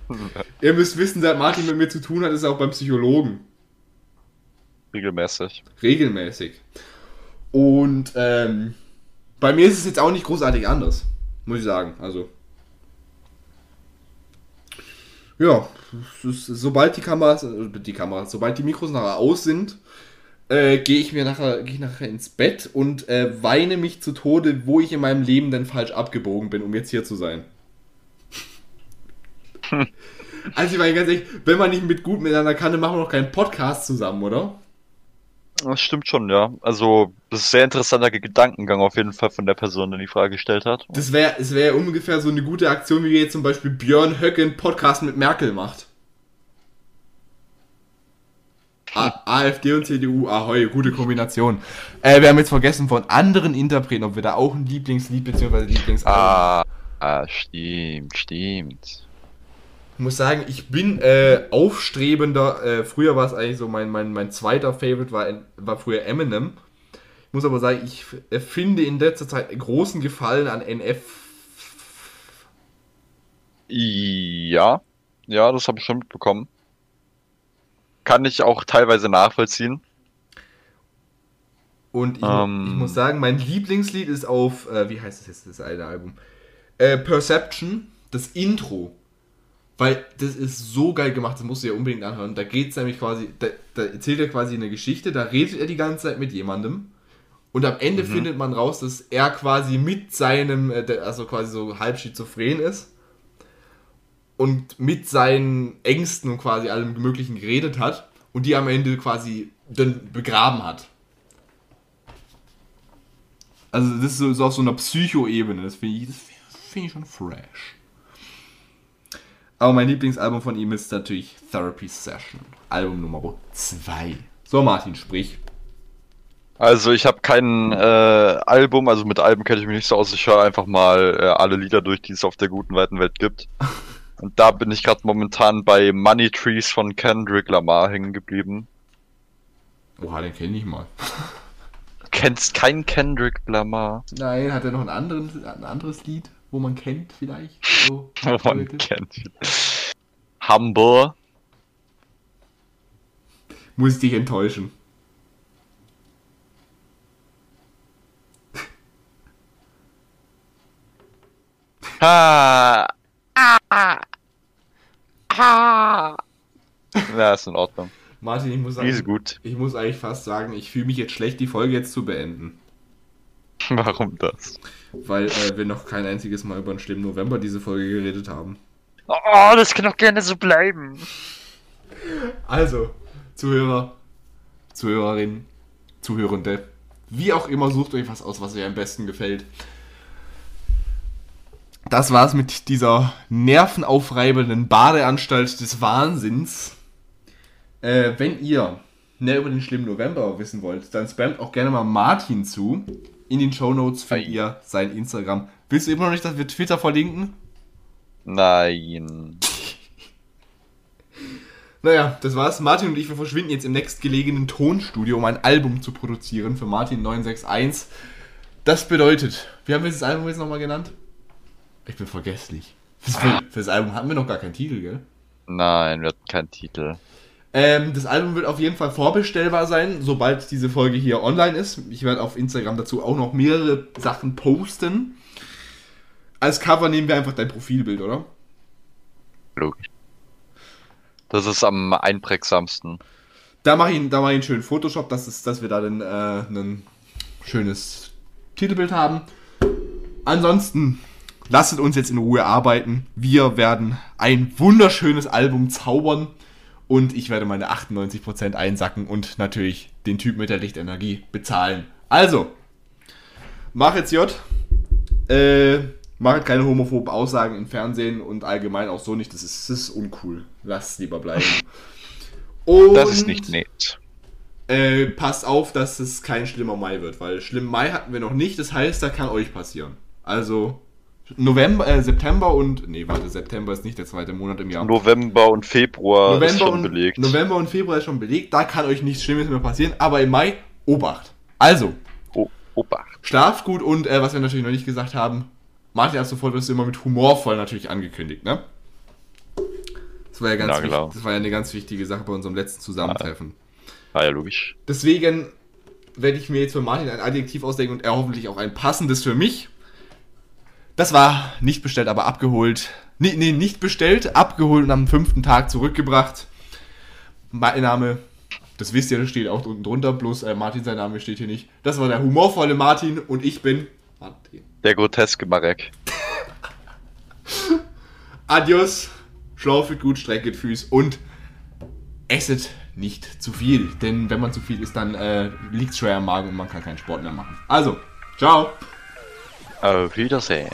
*laughs* ihr müsst wissen, seit Martin mit mir zu tun hat, ist er auch beim Psychologen. Regelmäßig. Regelmäßig. Und ähm, bei mir ist es jetzt auch nicht großartig anders, muss ich sagen. Also. Ja, ist, sobald die Kameras, äh, die Kameras, sobald die Mikros nachher aus sind, äh, gehe ich mir nachher, gehe ich nachher ins Bett und äh, weine mich zu Tode, wo ich in meinem Leben denn falsch abgebogen bin, um jetzt hier zu sein. *laughs* also ich meine ganz ehrlich, wenn man nicht mit gut miteinander kann, dann machen wir noch keinen Podcast zusammen, oder? Das stimmt schon, ja. Also, das ist ein sehr interessanter Gedankengang auf jeden Fall von der Person, die die Frage gestellt hat. Das wäre es wär ungefähr so eine gute Aktion, wie jetzt zum Beispiel Björn Höcke einen Podcast mit Merkel macht. A AfD und CDU, ahoi, gute Kombination. Äh, wir haben jetzt vergessen von anderen Interpreten, ob wir da auch ein Lieblingslied bzw. Lieblingsalbum. Ah, ah, stimmt, stimmt. Ich muss sagen, ich bin äh, aufstrebender. Äh, früher war es eigentlich so, mein, mein, mein zweiter Favorite war, war früher Eminem. Ich muss aber sagen, ich äh, finde in letzter Zeit großen Gefallen an NF. Ja, ja, das habe ich schon mitbekommen. Kann ich auch teilweise nachvollziehen. Und ich, Ähm. ich muss sagen, mein Lieblingslied ist auf, äh, wie heißt das jetzt, das alte Album? Äh, Perception das Intro. Weil das ist so geil gemacht, das musst du ja unbedingt anhören. Da geht es nämlich quasi, da, da erzählt er quasi eine Geschichte, da redet er die ganze Zeit mit jemandem. Und am Ende findet man raus, dass er quasi mit seinem, äh, also quasi so halb schizophren ist. Und mit seinen Ängsten und quasi allem Möglichen geredet hat. Und die am Ende quasi dann begraben hat. Also das ist so, so auf so einer Psycho-Ebene. Das finde ich, das finde ich schon fresh. Aber mein Lieblingsalbum von ihm ist natürlich Therapy Session. Album Nummer 2. So, Martin, sprich. Also ich habe kein äh, Album, also mit Alben kenne ich mich nicht so aus. Ich höre einfach mal äh, alle Lieder durch, die es auf der guten weiten Welt gibt. *laughs* Und da bin ich gerade momentan bei Money Trees von Kendrick Lamar hängen geblieben. Oha, den kenne ich mal. Du *laughs* kennst keinen Kendrick Lamar? Nein, hat er noch einen anderen, ein anderes Lied, wo man kennt vielleicht? So, *laughs* Oh, man kennt ihn. Humble. Muss ich dich enttäuschen. Ha. Ah. Ha. Ja, ist in Ordnung. Martin, ich muss Die ist sagen, gut. ich muss eigentlich fast sagen, ich fühle mich jetzt schlecht, die Folge jetzt zu beenden. *laughs* Warum das? Weil äh, wir noch kein einziges Mal über den schlimmen November diese Folge geredet haben. Oh, das kann doch gerne so bleiben. Also, Zuhörer, Zuhörerinnen, Zuhörende, wie auch immer, sucht euch was aus, was euch am besten gefällt. Das war's mit dieser nervenaufreibenden Badeanstalt des Wahnsinns. Äh, wenn ihr mehr über den schlimmen November wissen wollt, dann spamt auch gerne mal Martin zu. In den Shownotes findet Ei. ihr sein Instagram. Willst du immer noch nicht, dass wir Twitter verlinken? Nein. *laughs* Naja, das war's. Martin und ich, wir verschwinden jetzt im nächstgelegenen Tonstudio, um ein Album zu produzieren für Martin 961. Das bedeutet, wie haben wir das Album jetzt nochmal genannt? Ich bin vergesslich. *laughs* Für, für das Album hatten wir noch gar keinen Titel, gell? Nein, wir hatten keinen Titel. Ähm, das Album wird auf jeden Fall vorbestellbar sein, sobald diese Folge hier online ist. Ich werde auf Instagram dazu auch noch mehrere Sachen posten. Als Cover nehmen wir einfach dein Profilbild, oder? Logisch. Das ist am einprägsamsten. Da mache ich, da mach ich einen schönen Photoshop, dass, es, dass wir da dann äh, ein schönes Titelbild haben. Ansonsten lasst uns jetzt in Ruhe arbeiten. Wir werden ein wunderschönes Album zaubern und ich werde meine 98% einsacken und natürlich den Typ mit der Lichtenergie bezahlen. Also, mach jetzt J. Äh, macht keine homophoben Aussagen im Fernsehen und allgemein auch so nicht. Das ist, das ist uncool. Lasst es lieber bleiben. Und *laughs* Das ist nicht nett. äh, passt auf, dass es kein schlimmer Mai wird, weil schlimm Mai hatten wir noch nicht, das heißt, da kann euch passieren. Also November, äh, September und nee, warte, September ist nicht der zweite Monat im Jahr. November und Februar ist schon und, belegt. November und Februar ist schon belegt, da kann euch nichts Schlimmes mehr passieren, aber im Mai Obacht. Also, Oh, Obacht. schlaft gut und äh, was wir natürlich noch nicht gesagt haben, Martin ab sofort wirst du immer mit humorvoll natürlich angekündigt, ne? Das war ja ganz Ja, genau. wichtig, das war ja eine ganz wichtige Sache bei unserem letzten Zusammentreffen. Ah ja, logisch. Deswegen werde ich mir jetzt für Martin ein Adjektiv ausdenken und er hoffentlich auch ein passendes für mich. Das war nicht bestellt, aber abgeholt. Nee, nee, nicht bestellt, abgeholt und am fünften Tag zurückgebracht. Mein Name, das wisst ihr, das steht auch unten drunter, bloß äh, Martin, sein Name steht hier nicht. Das war der humorvolle Martin und ich bin Martin. Der groteske Marek. *laughs* Adios, schlafet gut, strecket Füß und esset nicht zu viel. Denn wenn man zu viel isst, dann äh, liegt es schwer am Magen und man kann keinen Sport mehr machen. Also, ciao. Auf Wiedersehen.